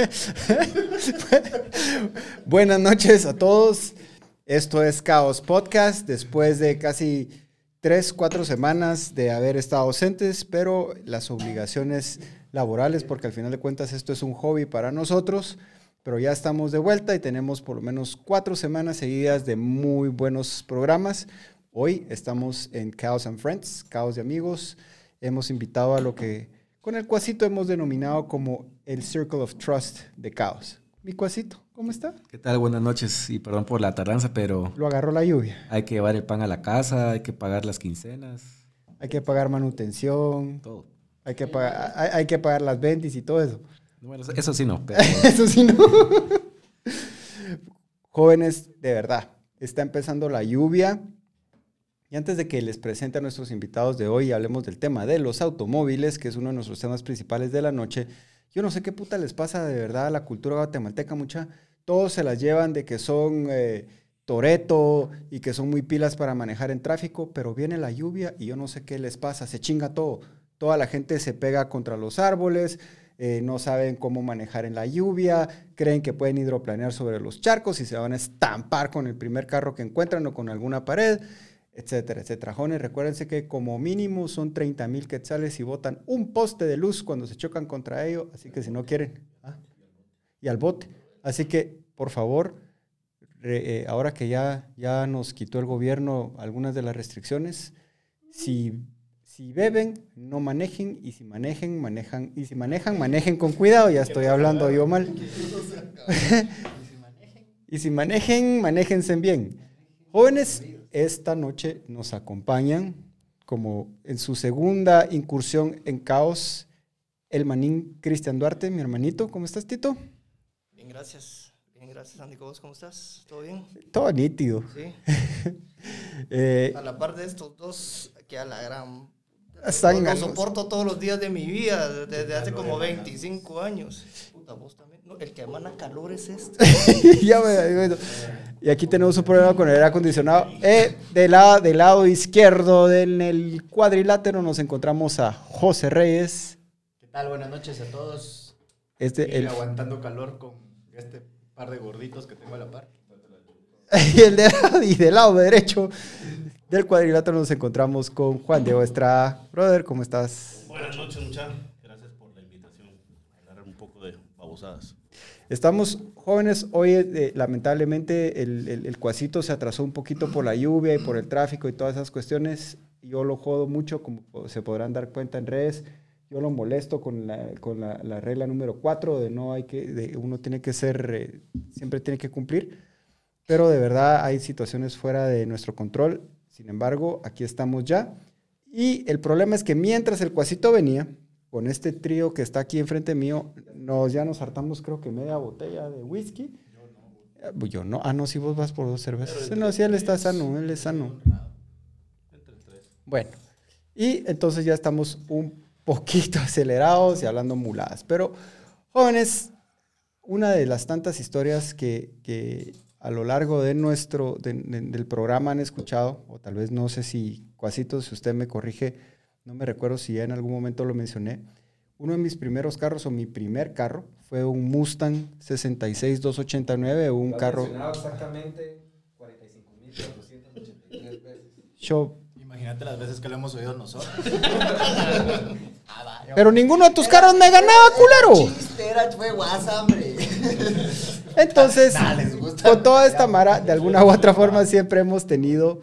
Buenas noches a todos. Esto es Caos Podcast. Después de casi tres, cuatro semanas de haber estado ausentes, pero las obligaciones laborales, porque al final de cuentas esto es un hobby para nosotros, pero ya estamos de vuelta y tenemos por lo menos cuatro semanas seguidas de muy buenos programas. Hoy estamos en Chaos and Friends, Caos de Amigos. Hemos invitado a lo que con el cuasito hemos denominado como el Circle of Trust de Caos. Mi cuasito, ¿cómo está? ¿Qué tal? Buenas noches y perdón por la tardanza, pero Lo agarró la lluvia. hay que llevar el pan a la casa, hay que pagar las quincenas, Hay que pagar manutención, todo. hay que pagar, hay, hay que pagar las ventas y todo eso. Bueno, eso sí no, pero Eso sí, no. Jóvenes, de verdad, está empezando la lluvia. Y antes de que les presente a nuestros invitados de hoy hablemos del tema de los automóviles, que es uno de nuestros temas principales de la noche, yo no sé qué puta les pasa de verdad a la cultura guatemalteca, mucha. Todos se las llevan de que son eh, toreto y que son muy pilas para manejar en tráfico, pero viene la lluvia y yo no sé qué les pasa, se chinga todo. Toda la gente se pega contra los árboles, eh, no saben cómo manejar en la lluvia, creen que pueden hidroplanear sobre los charcos y se van a estampar con el primer carro que encuentran o con alguna pared, etcétera, etcétera. Jóvenes, recuérdense que como mínimo son 30 mil quetzales y botan un poste de luz cuando se chocan contra ello, así que si no quieren, ¿ah? y al bote. Así que, por favor, re- eh, ahora que ya, ya nos quitó el gobierno algunas de las restricciones, si, si beben, no manejen, y si manejen, manejan, y si manejan, manejen con cuidado, ya estoy hablando yo mal. y si manejen, manéjense bien. Jóvenes, esta noche nos acompañan como en su segunda incursión en caos, el manín Cristian Duarte, mi hermanito. ¿Cómo estás, Tito? Bien, gracias. Bien, gracias, Andy. ¿Vos ¿Cómo estás? ¿Todo bien? Todo nítido. Sí. Eh, A la par de estos dos, que a la gran... Están Los soporto todos los días de mi vida, desde hace como 25 años. Puta, vos también. El que emana calor es este. ya me- me- y aquí tenemos un problema con el aire acondicionado. Eh, del, lado, del lado izquierdo del el cuadrilátero nos encontramos a José Reyes. ¿Qué tal? Buenas noches a todos. Este, Y el, aguantando calor con este par de gorditos que tengo a la par. y, el de, y del lado derecho del cuadrilátero nos encontramos con Juan Diego Estrada. Brother, ¿cómo estás? Buenas noches, muchachos. Gracias por la invitación. A hablar un poco de babosadas. Estamos jóvenes. Hoy, eh, lamentablemente, el, el, el cuasito se atrasó un poquito por la lluvia y por el tráfico y todas esas cuestiones. Yo lo jodo mucho, como se podrán dar cuenta en redes. Yo lo molesto con la, con la, la regla número 4 de no hay que, de uno tiene que ser, eh, siempre tiene que cumplir. Pero de verdad hay situaciones fuera de nuestro control. Sin embargo, aquí estamos ya. Y el problema es que mientras el cuasito venía, con este trío que está aquí enfrente mío, nos, ya nos hartamos creo que media botella de whisky. Eh, pues Yo no. Ah, no, si vos vas por dos cervezas. No, si él está sano, él es sano. Bueno, y entonces ya estamos un poquito acelerados y hablando muladas. Pero, jóvenes, una de las tantas historias que, que a lo largo de nuestro, de- de- del programa han escuchado, o tal vez no sé si, Cuasito, si usted me corrige, no me recuerdo si ya en algún momento lo mencioné. Uno de mis primeros carros, o mi primer carro, fue un Mustang 66 289, un carro... exactamente 45.483 veces. Yo, Imagínate las veces que lo hemos oído nosotros. pero ninguno de tus carros me ganaba, culero. Chistera, fue guasa, hombre. Entonces, Nah, les gusta. con toda esta mara, de alguna u otra forma siempre hemos tenido,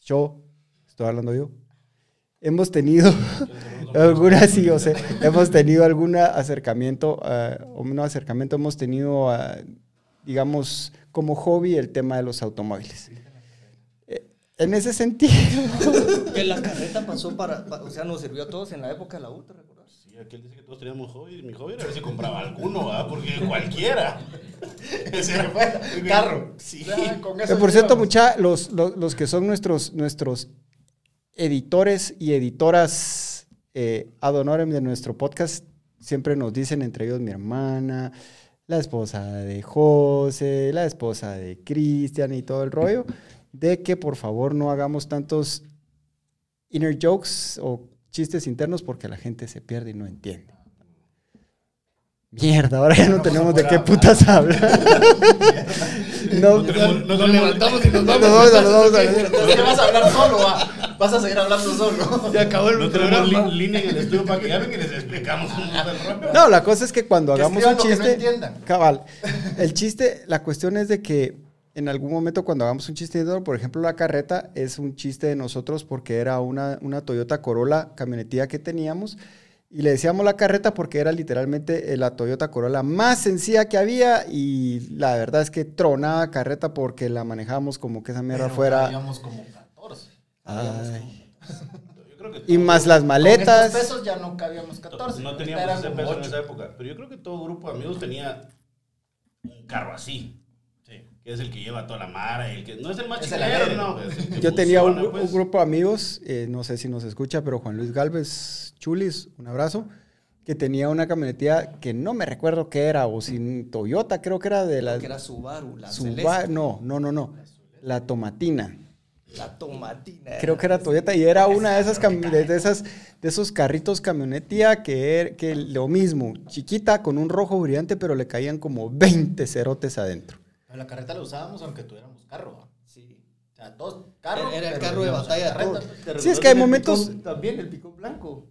yo, estoy hablando yo, hemos tenido alguna, sí, yo sé, hemos tenido algún acercamiento, eh, o no acercamiento, hemos tenido, ah, digamos, como hobby el tema de los automóviles. Eh, En ese sentido, Que la carreta pasó para, pa- O sea, nos sirvió a todos en la época de la U, ¿te recuerdas? Sí, aquel dice que todos teníamos hobby. Mi hobby era ver si compraba alguno, ¿ah? Porque cualquiera. Ese era Carro. Sí. Ya, con eso por cierto, mucha, los, los, los que son nuestros, nuestros editores y editoras eh, ad honorem de nuestro podcast siempre nos dicen, entre ellos mi hermana, la esposa de José, la esposa de Cristian y todo el rollo, de que por favor no hagamos tantos inner jokes o chistes internos porque la gente se pierde y no entiende. Mierda, ahora ya no tenemos de qué putas hablar. no, No no Nos tenemos- levantamos y nos vamos. Nos vamos a- nos vamos a- Entonces, ¿qué vas a hablar solo? va? Vas a seguir hablando solo. Se acabó el No programa. línea en el estudio para que llamen y les explicamos. No, la cosa es que cuando Que hagamos un no chiste. entiendan. cabal. El chiste, la cuestión es de que en algún momento cuando hagamos un chiste, de- por ejemplo, la carreta es un chiste de nosotros porque era una, una Toyota Corolla camionetilla que teníamos. Y le decíamos la carreta porque era literalmente eh, la Toyota Corolla más sencilla que había. Y la verdad es que tronaba carreta porque la manejábamos como que esa mierda Pero fuera. cabíamos como 14. Cabíamos Ay. Yo creo que Y más las Con maletas. estos pesos ya no cabíamos 14. No teníamos ese peso en esa época. Pero yo creo que todo grupo de amigos tenía un carro así. Que es el que lleva toda la mara. El que, no es el más no. es el que Yo tenía un, funciona, pues. un grupo de amigos, eh, no sé si nos escucha, pero Juan Luis Galvez Chulis, un abrazo, que tenía una camionetilla que no me recuerdo qué era, o sin Toyota, creo que era de la... Que era Subaru, la Suba- celeste. no, no, no, no, la Tomatina. La tomatina. Creo que era Toyota y era una de esas, de, esas de esos carritos camionetilla que, er- que lo mismo, chiquita con un rojo brillante, pero le caían como 20 cerotes adentro. La carreta la usábamos aunque tuviéramos carro. ¿va? Sí. O sea, todos carro. Era el carro de batalla de carreta. ¿Te Sí, es que hay momentos- picón? también el picón blanco.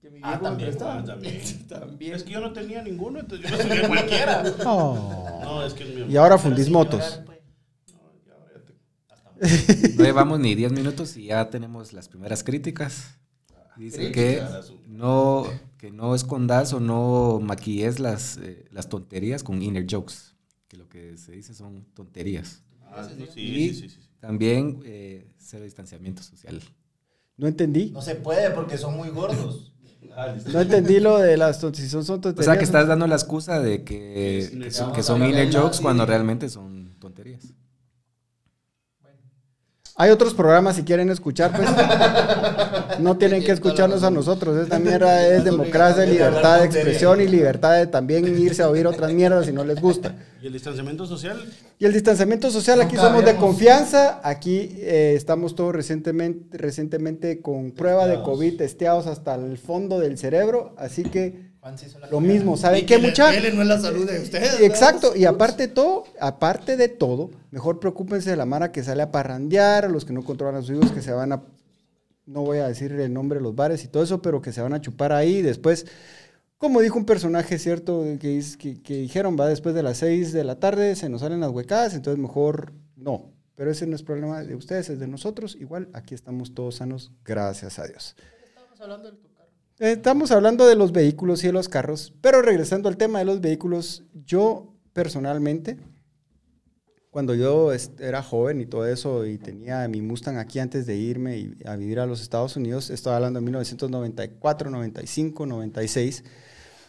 Que mi Ah, también. Ah, también. También. Es que yo no tenía ninguno, entonces yo me subía a cualquiera. Oh. No, es que el mío. Y ahora fundís motos. pues. No, No llevamos ni 10 minutos y ya tenemos las primeras críticas. Dice que no, que no escondas o no maquilles las, eh, las tonterías con inner jokes. Que lo que se dice son tonterías. Ah, no, Y sí, sí, sí, sí. también eh, cero distanciamiento social. No entendí. No se puede porque son muy gordos. Ah. No entendí lo de las ton- si son, son O tonterías. sea que estás dando la excusa de que, que son, que son jokes cuando realmente son tonterías. Hay otros programas si quieren escuchar, pues. No tienen que escucharnos a nosotros. Esta mierda es democracia, libertad de expresión y libertad de también irse a oír otras mierdas si no les gusta. Y el distanciamiento social, Y el distanciamiento social, aquí Nunca somos de confianza. Aquí eh, estamos todos recientemente, recientemente con prueba de. COVID testeados hasta el fondo del cerebro. Así que Lo mismo. ¿Saben qué, que les mucha? duele, no es la salud de ustedes. Exacto, y aparte de todo, aparte de todo, mejor preocúpense de la mara que sale a parrandear, a los que no controlan a sus hijos, que se van a, no voy a decir el nombre de los bares y todo eso, pero que se van a chupar ahí después. Como dijo un personaje, ¿cierto? Que, que, que dijeron, va, después de las 6 de la tarde se nos salen las huecadas, entonces mejor no. Pero ese no es problema de ustedes, es de nosotros. Igual aquí estamos todos sanos, gracias a Dios. Estamos hablando de tu carro. Eh, Estamos hablando de los vehículos y de los carros, pero regresando al tema de los vehículos, yo personalmente, cuando yo era joven y todo eso y tenía mi Mustang aquí antes de irme a vivir a los Estados Unidos, estaba hablando de 1994, 95, 96,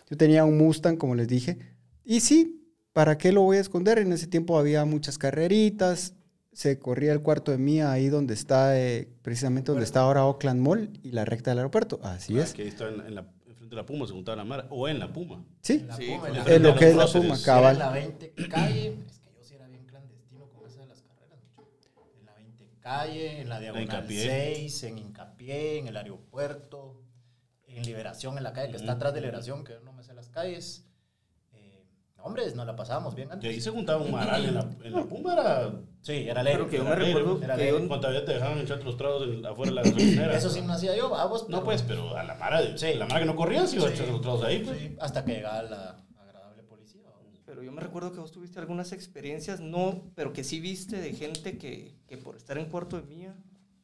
yo tenía un Mustang, como les dije, y sí, ¿para qué lo voy a esconder? En ese tiempo había muchas carreritas, se corría el cuarto de mía ahí donde está, eh, precisamente donde está ahora Oakland Mall y la recta del aeropuerto, así ah, es. que ahí está en, en la, enfrente de la Puma, se juntaba la mara, o en la Puma. Sí, En la Sí, Puma, en la- en lo que es la Puma, cabal. en la 20 calle, es que yo sí era bien clandestino con esa de las carreras. mucho. En la 20 calle, en la diagonal Hincapié. 6, en Hincapié, en el aeropuerto, en Liberación, en la calle que está atrás de Liberación, que yo no me sé las calles. Hombres, nos la pasábamos bien Y antes. ahí se juntaba un maral en la, en la Puma, era... Sí, era ley. Pero que yo me alegre. recuerdo Era que yo- Cuando te dejaban echarte los tragos afuera de la gasolinera. Eso sí no hacía yo, a vos. No, pues, pero a la mara, de- Sí. la mara que no corría, sí iba a echar los tragos ahí, pues. Sí, hasta que llegaba la agradable policía. Pero yo me recuerdo que vos tuviste algunas experiencias, no, pero que sí viste de gente que, que por estar en cuarto de mía,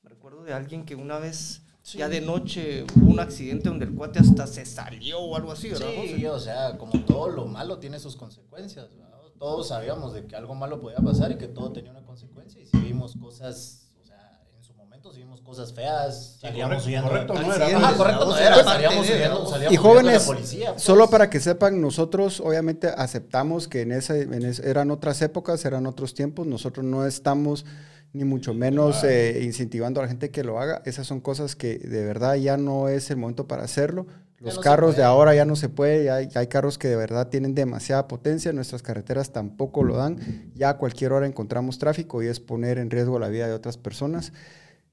me recuerdo de alguien que una vez, ya de noche, hubo un accidente donde el cuate hasta se salió o algo así, ¿verdad? Sí, José? o sea, como todo lo malo tiene sus consecuencias. ¿verdad? Todos sabíamos de que algo malo podía pasar y que todo tenía una consecuencia. Y si vimos cosas, o sea, en su momento si vimos cosas feas, Sí, salíamos correcto, huyendo. correcto, no era. Ah, correcto, no era, pues, salíamos huyendo, salíamos Y huyendo de jóvenes, la policía. pues. Solo para que sepan, nosotros obviamente aceptamos que en ese, en ese- eran otras épocas, eran otros tiempos. Nosotros no estamos ni mucho menos eh, incentivando a la gente que lo haga. Esas son cosas que de verdad ya no es el momento para hacerlo. Los no carros de ahora ya no se puede, ya hay, hay carros que de verdad tienen demasiada potencia, nuestras carreteras tampoco lo dan. Ya a cualquier hora encontramos tráfico y es poner en riesgo la vida de otras personas.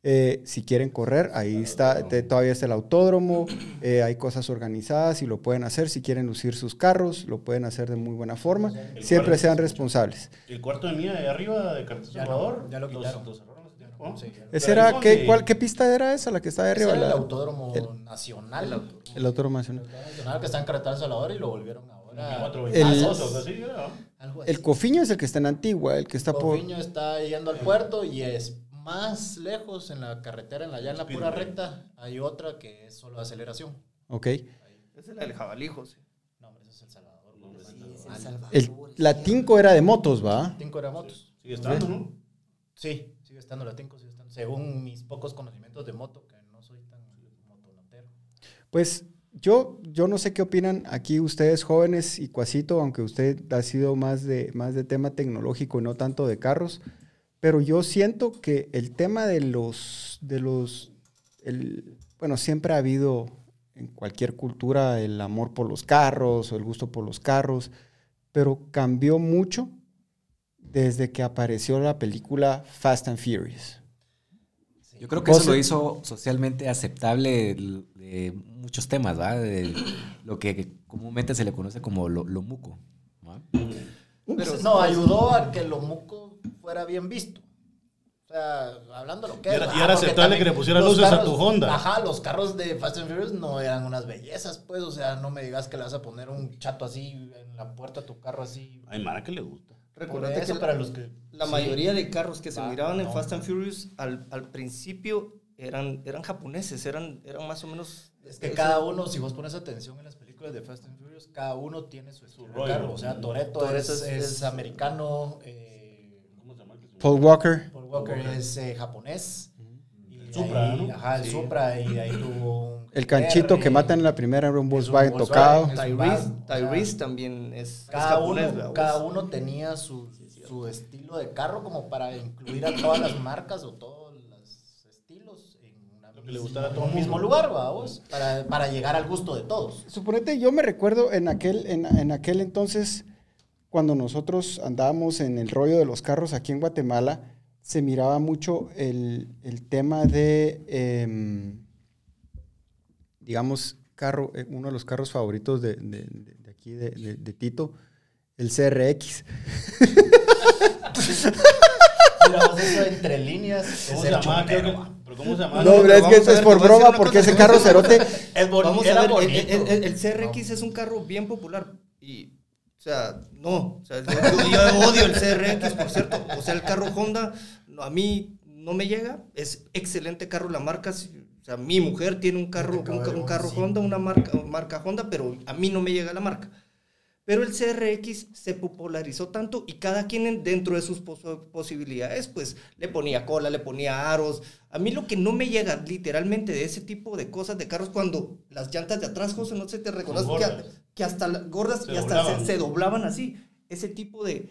Eh, si quieren correr, ahí está, te- todavía está el autódromo, eh, hay cosas organizadas y lo pueden hacer. Si quieren lucir sus carros, lo pueden hacer de muy buena forma. Siempre sean responsables. El cuarto de mía de arriba de Cartel Ya no, Salvador. ya lo quitaron. los cerraron hace tiempo, ¿no? Sí, ya. ¿Ese Pero era, qué, donde- cuál, ¿Qué pista era esa, la que está de Ese arriba? era el autódromo El- nacional. el autódromo. el autódromo nacional. El autódromo nacional que está en Carretera El Salvador y lo volvieron ahora. 422 o algo así, ¿no? Algo así. El Cofiño es el que está en Antigua, el que está por... Cofiño está yendo al puerto y es más lejos en la carretera, en la, ya en la pura Speedway. recta, hay otra que es solo aceleración. Ok. Esa es la del jabalí, José. No, hombre, ese es El Salvador. No, hombre, Sí, ese es es El El Salvador. El, la Tinco era de motos, ¿va? Tinco era motos. Sigue estando, ¿no? Sí, sigue estando la Tinco, sigue estando. Según mis pocos conocimientos de moto, que no soy tan motonotero. Pues yo, yo no sé qué opinan aquí ustedes jóvenes y Cuasito, aunque usted ha sido más de, más de tema tecnológico y no tanto de carros, pero yo siento que el tema de los, de los, el, bueno, siempre ha habido en cualquier cultura el amor por los carros o el gusto por los carros, pero cambió mucho desde que apareció la película Fast and Furious. Yo creo que eso lo hizo socialmente aceptable de, muchos temas, ¿va? De lo que comúnmente se le conoce como lo, lo muco. no, ayudó a que lo muco fuera bien visto. O sea, hablando lo que Y es, era- y era aceptable que le pusieran luces a tu Honda. Ajá, los carros de Fast and Furious no eran unas bellezas, pues. O sea, no me digas que le vas a poner un chato así en la puerta a tu carro así. Hay Mara que le gusta. Eso, que para los que. la sí. mayoría de carros que se Va, miraban en no. Fast and Furious al, al principio eran, eran japoneses, eran, eran más o menos... Es que cada uno, si vos pones atención en las películas de Fast and Furious, cada uno tiene su rollo. carro. O sea, Toretto, es- es es- americano, eh, Paul Walker. Paul Walker es eh, japonés. Y Supra, ahí- ¿no? Ajá, el Sí. Supra, y ahí tuvo un El canchito que matan en la primera era un Volkswagen Volkswagen. tocado. Tyrese, van, o sea, Tyrese también es, es Cada, japonés, uno, ¿verdad? cada Vos? uno tenía su, su estilo de carro como para incluir a todas las marcas o todos los estilos en una Lo que le gustara a todo un el mismo lugar, vamos, para, para llegar al gusto de todos. Suponete, yo me recuerdo en aquel, en, en aquel entonces, cuando nosotros andábamos en el rollo de los carros aquí en Guatemala, se miraba mucho el, el tema de, em, digamos, carro, eh, uno de los carros favoritos de, de- de- de aquí, de, de- de Tito, el CRX. Miramos eso entre líneas. ¿Cómo es se llamaba? ¿Pero cómo se llamaba? No, hombre, es que esto es por broma, porque ese carro cerote, Es bonito. el- el- el CRX es un carro bien popular y, o sea, no, o sea, yo, yo- yo odio el CRX, por cierto, o sea, el carro Honda, no, a mí no me llega, es excelente carro la marca, si- o sea, mi mujer tiene un carro, un, carro Honda, una marca, marca Honda, pero a mí no me llega la marca. Pero el CRX se popularizó tanto y cada quien en- dentro de sus pos- posibilidades, pues le ponía cola, le ponía aros. A mí lo que no me llega literalmente de ese tipo de cosas de carros, cuando las llantas de atrás, José, no sé, te recordás que, hasta gordas Se y hasta doblaban. se, se doblaban así. Ese tipo de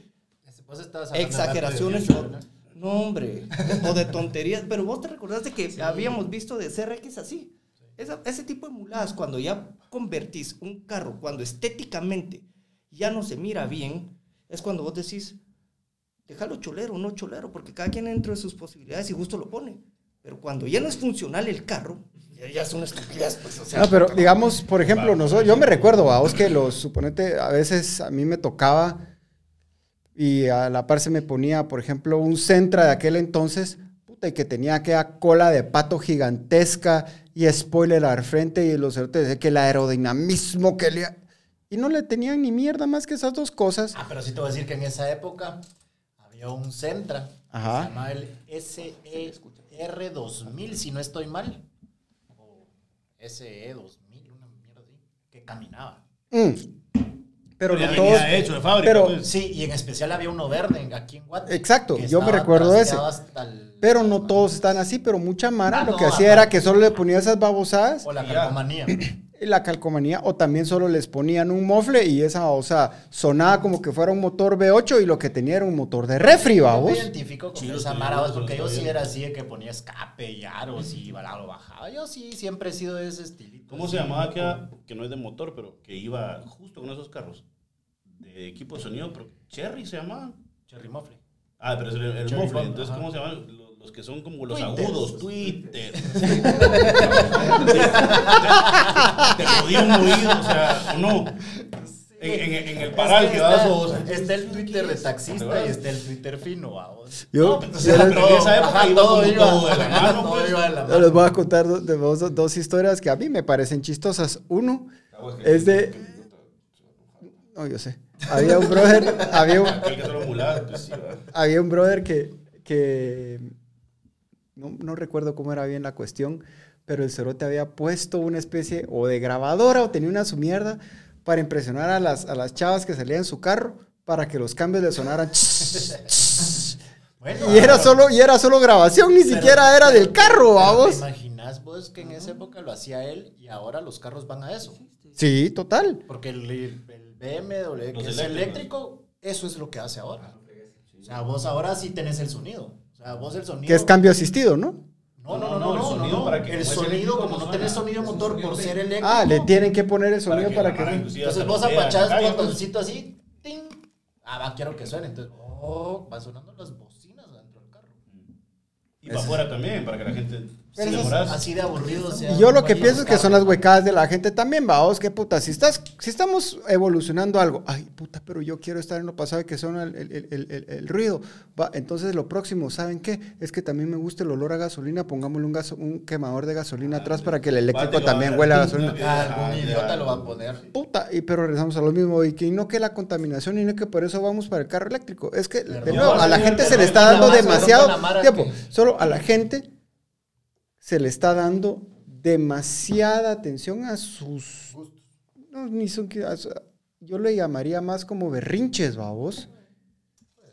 exageraciones. O- ¿no? no, hombre, o de tonterías. Pero vos te recordás de que habíamos visto de CRX así. Esa- ese tipo de muladas, cuando ya convertís un carro, cuando estéticamente ya no se mira bien, es cuando vos decís, déjalo cholero, no cholero, porque cada quien dentro de sus posibilidades y gusto lo pone. Pero cuando ya no es funcional el carro, ya, ya es una estupidez, pues, o sea. No, pero digamos, por ejemplo, nosotros, yo me recuerdo a vos que los, suponete, a veces a mí me tocaba y a la par se me ponía, por ejemplo, un Centra de aquel entonces, puta, y que tenía aquella cola de pato gigantesca y spoiler al frente y los cerotes, que el aerodinamismo que le... Y no le tenían ni mierda más que esas dos cosas. Ah, pero sí te voy a decir que en esa época había un Centra. Ajá. Se llamaba el SER2000, si no estoy mal. O SE2000, una mierda así. Que caminaba. Mm. Pero no todos... hecho de fábrica. pero- pues. Sí, y en especial había uno verde en- aquí en Guate. Exacto, yo me recuerdo ese. el- Pero no todos están así, pero mucha mara Ah, lo no, que hacía ajá. era que solo le ponía esas babosadas O la calcomanía. la calcomanía o también solo les ponían un mofle y esa, o sea, sonaba como que fuera un motor V8 y lo que tenía era un motor de refri, Yo me identifico con Sí, esa mara, porque yo sí era así de que ponía escape y aros y lo bajaba. Yo sí siempre he sido de ese estilito. ¿Cómo así, se llamaba aquella que no es de motor, pero que iba justo con esos carros? De equipo de sonido, pero Cherry se llamaban. Cherry Mofle. Ah, pero es el, el mofle. Entonces. ¿cómo se llamaban? Los, los que son como los Twitter. agudos, Twitter. te jodía un oído, o sea, o no. En, en- en el paral Es que que vas está, o está el Twitter de taxista ¿Verdad? y está el Twitter fino, vamos. Yo, No, yo sea, les- pero en esa época ajá, iba todo como iba, todo de la mano, todo pues. iba de la yo mano. les voy a contar do- de dos, dos historias que a mí me parecen chistosas. Uno es de... No, yo sé. Había un brother, había un, pues había un brother que, que no, no recuerdo cómo era bien la cuestión, pero el cerote había puesto una especie o de grabadora o tenía una su mierda para impresionar a las, a las chavas que salían en su carro para que los cambios le sonaran. Bueno, y, era ah, solo, y era solo grabación, ni pero- siquiera era del carro, vamos. ¿Te imaginas vos que en esa época lo hacía él y ahora los carros van a eso? Sí, total. Porque el, el BMW, que es eléctrico, eso es lo que hace ahora. O sea, vos ahora sí tenés el sonido. O sea, vos el sonido. Que es cambio asistido, ¿no? No, no, no, no, el sonido no, para que El sonido, como no tenés sonido un motor sonido por de- ser eléctrico. Ah, le tienen que poner el sonido que para que... Entonces vos apachás tu pues. botoncito así, ¡ting! Ah, va, quiero que suene. Entonces, oh, van sonando las bocinas dentro del carro. Y para afuera también, para que la gente Pero eso es. Así de aburrido sea. Y yo lo que pienso es que son las huecadas de la gente también, vaos, qué puta. Si, estás, si estamos evolucionando algo, ay, puta, pero yo quiero estar en lo pasado y que suena el, el- el- el- el ruido. Va, entonces lo próximo, ¿saben qué? Es que también me gusta el olor a gasolina, pongámosle un, gaso- un quemador de gasolina atrás para que el eléctrico también huela a gasolina. Ah, algún Ah, idiota lo va a poner. Puta, y pero regresamos a lo mismo, y que no que la contaminación y no que por eso vamos para el carro eléctrico. Es que, de nuevo, a la gente se le está dando demasiado tiempo. Solo a la gente se le está dando demasiada atención a sus... No, ni son yo le llamaría más como berrinches, babos.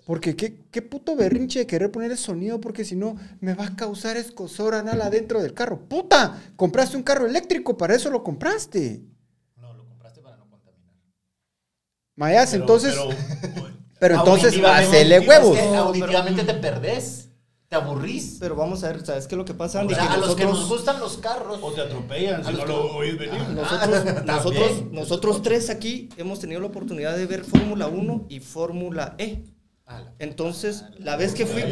Porque qué, qué puto berrinche de querer poner el sonido porque si no me va a causar escosor anal adentro del carro. ¡Puta! Compraste un carro eléctrico, para eso lo compraste. No, lo compraste para no contaminar. Mayas, Pero- entonces... pero- Pero entonces, hacele es huevos. que auditivamente te perdés. Te aburrís. Pero vamos a ver, ¿sabes qué es lo que pasa, Andy? O sea, Que a los que nos nosotros, gustan los carros. o te atropellan si no lo oís venir. nosotros, nosotros, También. nosotros tres aquí hemos tenido la oportunidad de ver Fórmula 1 y Fórmula E. Ah, la- Entonces, la vez que fui,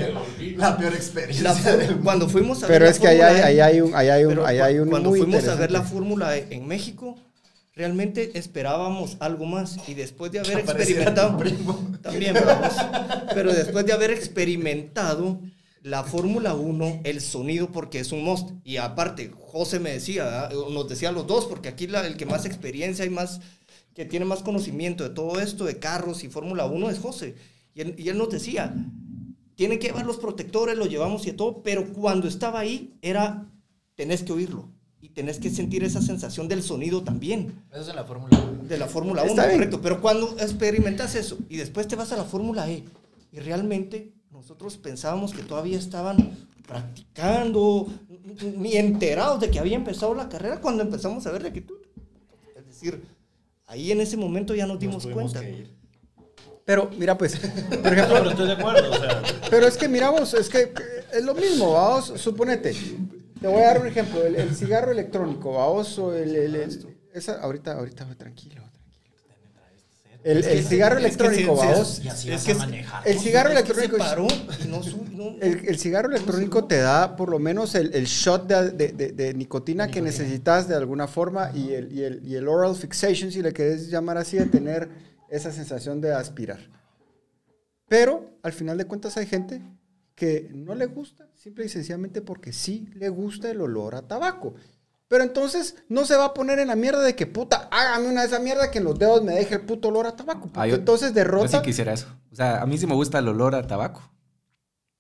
La peor la experiencia. mundo. cuando fuimos a Pero ver es la que ahí hay, Fórmula E, hay un, ahí hay un, ahí hay un cuando muy fuimos a ver la. Fórmula E en México, realmente esperábamos algo más. Y después de haber experimentado, primo. también, vamos, pero después de haber experimentado la Fórmula 1, el sonido, porque es un must. Y aparte, José me decía, ¿verdad? nos decía los dos, porque aquí la- el que más experiencia y más, que tiene más conocimiento de todo esto, de carros y Fórmula 1, es José. Y él, y él nos decía, tienen que llevar los protectores, lo llevamos y todo, pero cuando estaba ahí era, tenés que oírlo y tenés que sentir esa sensación del sonido también, Eso es en la Fórmula 1. de la Fórmula 1, Está bien. correcto. Pero cuando experimentas eso y después te vas a la Fórmula E y realmente nosotros pensábamos que todavía estaban practicando, ni enterados de que había empezado la carrera cuando empezamos a ver de que tú, es decir, ahí en ese momento ya nos dimos cuenta. que ir. Pero mira, pues, por ejemplo, pero estoy de acuerdo, o sea. pero es que miramos, es que es lo mismo, vamos, suponete. Te voy a dar un ejemplo, el, el cigarro electrónico, vamos, o el, el- el- esa, ahorita, ahorita, tranquilo. El, Es que el se- cigarro es electrónico, vamos. Y así Es vas que a manejar. El cigarro Es que se electrónico El, el cigarro electrónico te da por lo menos el, el shot de, de- de- de nicotina que necesitas de alguna forma y el, y, el, y el oral fixation, si le querés llamar así, de tener esa sensación de aspirar. Pero al final de cuentas hay gente que no le gusta, simple y sencillamente porque sí le gusta el olor a tabaco. Pero entonces no se va a poner en la mierda de que puta, hágame una de esa mierda que en los dedos me deje el puto olor a tabaco. Ah, yo- entonces Yo derrota. sí quisiera eso. O sea, a mí sí me gusta el olor a tabaco.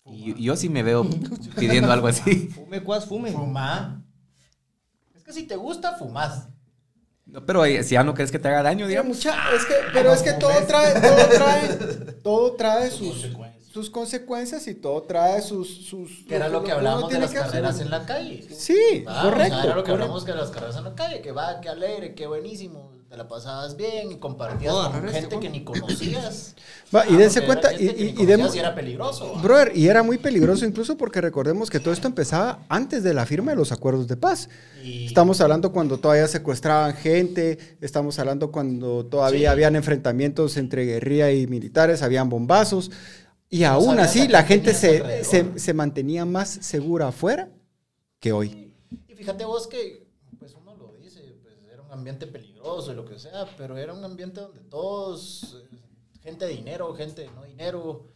Y y yo sí me veo pidiendo algo así. Fume, cuas, fume. Fuma. Es que si te gusta, fumas. No, pero eh, si ya no crees que te haga daño, Mira, digamos. mucha- es que, pero es que todo trae, todo trae, todo trae sus, consecuencias. Sus consecuencias y todo trae sus, sus Que era lo que uno hablábamos de las hacer. carreras en la calle. Sí, Ah, o correcto. sea, era lo que correcto. hablamos de las carreras en la calle, que va, que alegre, que buenísimo, te la pasabas bien y compartías con este, gente que ni conocías. Va, y Ah, dense cuenta, era y, era peligroso. ¿va? Brother, y era muy peligroso incluso porque recordemos que todo esto empezaba antes de la firma de los acuerdos de paz. Y- Estamos hablando cuando todavía secuestraban gente, estamos hablando cuando todavía Sí. habían enfrentamientos entre guerrilla y militares, habían bombazos. Y aún así, la gente se, se, se mantenía más segura afuera que hoy. Y fíjate vos que, pues uno lo dice, pues era un ambiente peligroso y lo que sea, pero era un ambiente donde todos, eh, gente de dinero, gente de no dinero,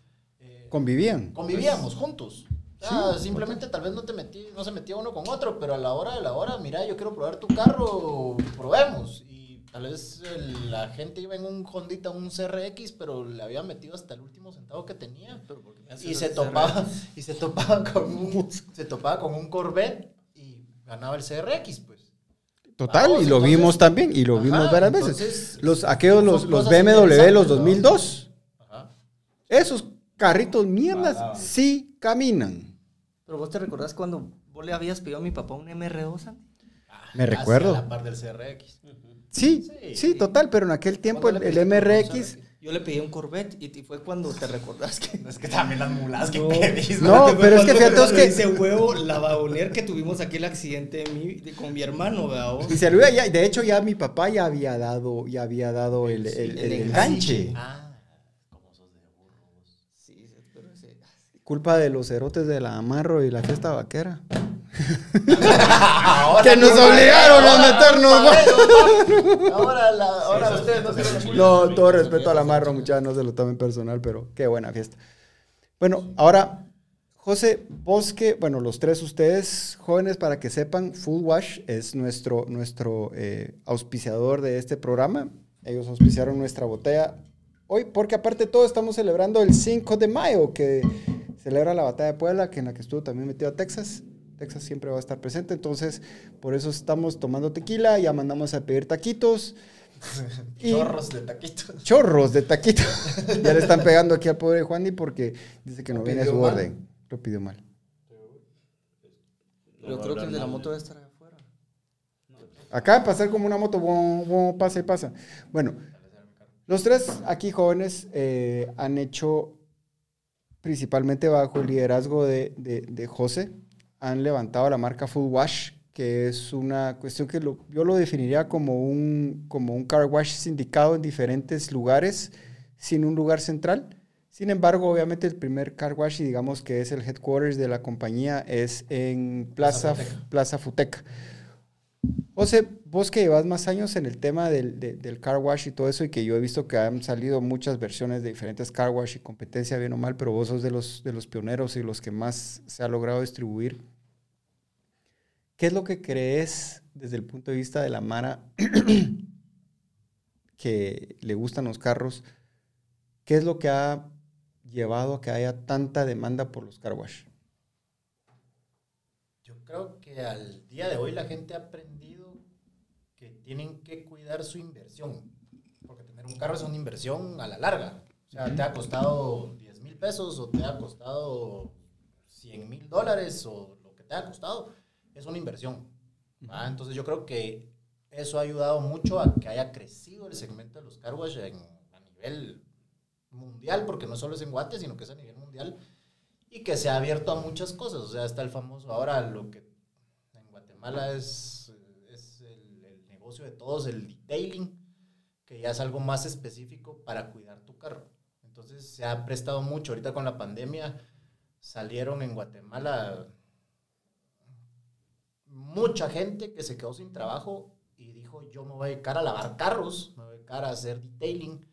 eh, Convivían. convivíamos juntos. O sea, simplemente tal vez no te metí, no se metía uno con otro, pero a la hora de la hora, mira, yo quiero probar tu carro, probemos. Y tal vez el- la gente iba en un Hondita, un CRX, pero le había metido hasta el último centavo que tenía. Pero Y se topaba, y se topaba con un, se topaba con un Corvette y ganaba el CRX, pues. Total, Vamos, y lo entonces- vimos también, y lo Ajá, vimos varias veces. Los, aquellos, los, los BMW, los interesantes, ¿no? 2002, Ajá. esos carritos mierdas sí caminan. Pero vos te recordás cuando vos le habías pedido a mi papá un MR2, Santi? Me Casi recuerdo. A la par del CRX. Sí, sí, Sí. total, pero en aquel tiempo el, ¿Cuándo le el pediste por un MRX... Yo le pedí un Corvette y, fue cuando te recordás que... Es que también las mulas que No. pedís. No, pero es que fíjate, es que- Ese huevo, la vagoner que tuvimos aquí el accidente de mi- de- con mi hermano, ¿verdad? Y se lo iba ya- de hecho ya mi papá ya había dado, ya había dado el, el- el el enganche. enganche. Ah, como sos de burros. Sí, sí, pero ese... Culpa de los cerotes de la amarro y la fiesta vaquera. Ahora Que nos obligaron a meternos, Ahora, la, ahora ustedes no se lo No, todo respeto al amarro, muchachos, no se lo tomen personal, pero qué buena fiesta. Bueno, ahora, José Bosque, bueno, los tres ustedes jóvenes, para que sepan, Full Wash es nuestro, nuestro eh, auspiciador de este programa. Ellos auspiciaron nuestra botella hoy, porque aparte de todo estamos celebrando el 5 de mayo, que celebra la batalla de Puebla, que en la que estuvo también metido a Texas. Texas siempre va a estar presente, entonces por eso estamos tomando tequila, ya mandamos a pedir taquitos. Y- Chorros de taquitos. chorros de taquito. ya le están pegando aquí al pobre Juani porque dice que no viene a su mal. orden. Lo pidió mal. Yo creo que el de la moto debe estar allá afuera. Acaba de pasar como una moto, bom, bom, pasa y pasa. Bueno, los tres aquí jóvenes eh, han hecho, principalmente bajo el liderazgo de, de, de José, han levantado la marca Full Wash, que es una cuestión que lo- yo lo definiría como un, como un car wash sindicado en diferentes lugares, sin un lugar central. Sin embargo, obviamente el primer car wash, y digamos que es el headquarters de la compañía, es en Plaza, Plaza Plaza Futeca. José, vos que llevas más años en el tema del, de- del car wash y todo eso, y que yo he visto que han salido muchas versiones de diferentes car wash y competencia, bien o mal, pero vos sos de los, de los pioneros y los que más se ha logrado distribuir. ¿Qué es lo que crees desde el punto de vista de la Mara que le gustan los carros? ¿Qué es lo que ha llevado a que haya tanta demanda por los car wash? Creo que al día de hoy la gente ha aprendido que tienen que cuidar su inversión. Porque tener un carro es una inversión a la larga. O sea, te ha costado 10 mil pesos o te ha costado 100 mil dólares o lo que te ha costado. Es una inversión. ¿va? Entonces yo creo que eso ha ayudado mucho a que haya crecido el segmento de los car wash en- a nivel mundial, porque no solo es en Guate, sino que es a nivel mundial y que se ha abierto a muchas cosas. O sea, está el famoso, ahora lo que Guatemala es, es el, el negocio de todos, el detailing, que ya es algo más específico para cuidar tu carro. Entonces se ha prestado mucho. Ahorita con la pandemia salieron en Guatemala mucha gente que se quedó sin trabajo y dijo, yo me voy a dedicar a lavar carros, me voy a dedicar a hacer detailing,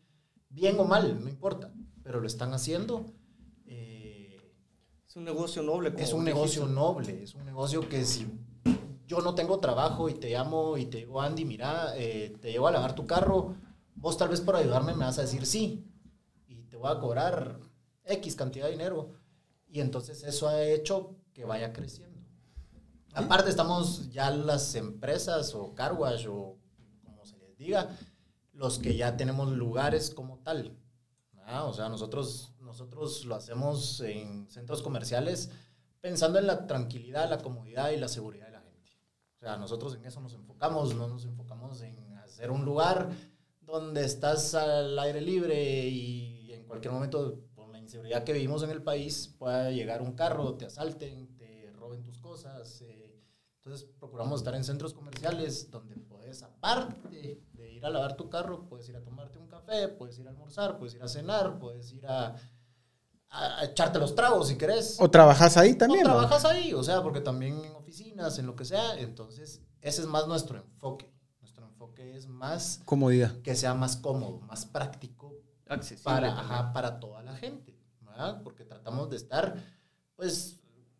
bien o mal, no importa, pero lo están haciendo. Eh, Es un negocio noble. como es un dijiste. negocio noble, es un negocio que si yo no tengo trabajo y te llamo y te digo, Andy, mira, eh, te llevo a lavar tu carro, vos tal vez por ayudarme me vas a decir sí y te voy a cobrar X cantidad de dinero. Y entonces eso ha hecho que vaya creciendo. Aparte estamos ya las empresas o car wash o como se les diga, los que ya tenemos lugares como tal. Ah, o sea, nosotros, nosotros lo hacemos en centros comerciales pensando en la tranquilidad, la comodidad y la seguridad de la gente. O sea, nosotros en eso nos enfocamos, no nos enfocamos en hacer un lugar donde estás al aire libre y en cualquier momento, por la inseguridad que vivimos en el país, pueda llegar un carro, te asalten, te roben tus cosas. eh, entonces procuramos estar en centros comerciales donde puedes, aparte de ir a lavar tu carro, puedes ir a tomarte un café, puedes ir a almorzar, puedes ir a cenar, puedes ir a, a- echarte los tragos si querés. O trabajas ahí también. O trabajas ahí, o sea, porque también en oficinas, en lo que sea. Entonces, ese es más nuestro enfoque. Nuestro enfoque es más Comodidad. que sea más cómodo, más práctico Accesible. para, ajá, para toda la gente, ¿verdad? Porque tratamos de estar, pues,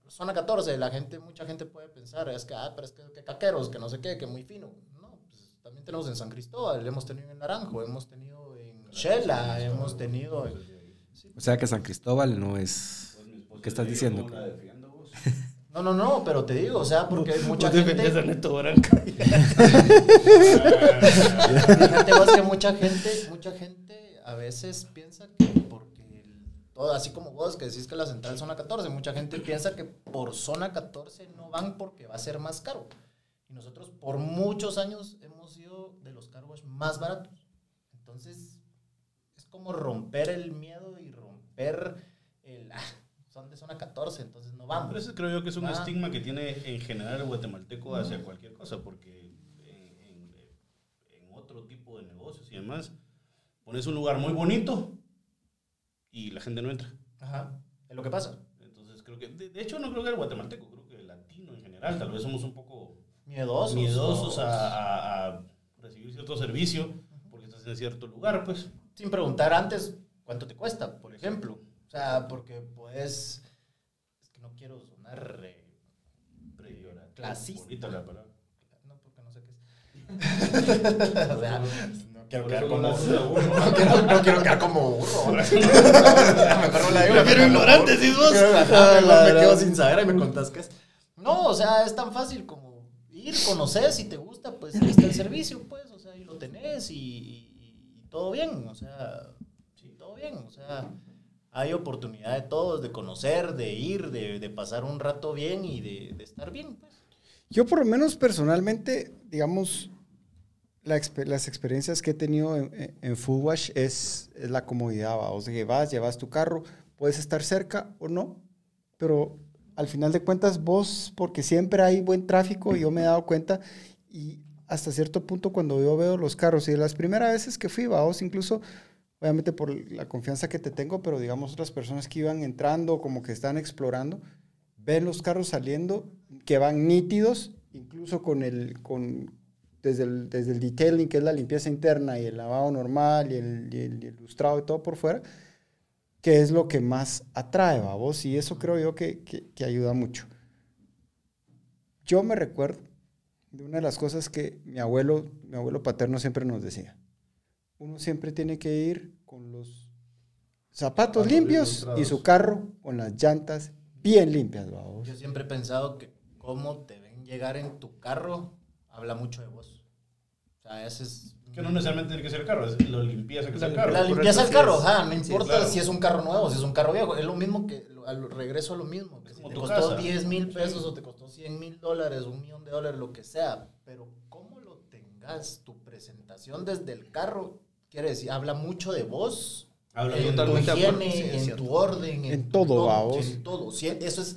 zona 14, la gente, mucha gente puede pensar, es que, ah, pero es que, que caqueros, que no sé qué, que muy fino. No, pues, también tenemos en San Cristóbal, hemos tenido en Naranjo, hemos tenido en Shela, hemos tenido en... O sea que San Cristóbal no es... ¿Qué estás diciendo? No, no, no, pero te digo, o sea, porque mucha Vos defendés a gente... Neto Branca. Fíjate vos que mucha gente, mucha gente a veces piensa que porque el- todo, así como vos que decís que la central es zona 14, mucha gente piensa que por zona 14 no van porque va a ser más caro. Y nosotros por muchos años hemos sido de los car wash más baratos. Entonces, es como romper el miedo y romper el ah, son de zona 14, entonces no Pero vamos. ese creo yo que es un Ah. estigma que tiene en general el guatemalteco hacia cualquier cosa, porque en, en- en otro tipo de negocios y demás, pones un lugar muy bonito y la gente no entra. Ajá, es lo que pasa. Entonces creo que, de, de hecho no creo que el guatemalteco, creo que el latino en general, tal vez somos un poco Miedosos. miedosos a, a- a recibir cierto servicio porque estás en cierto lugar, pues. Sin preguntar antes cuánto te cuesta, por ejemplo. O sea, porque puedes. Es que no quiero sonar. eh, Clasista. Bonita la palabra. no, porque no sé qué es. o sea, no quiero quedar como. no quiero, no quiero quedar como burro. Mejor la digo. Prefiero ignorante, decís vos. Ah, me quedo sin saber y me contás qué es. No, o sea, es tan fácil como ir, conocer, si te gusta, pues ahí está el servicio, pues, o sea, ahí lo tenés y todo bien, o sea, sí, todo bien, o sea, hay oportunidad de todos, de conocer, de ir, de, de pasar un rato bien y de, de estar bien, pues. Yo por lo menos personalmente, digamos, la las experiencias que he tenido en, en- Food Wash es, es la comodidad. ¿va? O sea, vas, llevas tu carro, puedes estar cerca o no, pero al final de cuentas vos, porque siempre hay buen tráfico, yo me he dado cuenta, y hasta cierto punto cuando yo veo los carros, y las primeras veces que fui, vos incluso, obviamente por la confianza que te tengo, pero digamos otras personas que iban entrando, como que están explorando, ven los carros saliendo que van nítidos, incluso con el, con, desde, el, desde el detailing, que es la limpieza interna y el lavado normal y el, y lustrado y todo por fuera, que es lo que más atrae, vos y eso creo yo que, que ayuda mucho. Yo me recuerdo de una de las cosas que mi abuelo, mi abuelo paterno siempre nos decía. Uno siempre tiene que ir con los zapatos limpios y su carro con las llantas bien limpias. Yo siempre he pensado que cómo te ven llegar en tu carro habla mucho de vos. O sea, ese es... Que no necesariamente tiene que ser el carro, es lo limpieza que es el carro. La limpieza del carro, ajá, no Sí, importa claro. si es un carro nuevo, si es un carro viejo, es lo mismo que, lo- al regreso a lo mismo, que si te costó casa. 10 mil pesos o te costó 100 mil dólares, un millón de dólares, lo que sea, pero cómo lo tengas, tu presentación desde el carro, quiere decir, habla mucho de vos, Habla en tu totalmente higiene, sí, en cierto. tu orden, En todo, va, vos. En todo, eso es,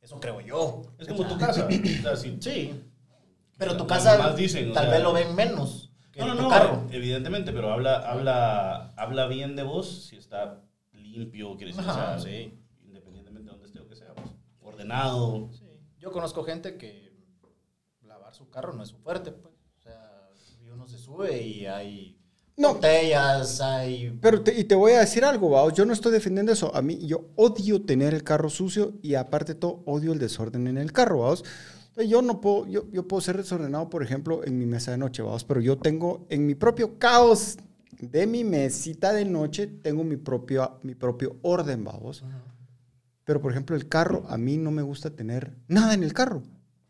eso creo yo. Es como O sea, tu casa. O sea, si- Sí, pero tu casa o tal sea- vez lo ven menos No, no, tu no, carro. evidentemente, pero habla, habla, habla bien de vos si está limpio, quiere decir, Ajá, o sea, sí. independientemente de donde esté o que sea, pues, ordenado. Sí. Yo conozco gente que lavar su carro no es su fuerte, pues. O sea, uno se sube y hay No. botellas, hay... Pero te, y te voy a decir algo, Bao, yo no estoy defendiendo eso. A mí, yo odio tener el carro sucio y aparte de todo, odio el desorden en el carro, ¿vaos? Yo no puedo, yo, yo puedo ser desordenado, por ejemplo, en mi mesa de noche, ¿vaos? Pero yo tengo, en mi propio caos de mi mesita de noche, tengo mi propio, mi propio orden, ¿vaos? Pero, por ejemplo, el carro, a mí no me gusta tener nada en el carro.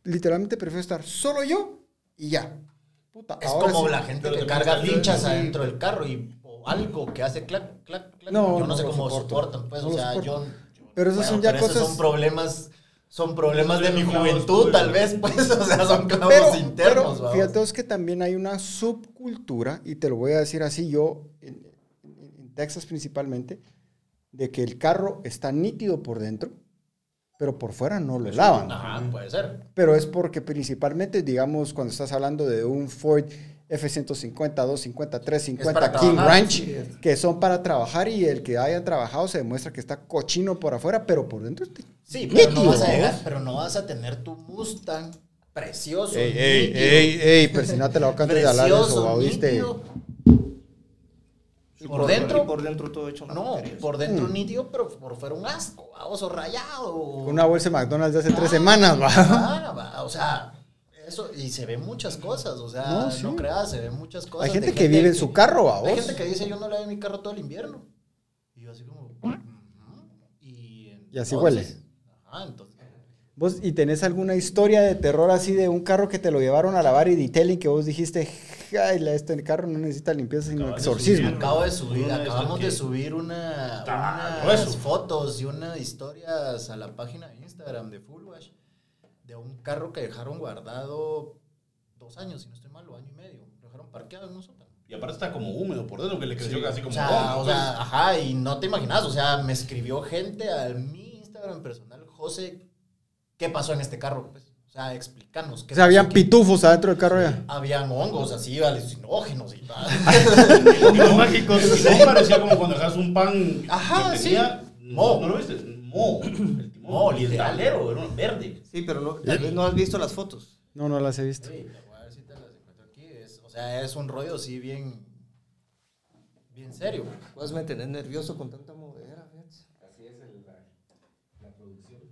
Literalmente prefiero estar solo yo y ya. Puta, Es ahora como sí. la gente pero que carga pinchas sí. adentro del carro y o algo que hace clac, clac, clac. No, yo no, no sé cómo soporto. soportan, pues, No o sea, soporto. yo... yo- Pero esos son ya esos cosas- son problemas, son problemas de mi juventud, tal vez, pues, o sea, son clavos pero, internos, pero vamos. fíjate vos que también hay una subcultura, y te lo voy a decir así yo, en, en- en Texas principalmente, de que el carro está nítido por dentro, pero por fuera no lo lavan. Ajá, puede ser. Pero es porque principalmente, digamos, cuando estás hablando de un Ford F-150, 250, Es 350, para King trabajar, Ranch, sí, que son para trabajar y el que hayan trabajado se demuestra que está cochino por afuera, pero por dentro está Sí, pero no, vas a llegar, pero no vas a tener tu Mustang precioso. Ey, ey, ey, ey, persinate la boca antes de hablar de eso, ¿oíste? Y por dentro- por dentro todo hecho una No, por dentro nítido, pero por fuera un asco, baboso rayado. Una bolsa de McDonald's de hace tres Ah, semanas, va. ah, va, o sea, eso, y se ven muchas cosas, o sea, No, creas, se ven muchas cosas. Hay gente que vive en su carro, Hay vos. gente que dice, yo no le doy mi carro todo el invierno. Y yo así como, y, Y así huele. Ajá, entonces. ¿Vos y tenés alguna historia de terror así de un carro que te lo llevaron a lavar y detailing que vos dijiste, ay, la- este carro no necesita limpieza sino Acabas de exorcismo? subir. Acabo de subir, acabamos de subir una, unas fotos y unas historias a la página de Instagram de Full Wash de un carro que dejaron guardado dos años, si no estoy mal, o año y medio. Lo dejaron parqueado en un sótano. Y aparte está como húmedo por dentro, que le creció casi como O sea, o pues. sea, ajá, y no te imaginas, o sea, me escribió gente a mi Instagram personal, José, ¿qué pasó en este carro? Pues, o sea, explícanos. O ¿qué sea, habían aquí? pitufos adentro del carro ya. Habían hongos así, alucinógenos y tal. Hongos mágicos. Y no parecía como cuando dejas un pan Ajá, que sí. tenía. No, ¿no lo viste? Mo. El el literal. era un verde. Sí, pero no, tal vez no has visto las fotos. No, no las he visto. Sí, te voy a ver si te las encuentro aquí. Es- o sea, es un rollo así bien, bien serio. Puedes me tener nervioso con tanta modera, fíjate.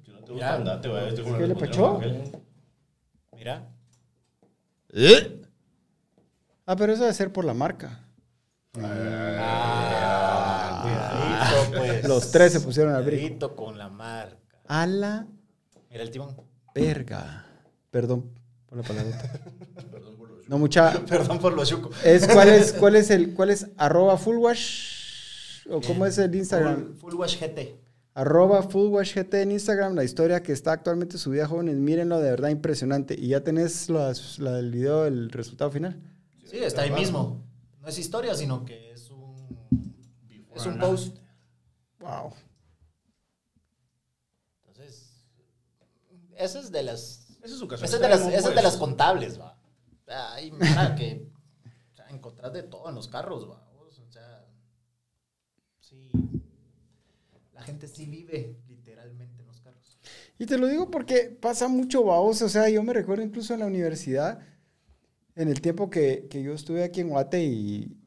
Si no te gusta, andate, vaya. Este con ¿Qué el le pachó? Ángel. Mira. Ah, pero eso debe ser por la marca. Ah, cuidadito, pues. Los tres se pusieron brinco. Cuidadito con la marca. A la Mira el timón. verga. Perdón por la palabrota. No, mucha. Perdón por lo chuco. Es, ¿cuál, es, ¿Cuál es el cuál es arroba fullwash? ¿O cómo es el Instagram? Full, Full Wash GT. Arroba fullwashgt en Instagram, la historia que está actualmente subida, jóvenes, mírenlo, de verdad impresionante. Y ya tenés la del video, el resultado final. Sí, está ahí mismo. No es historia, sino que es un, es un post. Wow. Entonces, esa es de las, Ese es caso esa es de las, esa es de pues. las contables, va. O sea, hay mara que o sea, encontrás de todo en los carros, va. O sea, sí. La gente sí vive literalmente en los carros. Y te lo digo porque pasa mucho baos. O sea, yo me recuerdo incluso en la universidad, en el tiempo que, que yo estuve aquí en Guate y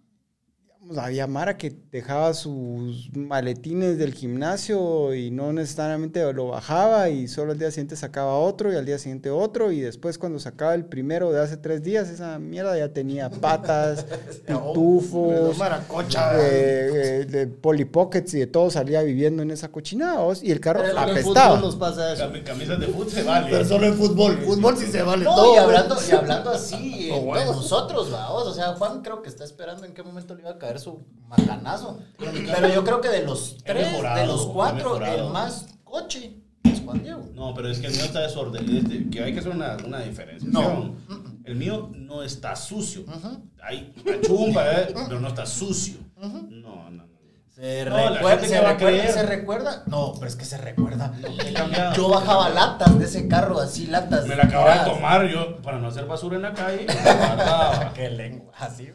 digamos, había Mara que dejaba sus maletines del gimnasio y no necesariamente lo bajaba y solo al día siguiente sacaba otro y al día siguiente otro y después cuando sacaba el primero de hace tres días, esa mierda ya tenía patas, pitufos, Maracocha. eh, eh, de Polly Pockets y de todo salía viviendo en esa cochinada y el carro Pero en apestaba. fútbol nos pasa eso. Cam- Camisas de fútbol se vale. Pero solo en fútbol. Fútbol sí se vale No, todo. y hablando, y hablando así, huevos. nosotros, vamos, o sea, Juan creo que está esperando en qué momento le iba a caer su macanazo. Pero yo creo que de los tres, mejorado, de los cuatro, el más coche es Juan Diego. No, pero es que el mío está desorden. este, que hay que hacer una, una diferenciación. No. El mío no está sucio. Hay una chumba, ¿eh? pero no está sucio. No, no, no. Se, No, recuerda, se, recuerda, se recuerda. No, pero es que se recuerda. Yo bajaba latas de ese carro, así latas. Me la acababa de tomar yo para no hacer basura en la calle. la. Qué lengua, así,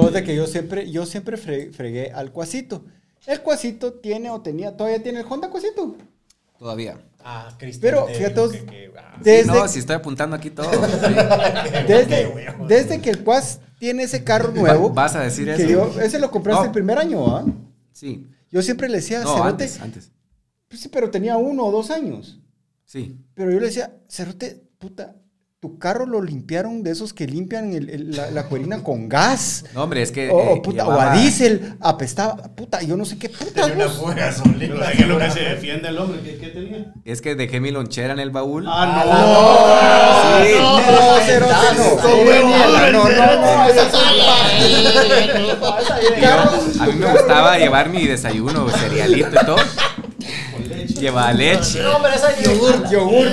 vos de que yo siempre, yo siempre fre- fregué al cuasito. El cuasito tiene o tenía, todavía tiene el Honda cuasito. Todavía. Ah, Cristian. Pero, te fíjate ah, Desde, no, si estoy apuntando aquí todo. sí. desde, desde que el cuas tiene ese carro nuevo, Va- ¿Vas a decir que eso? yo, ese lo compraste No. el primer año, ¿ah? Sí. Yo siempre le decía, No, Cerote, antes, antes. pues sí, pero tenía uno o dos años. Sí. Pero yo le decía, Cerote, puta, tu carro lo limpiaron de esos que limpian el- el- la, la cuerina con gas. No, hombre, es que. O, eh, o puta, o llevaba- a diésel, apestaba, puta, yo no sé qué puta. Tenía una fuga ¿de qué es lo que se defiende el hombre? ¿Qué, qué tenía? Es que dejé mi lonchera en el baúl. Ah, Sí. No, no. Con huevo, No, no, no, no, esa es a mí me gustaba llevar mi desayuno, cerealito y todo. Llevaba leche. No, pero esa Yogur, yogur.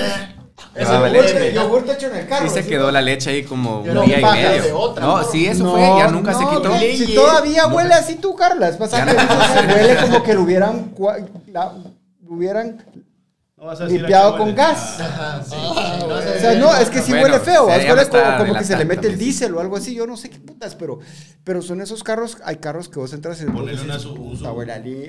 Ese yogur, leche. yogur te echo en el carro. Y se ¿sí? quedó la leche ahí como no un día y medio. otra, No, ¿no? sí, eso No, fue, ya nunca se no, quitó. que Si todavía No, huele así tu carro, la vez pasada Ya que no. huele como que lo hubieran, la- lo hubieran No vas a decir a limpiado con gas. Ah, Ajá, sí. No güey. sea, no, es que sí Bueno, huele feo. huele como, como que se le mete el diésel o algo así. Yo no sé qué putas, pero, pero son esos carros. Hay carros que vos entras Ponele decís, una su- puta, su-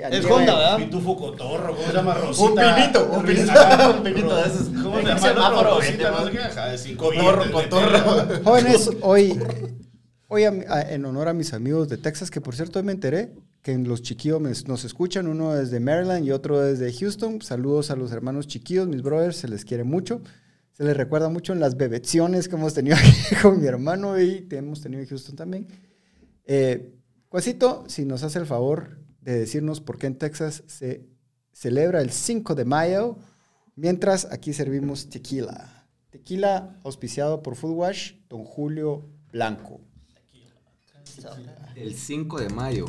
ali- Es Honda, ¿verdad? Pitufo cotorro, ¿cómo se llama? Rosita. Un pinito, un pinito, un pinito de esos. ¿Cómo se llama? Rosita, no sé qué, Cotorro, cotorro. Jóvenes, hoy, hoy a mi- a- en honor a mis amigos de Texas, que por cierto hoy me enteré que los chiquillos nos escuchan, uno desde Maryland y otro desde Houston. Saludos a los hermanos chiquillos, mis brothers, se les quiere mucho. Se les recuerda mucho en las bebeciones que hemos tenido aquí con mi hermano y que hemos tenido en Houston también. Eh, si nos hace el favor de decirnos por qué en Texas se celebra el 5 de mayo, mientras aquí servimos tequila. Tequila auspiciado por Food Wash, Don Julio Blanco. El 5 de mayo.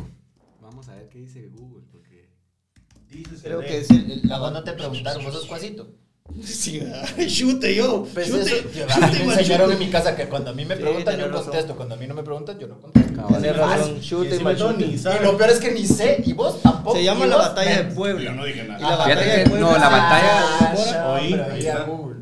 Vamos a ver qué dice Google. Porque... Dices Creo que es el, el- ¿A vos no te preguntaron? ¿Vos sos cuasito? Sí, ay, chute yo. Pues chute, eso, a mí me enseñaron en mi casa que cuando a mí me Sí, preguntan yo tenés razón. contesto, cuando a mí no me preguntan yo no contesto. Cabal. Razón, ni Y sabe. lo peor es que ni sé, y vos tampoco. Se llama y la vos, batalla de men. Puebla. Yo no dije Y la nada. Fíjate batalla de que- Puebla. no, la batalla- Ah, Oí, pero ahí ahí a está. Google.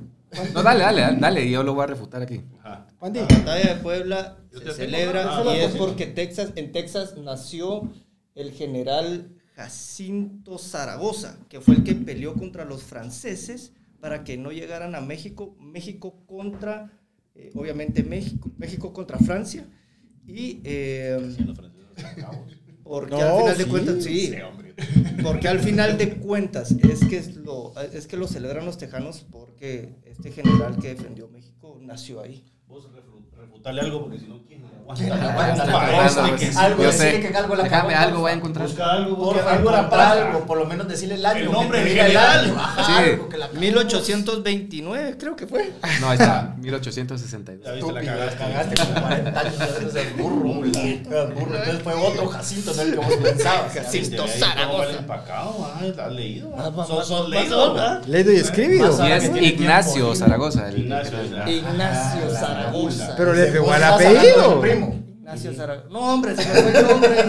No, dale, dale, dale, dale, y yo lo voy a refutar aquí. Ajá. Di, La batalla de Puebla Yo se tengo- celebra ah, y es porque Texas, en Texas nació el general Jacinto Zaragoza, que fue el que peleó contra los franceses para que no llegaran a México. México contra, eh, obviamente México, México contra Francia. Y eh, porque No, al final de cuentas, sí, Sí, hombre. porque al final de cuentas es que es lo, es que lo celebran los tejanos porque este general que defendió México nació ahí. Vos refu- refutale algo porque si no, ¿quién Algo, que- algo, Yo decirle sé. que algo la Déjame, cagó, algo voy a porfa. encontrar. Busca algo, busca algo por lo menos decirle el año. El nombre te del diga el general. año, ajá, Sí. algo que la cagó. 1829 creo que fue. No, ahí está, Ya 1862. viste, la cagaste. cagaste como 40 años, el burro, el burro. Entonces fue otro Jacinto, no el que vos pensabas. Jacinto. Viste, ahí Zaragoza. cómo va el empacado, ¿Has leído? Sos- leído, y escribido. Y es Ignacio Zaragoza. Ignacio, Ah, Zaragoza. Pero le Vos pegó al apellido. primo. Ignacio Zaragoza. No, hombre, se me fue el nombre.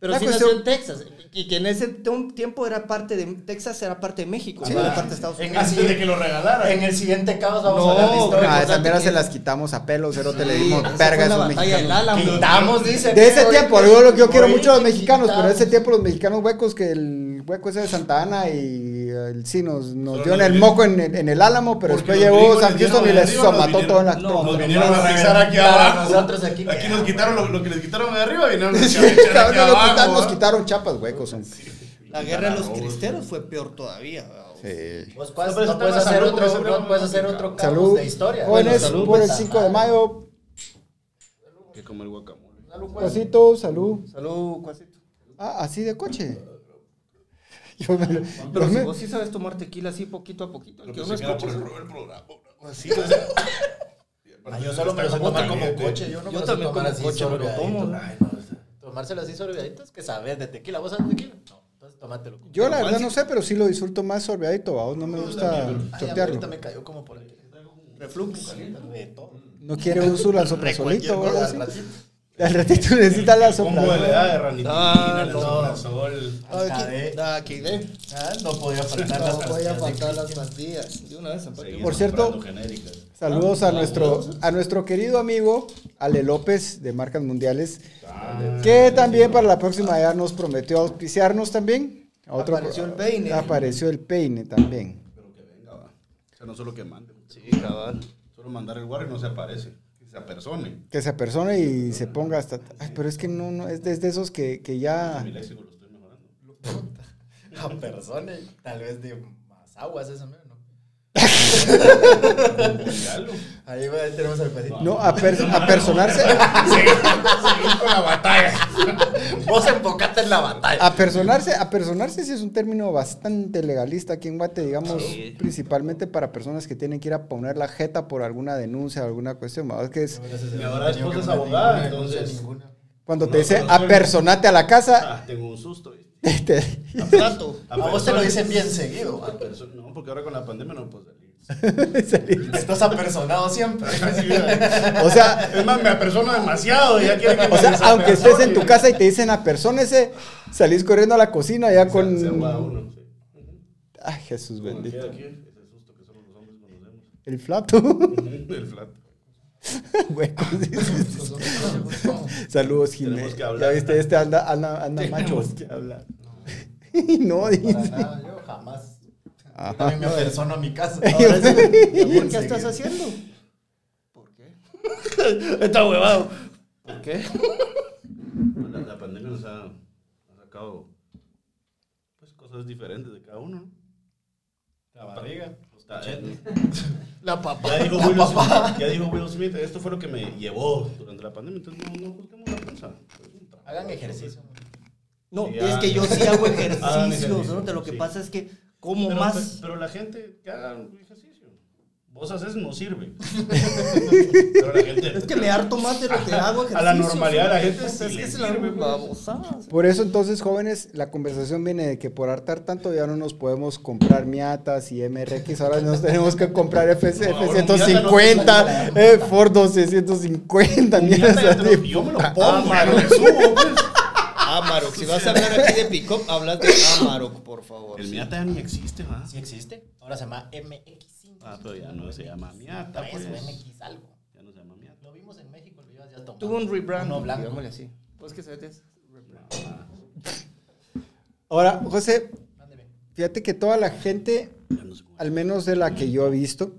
Pero La sí cuestión- nació en Texas. Y que en ese tiempo era parte de Texas, era parte de México, Sí. no era parte de Estados En Unidos. Antes de que lo regalaran. En el siguiente caos vamos No, a hablar de historia. Ah, mierda que- se las quitamos a pelo, cero te le Sí, dimos verga a mexicanos. Quitamos, dice. De ese pero tiempo, yo lo que yo quiero mucho a los mexicanos, pero de ese tiempo los mexicanos huecos, que el hueco ese de Santa Ana y el sí nos, nos dio en el moco en, en el Álamo, pero Porque después llegó San Houston y les de somató vinieron- todo en la no. Nos no, vinieron a revisar aquí abajo. nosotros aquí. Aquí nos quitaron lo, lo que les quitaron de arriba, vinieron Sí, cabrón, nos, abajo. quitaron, nos quitaron chapas huecos. son. La guerra de los cristeros fue peor todavía. Sí. No, no ese puedes hacer otro, no puedes hacer otro Salud. de historia. Jóvenes, Bueno, salud, por el pues, 5 de ajá. mayo, Que como el guacamole. Salud, pues. Cuasito, salud. Salud, Cuasito. Ah, así de coche. Yo me, lo- Pero si me- vos sí sabes tomar tequila así poquito a poquito, el Lo que uno queda por el el programa. Así, o sea. Ah, yo solo me lo sé tomar como coche. Yo, no me Yo lo sé tomar como así coche me lo tomo. Ay, no, o sea, Tomárselo así sorbeadito es que sabes de tequila. ¿Vos sabes de tequila? No. Entonces tómatelo. yo la verdad no sé, pero sí lo disfruto más sorbeadito. A vos no me gusta Ay, a mí chotearlo. ahorita me cayó como por aquí. Reflux. De todo. No quiere Úrsula soprasolito o algo así. Al ratito necesita la Combo de la Ah, la no. soprasol. Alcade. Da, que de. Ah, No podía faltar No las pastillas de faltar las pastillas. De una vez, Por cierto. Saludos a nuestro, a nuestro querido amigo Ale López de Marcas Mundiales, Ah, que también para la próxima ya nos prometió auspiciarnos también. A otro- Apareció el peine. Apareció el peine también. Pero que venga, va. O sea, no solo que mande. Sí, cabal. Solo mandar el guarro y no se aparece. Que se apersone. Que se apersone y se ponga hasta... Ay, pero es que no, no, es de, es de esos que, que ya... Mi léxico lo estoy mejorando. A persona, tal vez de más aguas esa mero, ¿no? Ahí, va, ahí tenemos el pedito. No, aper- apersonarse, Seguir con la batalla. Vos enfocate en la batalla. apersonarse, apersonarse sí es un término bastante legalista aquí en Guate, digamos, Sí. principalmente para personas que tienen que ir a poner la jeta por alguna denuncia o alguna cuestión. ¿verdad? Que es Mi ahora esposa es abogada, entonces- cuando te No, dice apersonate a la casa, Ah, tengo un susto. ¿viste? te- A plato. A vos te lo dicen bien seguido. A No, porque ahora con la pandemia no puedo salir. Estás apersonado siempre. o sea, Es más, me apersono demasiado. y Ya quiere que O sea, aunque estés en tu casa y te dicen apersónese, salís corriendo a la cocina ya Se- se con... uno, sí. Ay, Jesús bendito. queda aquí, ese susto que solo los hombres conocemos. El flato. El flato. Huecos. Saludos, Jiménez. Que Ya viste, este anda, anda, anda macho. hablar. no, Para dice. nada, yo jamás. Ajá. Yo también me apersono a mi casa. Ahora amor, ¿qué estás haciendo? ¿Por qué? Está huevado. ¿Por qué? La, la pandemia nos ha, ha sacado pues, cosas diferentes de cada uno. ¿no? La barriga. La papá. ya, dijo Will Smith, ya dijo Will Smith, esto fue lo que me llevó durante la pandemia, entonces no, no juzguemos la prensa. Hagan ejercicio. No, Sí, es ah. que yo sí hago ejercicios, ejercicio, ¿no? Lo que sí. pasa es que como Pero, más. pero la gente que haga ejercicio. Vos haces no sirve. pero la gente. Es que me harto más de lo que hago A ejercicio. la normalidad la ¿sí? gente Pues es le que es la sirve, pues. babosada. Por eso entonces, jóvenes, la conversación viene de que por hartar tanto ya no nos podemos comprar Miatas y MRX, ahora nos tenemos que comprar FC, No, ahora F-150, eh, Ford 1250, Un mierdas Miata ya te lo- así. yo me lo pongo, me subo, pues. Amarok, si vas a hablar aquí de pick-up, hablas de Amarok, por favor. El sí. Miata ya ni existe, ¿va? Sí existe. Ahora se llama MX5. Ah, pero ya no se llama Miata, Tres pues. MX algo. Ya no se llama Miata. Lo vimos en México, lo ibas ya tomando. Tuvo un rebrand, Uno blanco. digámosle así. Pues que se ve rebrand. Ahora, José, fíjate que toda la gente, no al menos de la que yo he visto,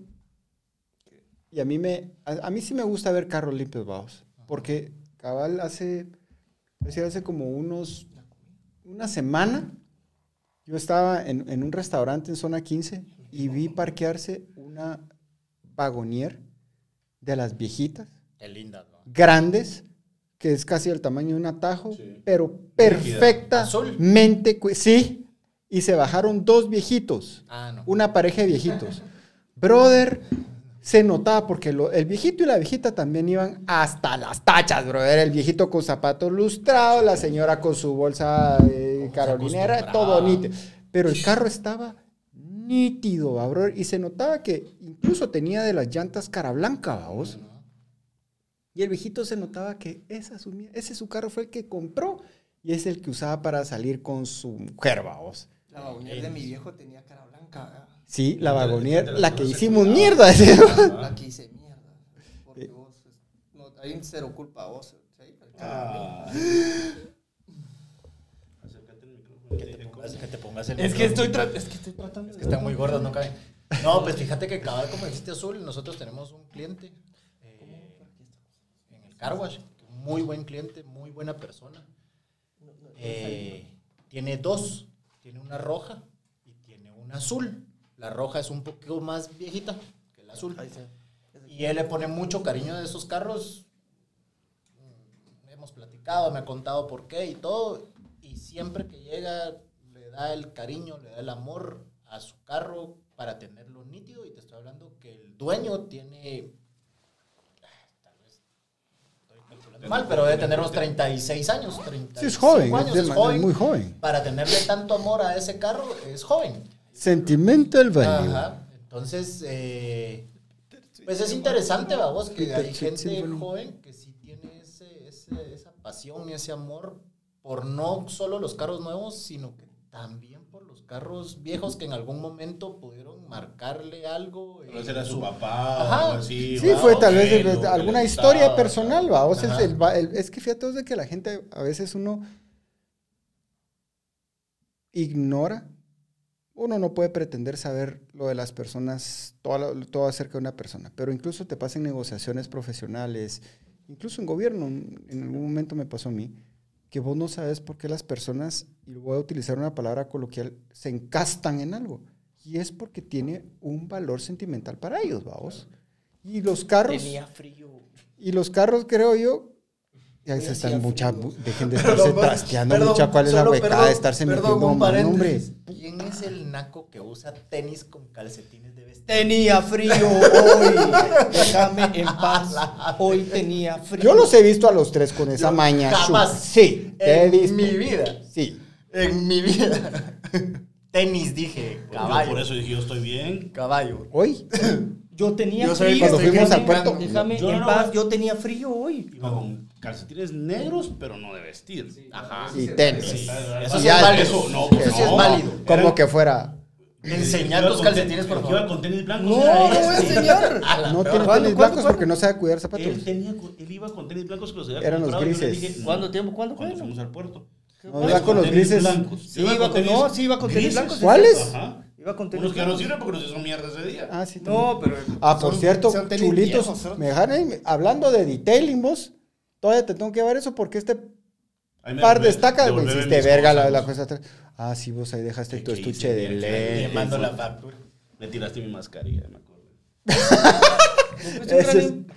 y a mí me, a, a mí sí me gusta ver carros limpios, vamos, porque cabal hace, es decir, hace como unos, una semana, yo estaba en, en un restaurante en zona 15 y vi parquearse una vagonier de las viejitas, Qué linda, ¿no? grandes, que es casi el tamaño de un atajo, Sí. pero perfectamente, sí, y se bajaron dos viejitos, Ah, no. una pareja de viejitos. Brother, se notaba porque lo- el viejito y la viejita también iban hasta las tachas, brother. El viejito con zapatos lustrados, la señora con su bolsa eh, carolinera, todo nítido. Pero el carro estaba nítido, brother, y se notaba que incluso tenía de las llantas cara blanca, vamos. Y el viejito se notaba que esa su ese su carro fue el que compró y es el que usaba para salir con su mujer, vamos. La vagonier de mi viejo tenía cara blanca. ¿verdad? Sí, la vagonier, la que hicimos mierda. ¿sí? La que hice mierda. Porque vos. No, hay cero culpa a vos. ¿sí? Ah. Acércate al micrófono. Que te pongas, que te pongas el Es que, micrófono. estoy es que estoy tratando Es que están muy gordos, no caben. No, pues fíjate que cabal, como dijiste azul, nosotros tenemos un cliente eh, en el car wash, muy buen cliente, muy buena persona. Eh, tiene dos, tiene una roja y tiene una azul. La roja es un poquito más viejita que la azul. Y él le pone mucho cariño a esos carros. Hemos platicado, me ha contado por qué y todo. Y siempre que llega, le da el cariño, le da el amor a su carro para tenerlo nítido. Y te estoy hablando que el dueño tiene. ah, Tal vez estoy calculando mal, pero debe tener unos 36 años. 35 Sí, es joven, años, es, es joven. muy joven. Para tenerle tanto amor a ese carro, es joven. Sentimental value. Ajá. Entonces, eh, pues es interesante, vamos, que hay gente joven que sí tiene ese, ese- esa pasión y ese amor por no solo los carros nuevos, sino que también por los carros viejos que en algún momento pudieron marcarle algo. Tal era su papá Ajá. o algo así. Sí, o fue tal vez que alguna historia gustaba. personal, va. O sea, es, el va- el- es que fíjate de que la gente, a veces uno ignora, uno no puede pretender saber lo de las personas, todo, todo acerca de una persona, pero incluso te pasa en negociaciones profesionales, incluso en gobierno, en algún momento me pasó a mí, que vos no sabes por qué las personas, y voy a utilizar una palabra coloquial, se encastan en algo. Y es porque tiene un valor sentimental para ellos, vamos. Y los carros, Tenía frío. y los carros creo yo, ya se están mucha, frío. dejen de estarse trasteando perdón, mucha, ¿cuál es la huecada perdón, de estarse perdón, metiendo mano, hombre? ¿Quién es el naco que usa tenis con calcetines de vestir? Tenía frío hoy. Déjame en paz. Hoy tenía frío. Yo los he visto a los tres con esa Yo maña. jamás. Sí, te he En visto. mi vida. Sí. En mi vida. Tenis, dije. Yo Caballo. por eso dije, yo estoy bien. Caballo. Hoy, Yo tenía Yo frío. cuando fuimos déjame- al puerto. Déjame Yo en no- paz. Yo tenía frío hoy. Iba con calcetines negros, pero no de vestir. Ajá. y tenis. Sí, Eso sí Ya, es válido. eso, no, Eso pues sí es válido. Como que fuera que tus calcetines, por favor. con tenis blancos No, era no voy a este. enseñar. No tiene ¿Cuándo, tenis blancos porque no sabe cuidar zapatos. Él, tenía, él iba con tenis blancos que los había Eran los yo grises. dije, ¿Cuándo tiempo? ¿Cuándo fue? fuimos al puerto. No, iba con los tenis grises. blancos. Sí, iba con- no, sí, iba con tenis blancos, ¿Cuáles? Ajá. Iba con tenis Unos que no sirven porque nos hizo mierda ese día. Ah, sí. también. No, pero. Ah, por son- cierto, son tenis chulitos, viejos, me dejaron, hablando de detailing vos, todavía te tengo que ver eso porque este Ahí me par devolvé- de estacas me devolvéme hiciste verga la, la cosa atrás. Ah, sí, vos ahí dejaste ¿Qué- tu estuche de Bien, Le lentes. mando la factura. Me tiraste mi mascarilla, me acuerdo.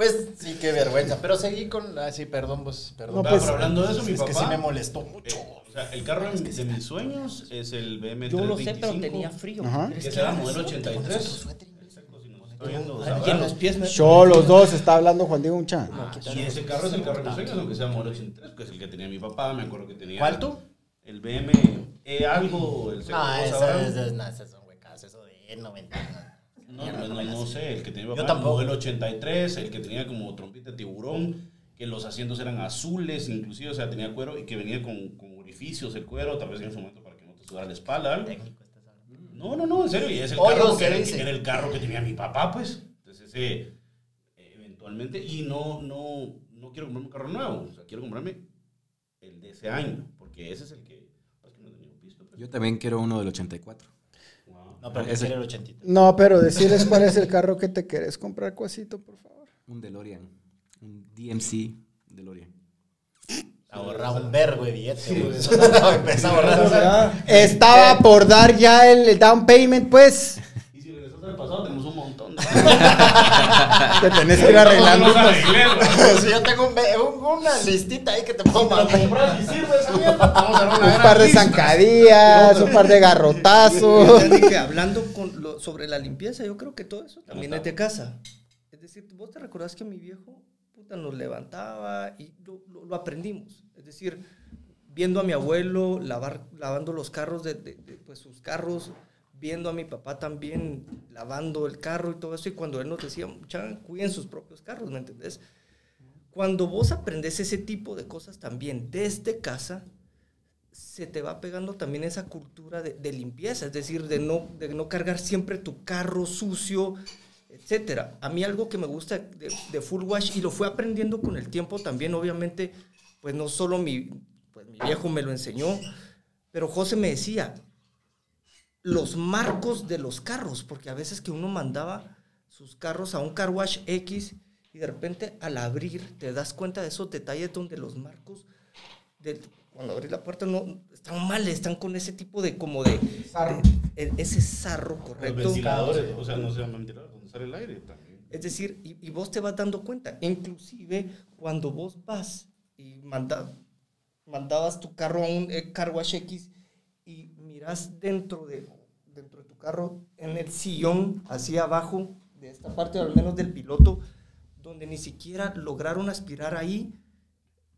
Es- Pues sí, qué vergüenza. Pero seguí con. Ah, sí, perdón, vos. Perdón. No, pues, pero hablando de eso, mi es papá. que sí me molestó mucho. eh, o sea, el carro de, de mis sueños es el BMW Yo lo sé, pero 325, tenía frío. Ajá. Que será modelo 83. Exacto, si nos está viendo, Aquí en sabrán. los pies me. Yo, los dos, está hablando Juan Diego Uncha. Y ese carro es el carro de mis sueños, aunque sea modelo 83, que es el que tenía mi papá, me acuerdo que tenía. ¿Cuál tú? El BM E algo, el segundo, esa sabrán. es, es, no, esas son huecas. Eso de 90. No, no, no, no sé, el que tenía papá, el tampoco. modelo 83, el que tenía como trompita de tiburón, que los asientos eran azules, inclusive, o sea, tenía cuero y que venía con, con orificios el cuero, tal vez en ese momento para que no te sudara la espalda. algo. Técnico estás hablando. No, no, no, en serio, y es el Oye, carro ¿se que era, dice? que era el carro que tenía mi papá, pues. Entonces ese, eh, eventualmente, y no, no, no quiero comprarme un carro nuevo, o sea, quiero comprarme el de ese año, porque ese es el que, es que no tenía visto. pues. Yo también quiero uno del 84. No, pero quiere el 83. No, pero decirles cuál es el carro que te querés comprar, Cuasito, por favor. Un DeLorean. Un DMC DeLorean. Ahorra un vergo de billete. güey. Eso no, Empieza a ahorrar. Estaba por dar ya el down payment, pues. Al pasado, tenemos un montón de... Te tenés que ir arreglando. Si yo tengo un una listita ahí que te puedo mandar. y sirve esa mierda. Vamos a dar una Un par de lista. zancadillas, un par de garrotazos. Hablando con lo- sobre la limpieza, yo creo que todo eso también es de casa. Es decir, vos te recordás que mi viejo puta, nos levantaba y lo, lo- lo aprendimos. Es decir, viendo a mi abuelo lavar, lavando los carros de, de- de, pues, sus carros, viendo a mi papá también lavando el carro y todo eso. Y cuando él nos decía, "Mucha, cuiden sus propios carros, ¿me entendés? Cuando vos aprendes ese tipo de cosas también desde casa, se te va pegando también esa cultura de, limpieza, es decir, de no, de no cargar siempre tu carro sucio, etcétera. A mí algo que me gusta de, de Full Wash, y lo fui aprendiendo con el tiempo también, obviamente, pues no solo mi, pues mi viejo me lo enseñó, pero José me decía, los marcos de los carros, porque a veces que uno mandaba sus carros a un car wash X y de repente al abrir te das cuenta de esos detalles donde los marcos, de- cuando abrís la puerta, no están mal, están con ese tipo de como de, de- e- ese sarro Los correcto. ventiladores, o sea, no se llaman ventiladores, donde sale el aire también. Es decir, y, y vos te vas dando cuenta, inclusive cuando vos vas y manda- mandabas tu carro a un eh, car wash X miras dentro de, dentro de tu carro, en el sillón, hacia abajo, de esta parte, al menos del piloto, donde ni siquiera lograron aspirar ahí,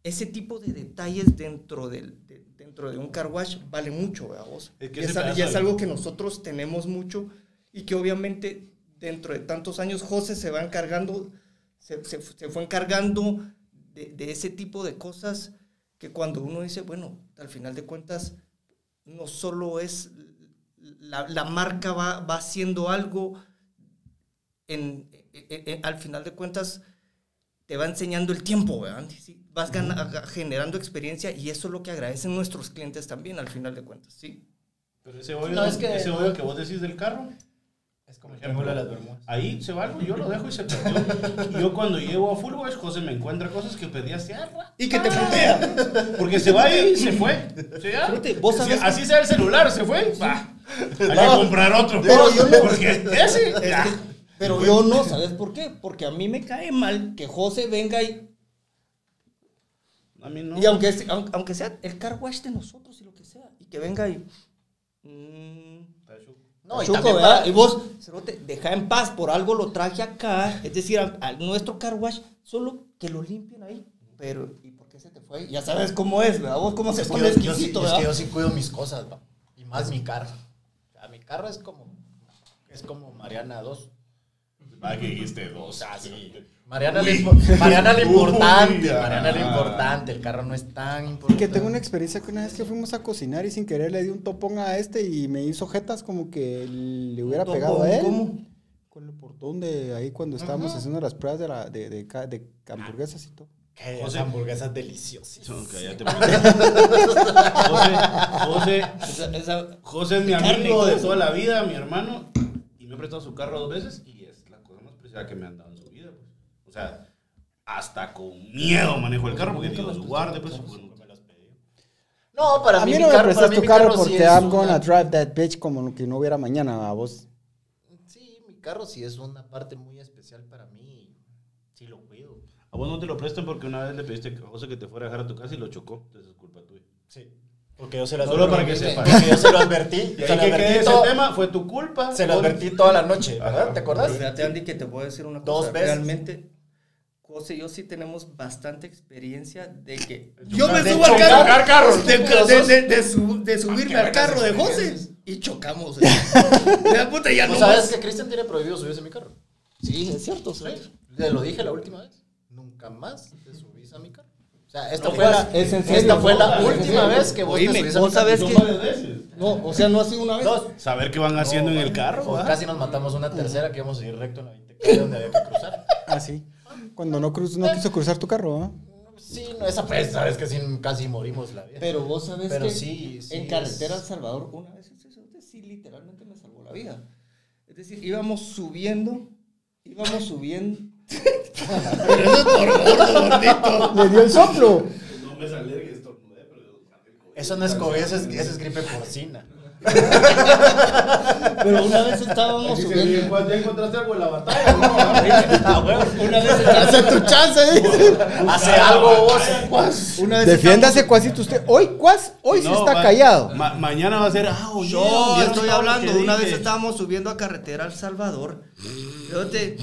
ese tipo de detalles dentro, del, de, dentro de un car wash vale mucho, ¿verdad vos? Es que y, es, y es algo que nosotros tenemos mucho y que obviamente dentro de tantos años José se va encargando, se, se- se fue encargando de, de ese tipo de cosas que cuando uno dice, bueno, al final de cuentas, no solo es, la, la marca va, va haciendo algo, en, en- en- al final de cuentas te va enseñando el tiempo, ¿verdad? Sí, vas generando experiencia y eso es lo que agradecen nuestros clientes también, al final de cuentas, ¿sí? Pero ese hoyo, No, es que- ese hoyo que vos decís del carro, Es como el Por ejemplo, triángulo de las Bermudas. ahí se va algo, yo lo dejo y se perdió. Y yo cuando llego a Full Wash, José me encuentra cosas que pedí hace rato. Y que te putea. Porque se va ahí y se fue. Sí, ya. Fíjate, vos Si sabés que- así sea el celular, se fue. Hay que No. comprar otro. Pero yo no- Porque ese, Es ya. que- pero yo no, ¿sabes por qué? Porque a mí me cae mal que José venga y, A mí no. y aunque, es- aun- aunque sea el car wash de nosotros y lo que sea, y que venga y... mm, No, y Chuco, también ¿verdad? para- Y vos, Cerote, deja en paz, por algo lo traje acá, es decir, a, a nuestro car wash, solo que lo limpien ahí. Pero, ¿y por qué se te fue? Ya sabes cómo es, ¿verdad? Vos cómo se Es pone yo, yo sí, exquisito, es que yo sí cuido mis cosas, va. Y más mi carro. O sea, mi carro es como. Es como Mariana 2. Va que dijiste dos. Ah, sí. Mariana, Uy, importante, ah. Mariana le importante, el carro no es tan Y importante. que tengo una experiencia que una vez que fuimos a cocinar y sin querer le di un topón a este y me hizo jetas como que le hubiera ¿Topón pegado a él. cómo? Con el portón de ahí cuando estábamos haciendo las pruebas de, la, de, de, hamburguesas y todo. Que José. esas hamburguesas deliciosas. No, cállate, José, José, Esa, esa- José es mi y amigo de toda la vida, mi hermano, y me ha prestado su carro dos veces y es la cosa más preciada que me han dado en su vida. Pues. O sea, hasta con miedo manejo el carro porque Dios guarde, pues. bueno, No, para a mí, no me carro, prestas tu carro sí porque es I'm una- gonna drive that bitch como que no hubiera mañana a vos. Sí, mi carro sí es una parte muy especial para mí. Sí lo cuido. A vos no te lo prestan porque una vez le pediste a José que te fuera a dejar a tu casa y lo chocó. Entonces es culpa tuya. Sí. Porque yo se lo Solo para que sepas. Porque yo se lo advertí. Y se lo advertí ese tema, fue tu culpa. Se lo advertí toda la noche, ¿verdad? Ajá. ¿Te acordás? Fíjate, Andy, que te puedo decir una Dos cosa. veces. Realmente, José y yo sí tenemos bastante experiencia de que De yo me subo al carro, carros. de, de- de- de su- de subirme qué al carro de José y chocamos. eh. La puta ya ¿No no sabes que Cristian tiene prohibido subirse a mi carro? Sí, es cierto. sí. Le lo dije la última vez. Nunca más te subís a mi carro. O sea, esta No, fue pues, la, es esta fue la ¿no? última vez que vos Oíme, te subís a mi carro. Son que-. No, o sea, no ha sido una vez. Dos. Saber qué van haciendo en el carro. Pues ¿va? casi nos matamos una tercera que íbamos a ir recto en la 20 calle donde había que cruzar. Ah, sí. Cuando no, cruz, no quiso cruzar tu carro, ¿ah? Sí, no, esa pues, sabes que sí, casi morimos la vida. Pero vos sabés Pero que sí, sí en carretera es- El Salvador, una vez cerote sí literalmente me salvó la vida. Es decir, íbamos subiendo, íbamos subiendo. Pero eso es por gordito. Le dio el soplo. No me sale que estornudé, pero... Eso no es COVID, eso es, eso es gripe porcina. Pero una vez estábamos Dice, subiendo. ¿Ya encontraste algo en la batalla? No, Una vez estábamos. Hace tu chance, dice. Hace algo vos. Una vez Defiéndase, Cuasito, usted. Hoy, Cuas, hoy sí No, está va- callado. ma- mañana va a ser. Ah, oye, Yo ¿vieron estoy hablando, una vez estábamos subiendo a carretera al Salvador. fíjate,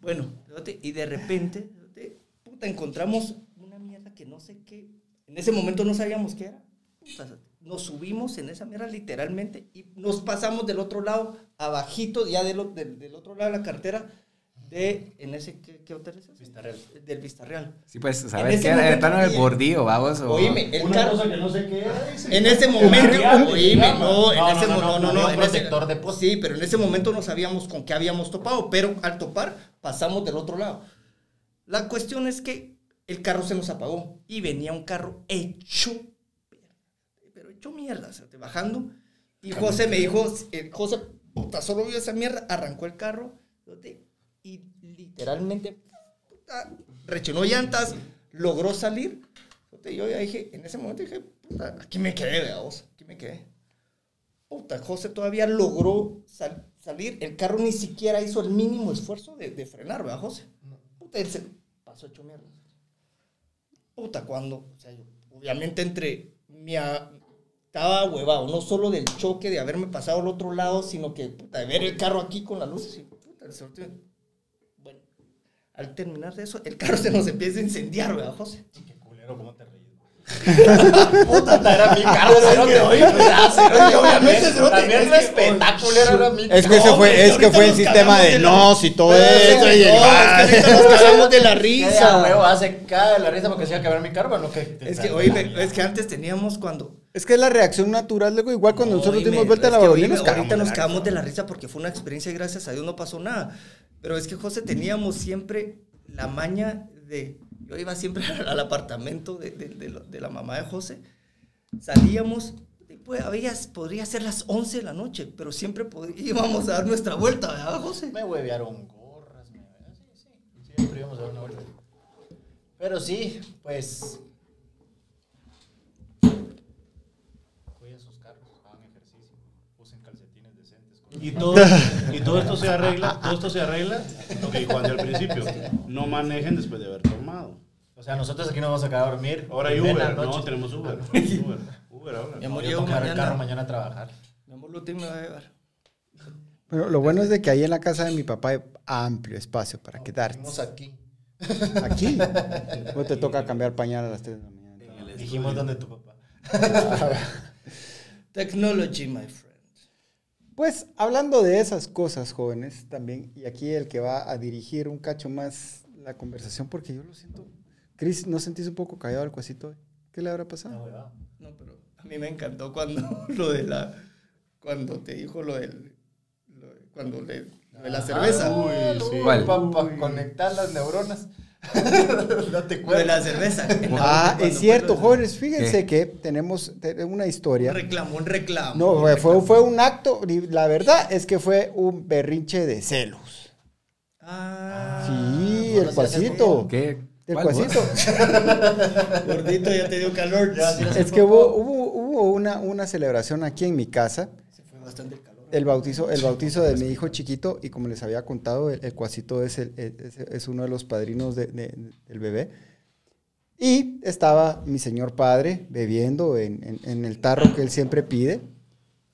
bueno, fíjate, y de repente, fíjate, puta, encontramos una mierda que no sé qué. En ese momento no sabíamos qué era. Puta, nos subimos en esa mierda literalmente y nos pasamos del otro lado, abajito, ya del, o- del, del otro lado de la carretera, de, en ese, ¿qué, qué hotel es ese? Vistarreal. Del Vistarreal. Sí, pues, ¿sabes qué? Era el momento plano del bordillo, vamos. O... Oíme, el Una carro... cosa que no sé qué era. En ese momento, oíme, no, en No, ese no, mo- no, no, en ese- protector de poste. Sí, pero en ese momento no sabíamos con qué habíamos topado, pero al topar pasamos del otro lado. La cuestión es que el carro se nos apagó y venía un carro hecho, hecho mierda, o sea, bajando. Y José me dijo, eh, José, puta, solo vio esa mierda, arrancó el carro y literalmente puta, rechinó llantas, logró salir. Yo ya dije, en ese momento dije, puta, aquí me quedé, veamos, aquí me quedé. Puta, José todavía logró sal- salir. El carro ni siquiera hizo el mínimo esfuerzo de, de frenar, ¿verdad, José? Puta, él se pasó hecho mierda. Puta, cuando, o sea, yo, obviamente entre mi, a- estaba huevado, no solo del choque de haberme pasado al otro lado, sino que, puta, de ver el carro aquí con las luces y, puta, el bueno, al terminar de eso, el carro se nos empieza a incendiar, ¿verdad, José? Qué culero, ¿cómo te? Puta, era mi carro, oye, pues, obviamente, cerote, también es que, espectacular era mi Es que ese No, fue, es que fue el sistema de nos y todo eso. y el- no, es que ahorita nos cagamos de la Risa. huevo, hace cada de la risa porque se iba a quebrar mi carro, ¿no? Que, Es que, oye, es que antes teníamos cuando... Es que es la reacción natural, luego igual cuando nosotros dimos vuelta a la cagamos Ahorita nos cagamos de la risa porque fue una experiencia y gracias a Dios no pasó nada. Pero es que José teníamos siempre la maña de... Yo iba siempre al apartamento de, de- de la mamá de José. Salíamos, pues, había, podría ser las 11 de la noche, pero siempre íbamos a dar nuestra vuelta, ¿verdad, José? Me huevearon gorras, me sí, sí, siempre íbamos a dar una vuelta. Pero sí, pues... Cuiden sus carros, hagan ejercicio, usen calcetines decentes. con- Y todo, y todo esto se arregla, todo esto se arregla, lo que dijo al principio, no manejen después de haber tomado. O sea, nosotros aquí nos vamos a quedar a dormir. Ahora hay en la Uber, noche. no, tenemos Uber. Uber, Uber ahora. Mi amor, Voy a tomar el mañana. carro mañana a trabajar. Mi amor, Lutín me va a llevar. Pero lo bueno es de que ahí en la casa de mi papá hay amplio espacio para quedarse. Dijimos aquí. Aquí. No te toca cambiar pañal a las 3 de la mañana. Dijimos donde tu papá. Technology, my friend. Pues hablando de esas cosas, jóvenes, también, y aquí el que va a dirigir un cacho más la conversación, porque yo lo siento. Cris, ¿no sentís un poco callado al cuasito hoy? ¿Qué le habrá pasado? No. No, pero a mí me encantó cuando lo de la. Cuando te dijo lo del. lo de- cuando le. lo de la cerveza. Uy, sí. ¿Cuál? Para conectar las neuronas. De la cerveza. Ah, es cierto, jóvenes, fíjense que tenemos te- una historia. Un reclamo, un reclamo. No, un fue, fue, reclamo. fue un acto, la verdad es que fue un berrinche de celos. Ah. Sí, el cuasito. ¿Qué? El cuasito. Gordito, ya te dio calor. Ya, sí, Es que hubo, hubo, hubo una, una celebración aquí en mi casa. Se fue bastante el calor. El bautizo, el bautizo de mi hijo chiquito, y como les había contado, el, el cuasito es, el- es, es uno de los padrinos de- de- del bebé. Y estaba mi señor padre bebiendo en, en- en el tarro que él siempre pide,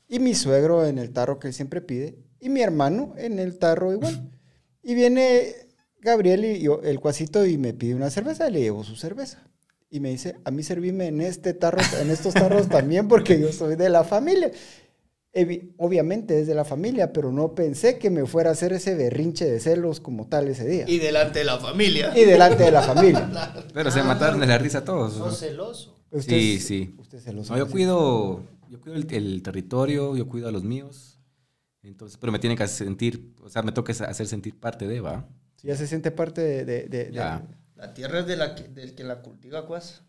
y mi suegro en el tarro que él siempre pide, y mi hermano en el tarro igual. Y viene Gabriel y yo, el cuasito y me pide una cerveza, y le llevo su cerveza. Y me dice, a mí servime en este tarro, en estos tarros también, porque yo soy de la familia. Obviamente es de la familia, pero no pensé que me fuera a hacer ese berrinche de celos como tal ese día. Y delante de la familia. Y delante de la familia. Pero se mataron de la risa todos. ¿no? Sos celoso. Usted Sí, es- sí. Usted se lo No, yo cuido, yo cuido el, el territorio, yo cuido a los míos. Entonces, pero me tiene que hacer sentir, o sea, me toca hacer sentir parte de, ¿va? Ya se siente parte de... de- de- de- Ya. La tierra es de la que, del que la cultiva, cuas.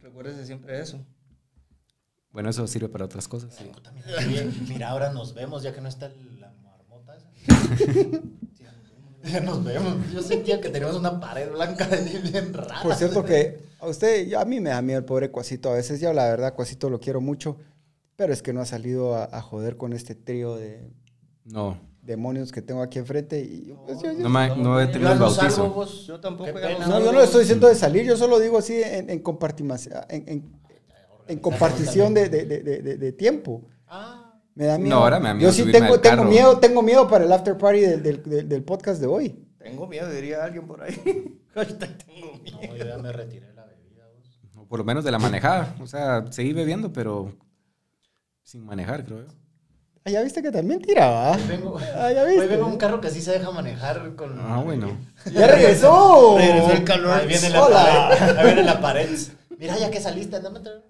Recuérdese siempre eso. Bueno, eso sirve para otras cosas. sí. Mira, ahora nos vemos, ya que no está la marmota esa. Ya nos vemos. Yo sentía que teníamos una pared blanca ahí bien rara. Por cierto que a usted, yo- a mí me da miedo el pobre Cuasito a veces. Yo la verdad, Cuasito lo quiero mucho, pero es que no ha salido a, a joder con este trío de No, demonios que tengo aquí enfrente. Y yo, pues, yo- yo- no, me- no he Yo tenido el bautizo. vos. Yo tampoco ya pena. no yo no le estoy diciendo de salir, yo solo digo así en, en, compartimación- en, en- compartición de, de- de- de- tiempo. Ah, Me da No, miedo. ahora me da miedo Yo sí tengo, tengo miedo, tengo miedo para el after party del, del- del- del podcast de hoy. Tengo miedo, diría alguien por ahí. Hashtag tengo miedo. no, yo ya me retiré la bebida, vos. O por lo menos de la manejada. O sea, seguí bebiendo, pero sin manejar, creo yo. Ah, ya viste que también tiraba. Hoy vengo, Ah, ya hoy viste. vengo en un carro que sí se deja manejar con. Ah, bueno. Ya regresó. Regresó el calor. Ahí viene la Hola. pared. Ahí viene la pared. Mira, ya que saliste, andame a traer.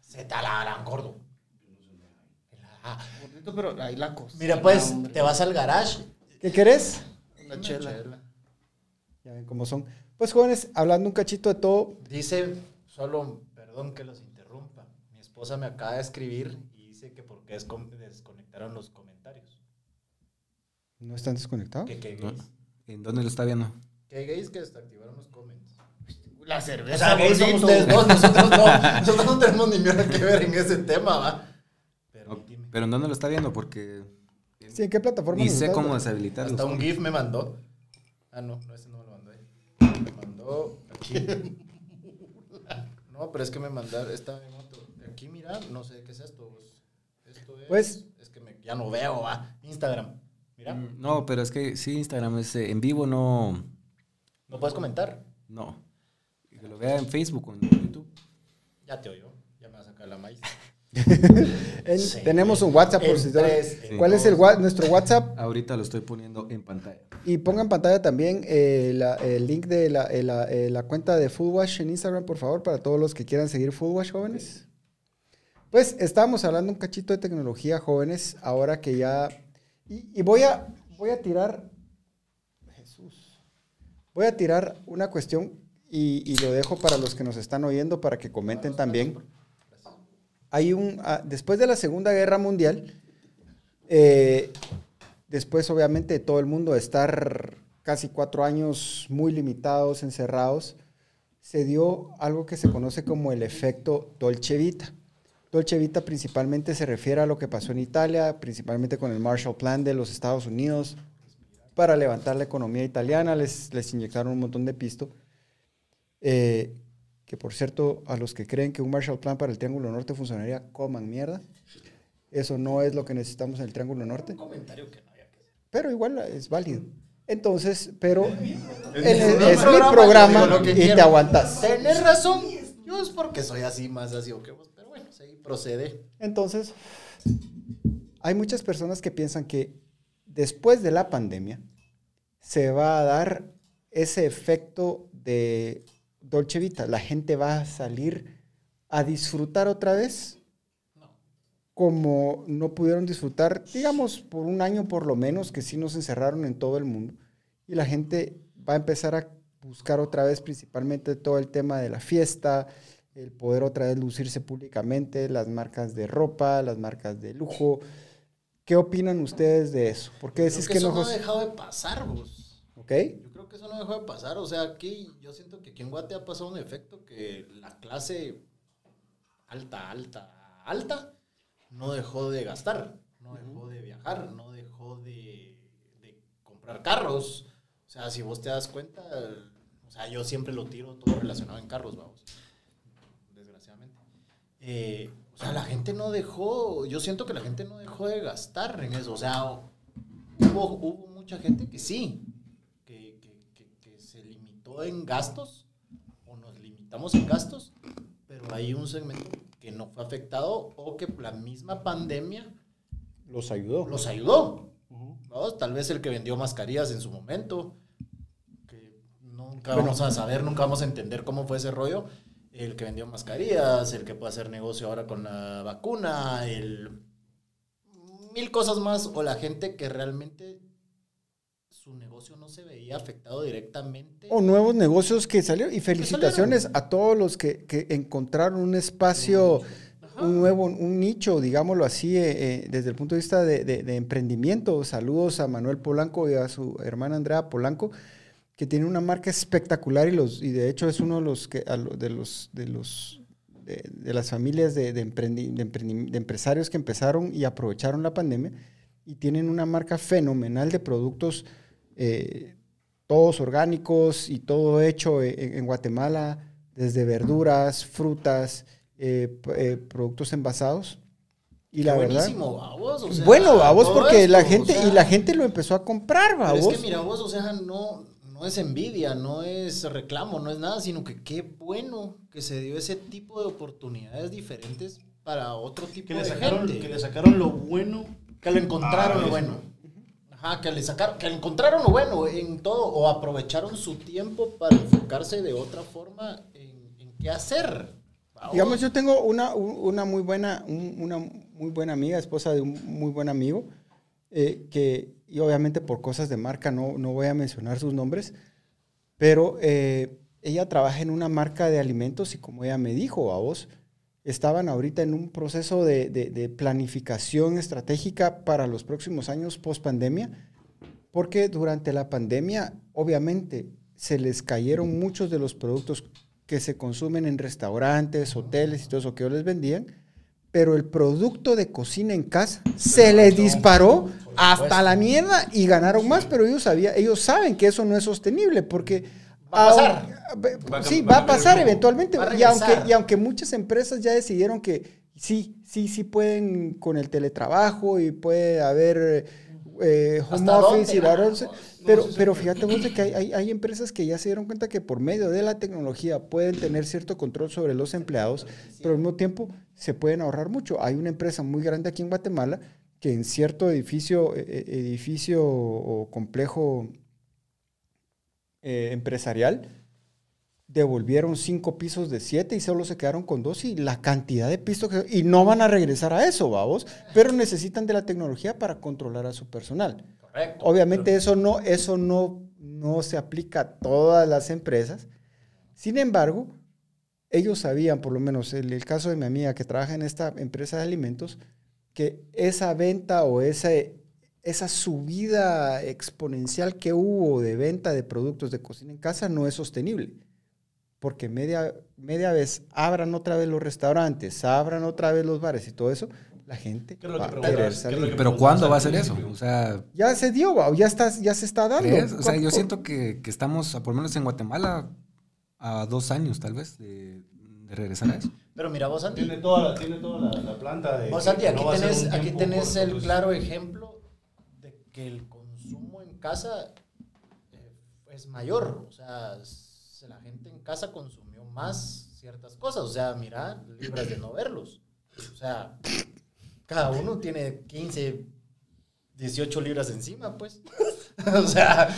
Se te la gordo. Ah, pero ahí la cosa. Mira, pues, te vas al garage. ¿Qué querés? Una chela. Ya ven cómo son. Pues jóvenes, hablando un cachito de todo, Dice, solo, perdón que los interrumpa. Mi esposa me acaba de escribir y dice que por qué descon- desconectaron los comentarios. ¿no están desconectados? ¿No? gays. ¿En dónde lo está viendo? Que gays que desactivaron los comments. La O cerveza. sea, son gordito. ustedes dos. Nosotros no, nosotros no tenemos ni mierda que ver en ese tema, va. Pero dime. ¿Pero en dónde lo está viendo? Porque Sí, ¿en qué plataforma? ni sé cómo viendo? deshabilitar los Hasta un. GIF me mandó. Ah, no, no, ese no me lo mandó él. Me mandó aquí. No, pero es que me mandaron, está en otro. Aquí, mira, no sé qué es esto. Esto es. Pues- Es que me- ya no veo, va. Instagram. Mira, Mm, No, pero es que sí, Instagram es eh, en vivo, no. no puedes comentar. No. Que lo vea en Facebook o en YouTube. Ya te oyó. Ya me va a sacar la maíz. En- Sí. Tenemos un WhatsApp por En si tres, ¿Cuál es el nuestro WhatsApp? Ahorita lo estoy poniendo en pantalla. Y ponga en pantalla también eh, la- el link de la, eh, la, eh, la cuenta de Food Wash en Instagram, por favor, para todos los que quieran seguir Food Wash, jóvenes. Pues estábamos hablando un cachito de tecnología, jóvenes, ahora que ya... Y, y voy, a, voy a tirar... Jesús. Voy a tirar una cuestión y, lo dejo para los que nos están oyendo, para que comenten también. Hay un... ah, después de la Segunda Guerra Mundial, eh, después obviamente de todo el mundo estar casi cuatro años muy limitados, encerrados, se dio algo que se conoce como el efecto Dolce Vita. Dolce Vita principalmente se refiere a lo que pasó en Italia, principalmente con el Marshall Plan de los Estados Unidos, para levantar la economía italiana, les, les inyectaron un montón de pisto. Eh, que por cierto, a los que creen que un Marshall Plan para el Triángulo Norte funcionaría, coman mierda. Eso no es lo que necesitamos en el Triángulo Norte. comentario que no había que hacer. Pero igual es válido. Entonces, pero es, mi es mi programa, y quiero. te aguantas. Tenés razón. Yo es porque soy así, más así o que vos. Pero bueno, sí, procede. Entonces, hay muchas personas que piensan que después de la pandemia se va a dar ese efecto de Dolce Vita. La gente va a salir a disfrutar otra vez como no pudieron disfrutar, digamos, por un año por lo menos, que sí nos encerraron en todo el mundo. Y la gente va a empezar a buscar otra vez principalmente todo el tema de la fiesta, el poder otra vez lucirse públicamente, las marcas de ropa, las marcas de lujo. ¿Qué opinan ustedes de eso? ¿Por qué decís Creo que, eso no... no ha dejado de pasar, vos. ¿Ok? Yo creo que eso no dejó de pasar. O sea, aquí yo siento que aquí en Guate ha pasado un efecto que la clase alta, alta, alta no dejó de gastar, no dejó de viajar, no dejó de, de comprar carros. O sea, si vos te das cuenta, o sea, yo siempre lo tiro todo relacionado en carros, vamos. Desgraciadamente. Eh, o sea, la gente no dejó, yo siento que la gente no dejó de gastar en eso. O sea, hubo, hubo mucha gente que sí, que, que- que- que en gastos, o nos limitamos en gastos, pero hay un segmento que no fue afectado o que la misma pandemia Los ayudó. los ayudó. Tal vez el que vendió mascarillas en su momento, que nunca Bueno. vamos a saber, nunca vamos a entender cómo fue ese rollo. El que vendió mascarillas, el que puede hacer negocio ahora con la vacuna, el mil cosas más, o la gente que realmente su negocio no se veía afectado directamente. O nuevos negocios que salieron. Y felicitaciones a todos los que, que encontraron un espacio, un nuevo, un nicho, digámoslo así, eh, eh, desde el punto de vista de, de- de emprendimiento. Saludos a Manuel Polanco y a su hermana Andrea Polanco, que tiene una marca espectacular y, los, y de hecho es uno de los, que, de los, de los de, de las familias de, de emprendi- de emprendi- de empresarios que empezaron y aprovecharon la pandemia y tienen una marca fenomenal de productos eh, todos orgánicos y todo hecho e- en, en Guatemala, desde verduras, frutas, eh, eh, productos envasados. Y la verdad, Buenísimo, babos, o sea, bueno, todo porque la gente, o sea, y la gente lo empezó a comprar, Pero vamos. es que mira vos, o sea, no, no es envidia, no es reclamo, no es nada, sino que qué bueno que se dio ese tipo de oportunidades diferentes para otro tipo Que le, de sacaron, gente. que le sacaron lo bueno. Que le encontraron Ah, lo eso. bueno. Ajá, que le sacaron, que encontraron lo bueno en todo, o aprovecharon su tiempo para enfocarse de otra forma en, en qué hacer. Digamos, yo tengo una, un- una muy buena, un- una muy buena amiga, esposa de un muy buen amigo, eh, que, y obviamente por cosas de marca no, no voy a mencionar sus nombres, pero eh, ella trabaja en una marca de alimentos y como ella me dijo a vos, estaban ahorita en un proceso de, de- de planificación estratégica para los próximos años post pandemia, porque durante la pandemia, obviamente, se les cayeron muchos de los productos que se consumen en restaurantes, hoteles y todo eso que ellos les vendían, pero el producto de cocina en casa se les disparó hasta la mierda y ganaron más, pero ellos, sabía, ellos saben que eso no es sostenible porque... Va a pasar. ah, a sí, va a pasar eventualmente. Va a y, aunque, y aunque muchas empresas ya decidieron que sí, sí, sí pueden con el teletrabajo y puede haber eh, home ¿Hasta office dónde y varones, vamos? pero, pero fíjate vos de que hay, hay, hay empresas que ya se dieron cuenta que por medio de la tecnología pueden tener cierto control sobre los empleados, pero al mismo tiempo se pueden ahorrar mucho. Hay una empresa muy grande aquí en Guatemala que en cierto edificio, eh, eh, edificio o complejo eh, empresarial devolvieron cinco pisos de siete y solo se quedaron con dos y la cantidad de pisos que, y no van a regresar a eso, vamos, pero necesitan de la tecnología para controlar a su personal. Correcto. Obviamente eso no, eso no, no se aplica a todas las empresas. Sin embargo, ellos sabían, por lo menos en el caso de mi amiga que trabaja en esta empresa de alimentos, que esa venta o esa, esa subida exponencial que hubo de venta de productos de cocina en casa no es sostenible. Porque media, media vez abran otra vez los restaurantes, abran otra vez los bares y todo eso, la gente ¿Qué es lo va que a querer ¿Qué es lo salir. que Pero ¿cuándo va a ser eso? O sea, Ya se dio, ya, está, ya se está dando. ¿crees? O sea, yo siento que, que estamos, por lo menos en Guatemala, a dos años tal vez de, de regresar a eso. Pero mira vos, Santi, Tiene toda la, tiene toda la, la planta de. Vos, que Santi, aquí no tenés, aquí tenés el claro ejemplo que el consumo en casa eh, es mayor. O sea, la gente en casa consumió más ciertas cosas. O sea, mira, libras de no verlos. O sea, cada uno tiene 15, 18 libras encima, pues. o sea,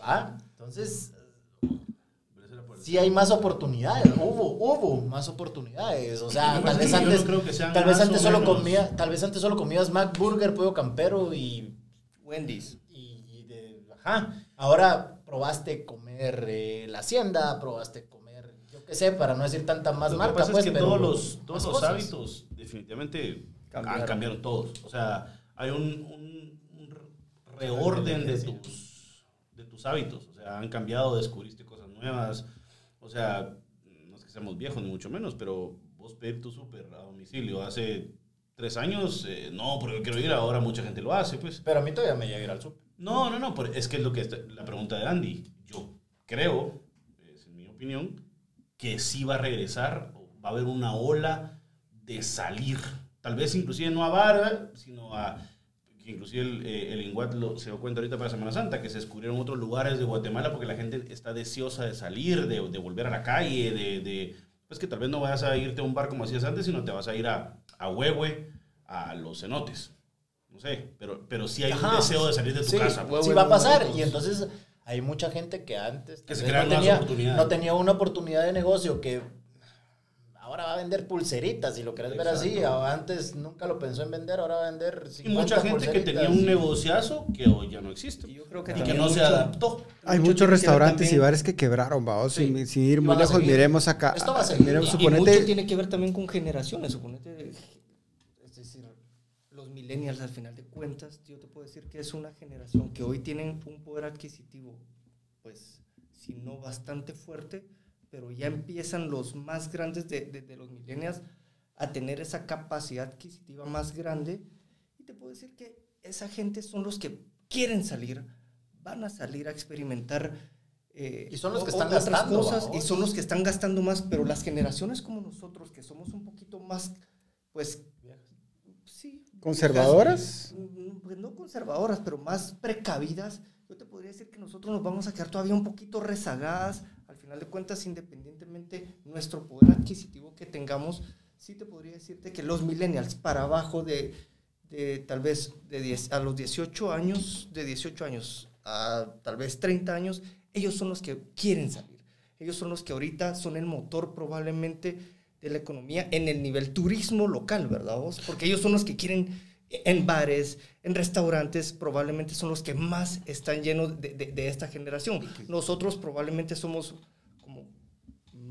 va. Entonces, Pero eso era por el- sí hay más oportunidades. Hubo, hubo más oportunidades. O sea, tal vez no antes, creo que sean tal vez antes solo menos. comía, tal vez antes solo comías Mac Burger, pollo campero y Wendy's. y, y de, ajá. Ahora probaste comer eh, la hacienda, probaste comer, yo qué sé, para no decir tanta más Lo que marca, pasa pues, es que pero todos los, todos los hábitos definitivamente Cambiaron. han cambiado todos. O sea, hay un, un- un reorden de tus, de tus hábitos. O sea, han cambiado, descubriste cosas nuevas. O sea, no es que seamos viejos ni mucho menos, pero vos pedir tu súper a domicilio hace tres años, eh, no, porque quiero ir, ahora mucha gente lo hace, pues. Pero a mí todavía me llega a ir al súper. No, no, no, pero es que es lo que está- la pregunta de Andy. Yo creo, es en mi opinión, que sí va a regresar, va a haber una ola de salir. Tal vez inclusive no a Bar, sino a que inclusive el, eh, el Inguat lo- se dio cuenta ahorita para Semana Santa, que se descubrieron otros lugares de Guatemala porque la gente está deseosa de salir, de, de volver a la calle, de, de- pues que tal vez no vayas a irte a un bar como hacías antes, sino te vas a ir a, a Huehue, a los cenotes. No sé, pero, pero sí hay Ajá. un deseo de salir de tu Sí, casa. pues. sí va a pasar. Y entonces hay mucha gente que antes Que se no, tenía, no tenía una oportunidad de negocio que ahora va a vender pulseritas, si lo querés ver así. Antes nunca lo pensó en vender, ahora va a vender 50 Y mucha gente que tenía un negociazo que hoy ya no existe. Y yo creo que Y que no se mucho- adaptó. Hay Mucho muchos restaurantes y bares que quebraron, vamos. Sí. Sin, sin ir Y muy lejos, miremos acá. Esto va a ah, seguir. miremos, Y suponete- mucho tiene que ver también con generaciones, suponete, es decir, los millennials al final de cuentas, yo te puedo decir que es una generación que hoy tienen un poder adquisitivo, pues, si no bastante fuerte, pero ya empiezan los más grandes de, de- de los millennials a tener esa capacidad adquisitiva más grande, y te puedo decir que esa gente son los que quieren salir, van a salir a experimentar. eh, Y son los que están otras gastando, cosas y son los que están gastando más, pero las generaciones como nosotros, que somos un poquito más, pues, sí. ¿Conservadoras? mm, Pues no conservadoras, pero más precavidas. Yo te podría decir que nosotros nos vamos a quedar todavía un poquito rezagadas. Al final de cuentas, independientemente nuestro poder adquisitivo que tengamos, sí te podría decirte que los millennials para abajo de, de tal vez de 10, a los 18 años, de 18 años a tal vez 30 años, ellos son los que quieren salir. Ellos son los que ahorita son el motor probablemente de la economía en el nivel turismo local, ¿verdad vos? Porque ellos son los que quieren en bares, en restaurantes, probablemente son los que más están llenos de, de- de esta generación. Nosotros probablemente somos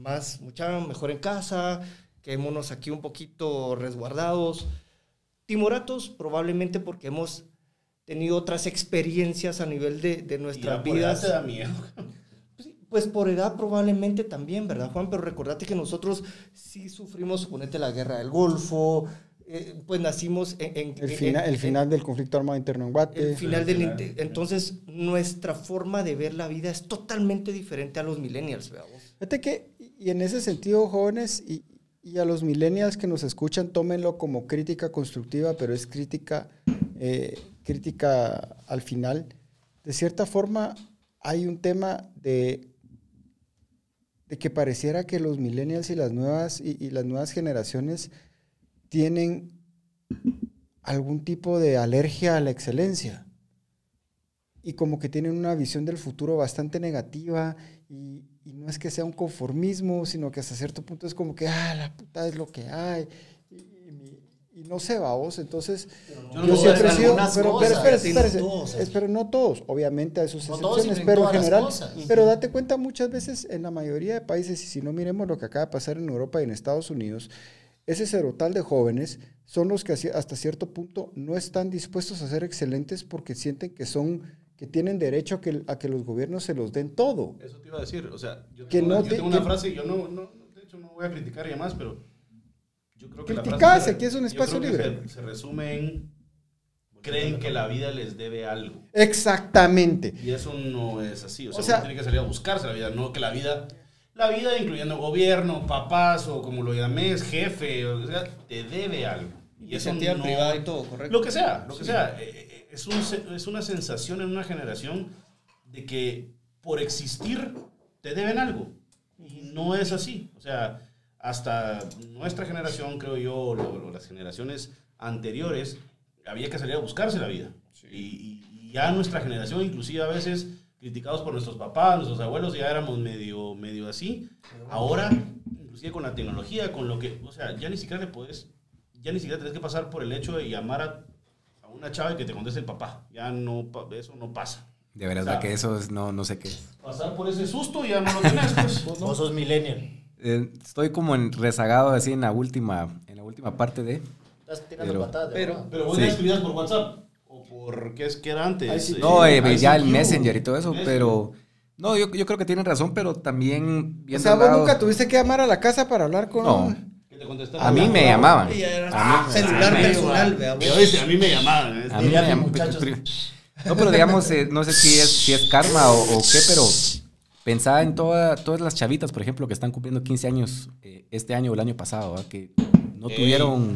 más, mucha mejor en casa, quedémonos aquí un poquito resguardados. Timoratos probablemente porque hemos tenido otras experiencias a nivel de, de nuestras ya por edad vidas. te da miedo. Pues Pues por edad probablemente también, ¿verdad, Juan? Pero recordate que nosotros sí sufrimos, suponete, la guerra del Golfo, eh, pues nacimos en... en- El, en- fina- el en- final del conflicto armado interno en Guate. el final del... final. inte- Entonces, nuestra forma de ver la vida es totalmente diferente a los millennials, veamos. Fíjate que, y en ese sentido, jóvenes, y, y a los millennials que nos escuchan, tómenlo como crítica constructiva, pero es crítica, eh, crítica al final. De cierta forma, hay un tema de, de que pareciera que los millennials y las nuevas, y, las nuevas generaciones tienen algún tipo de alergia a la excelencia y como que tienen una visión del futuro bastante negativa y, y no es que sea un conformismo, sino que hasta cierto punto es como que, ah, la puta es lo que hay. Y, y- y no sé, vos entonces no yo todas, siempre he sido, algunas pero, espérese, no todos, no todos, obviamente hay sus No excepciones, pero en general, pero date cuenta muchas veces en la mayoría de países, y si no miremos lo que acaba de pasar en Europa y en Estados Unidos, ese cerotal de jóvenes son los que hasta cierto punto no están dispuestos a ser excelentes porque sienten que son que tienen derecho a que, a que los gobiernos se los den todo. Eso te iba a decir. O sea, yo Que tengo, una, no yo te- tengo una que- frase, yo no, no, de hecho no voy a criticar y demás, pero yo creo que Criticás, aquí es un yo espacio libre. Se, se resume en, creen que la vida les debe algo. Exactamente. Y eso no es así. O sea, O sea- uno tiene que salir a buscarse la vida, no que la vida, la vida incluyendo gobierno, papás o como lo llames, jefe, o sea, te debe algo. Y eso Iniciativa no- privada y todo, correcto. Lo que sea, lo que sea. Eh, Es, un es una sensación en una generación de que por existir te deben algo. Y no es así. O sea, hasta nuestra generación, creo yo, o lo- lo- las generaciones anteriores había que salir a buscarse la vida. Y, y- y ya nuestra generación, inclusive a veces criticados por nuestros papás, nuestros abuelos, ya éramos medio, medio así. Ahora, inclusive con la tecnología, con lo que, o sea, ya ni siquiera le puedes, ya ni siquiera tenés que pasar por el hecho de llamar a una chava y que te conteste el papá. Ya no, eso no pasa. De verdad O sea, que eso es, no, no sé qué es. Pasar por ese susto ya no lo tenés, pues. Vos sos millennial. Eh, estoy como en rezagado así en la última, en la última parte de. Estás tirando Pero- patadas. de pero- verdad. Pero vos Sí. ya escribías por WhatsApp. O por, ¿qué es que era antes? No, eh, ICQ. ya el Messenger y todo eso, Messenger. pero. No, yo, yo creo que tienen razón, pero también. O sea, vos lado- nunca tuviste que llamar a la casa para hablar con... No. A mí me llamaban. Celular mí- personal, a mí me llamaban. ¿eh? A mí me muchachos. No, pero digamos, eh, no sé si es, si es karma o, o qué, pero pensaba en toda- todas las chavitas, por ejemplo, que están cumpliendo 15 años eh, este año o el año pasado, que no Ey. tuvieron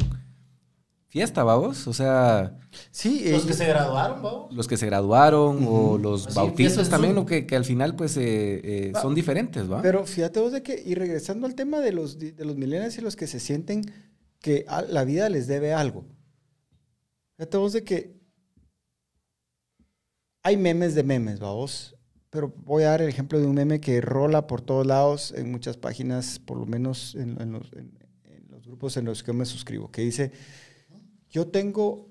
fiesta, vamos. O sea, Sí, eh, Los que se graduaron, vamos. los que se graduaron o los Así, bautizos en también, Zoom. o que, que al final, pues, eh, eh, Va. son diferentes, ¿va? Pero fíjate vos de que, y regresando al tema de los, de los millennials y los que se sienten que a- la vida les debe algo. Fíjate vos de que hay memes de memes, vamos. Pero voy a dar el ejemplo de un meme que rola por todos lados en muchas páginas, por lo menos en, en los, en- en los grupos en los que me suscribo, que dice, yo tengo,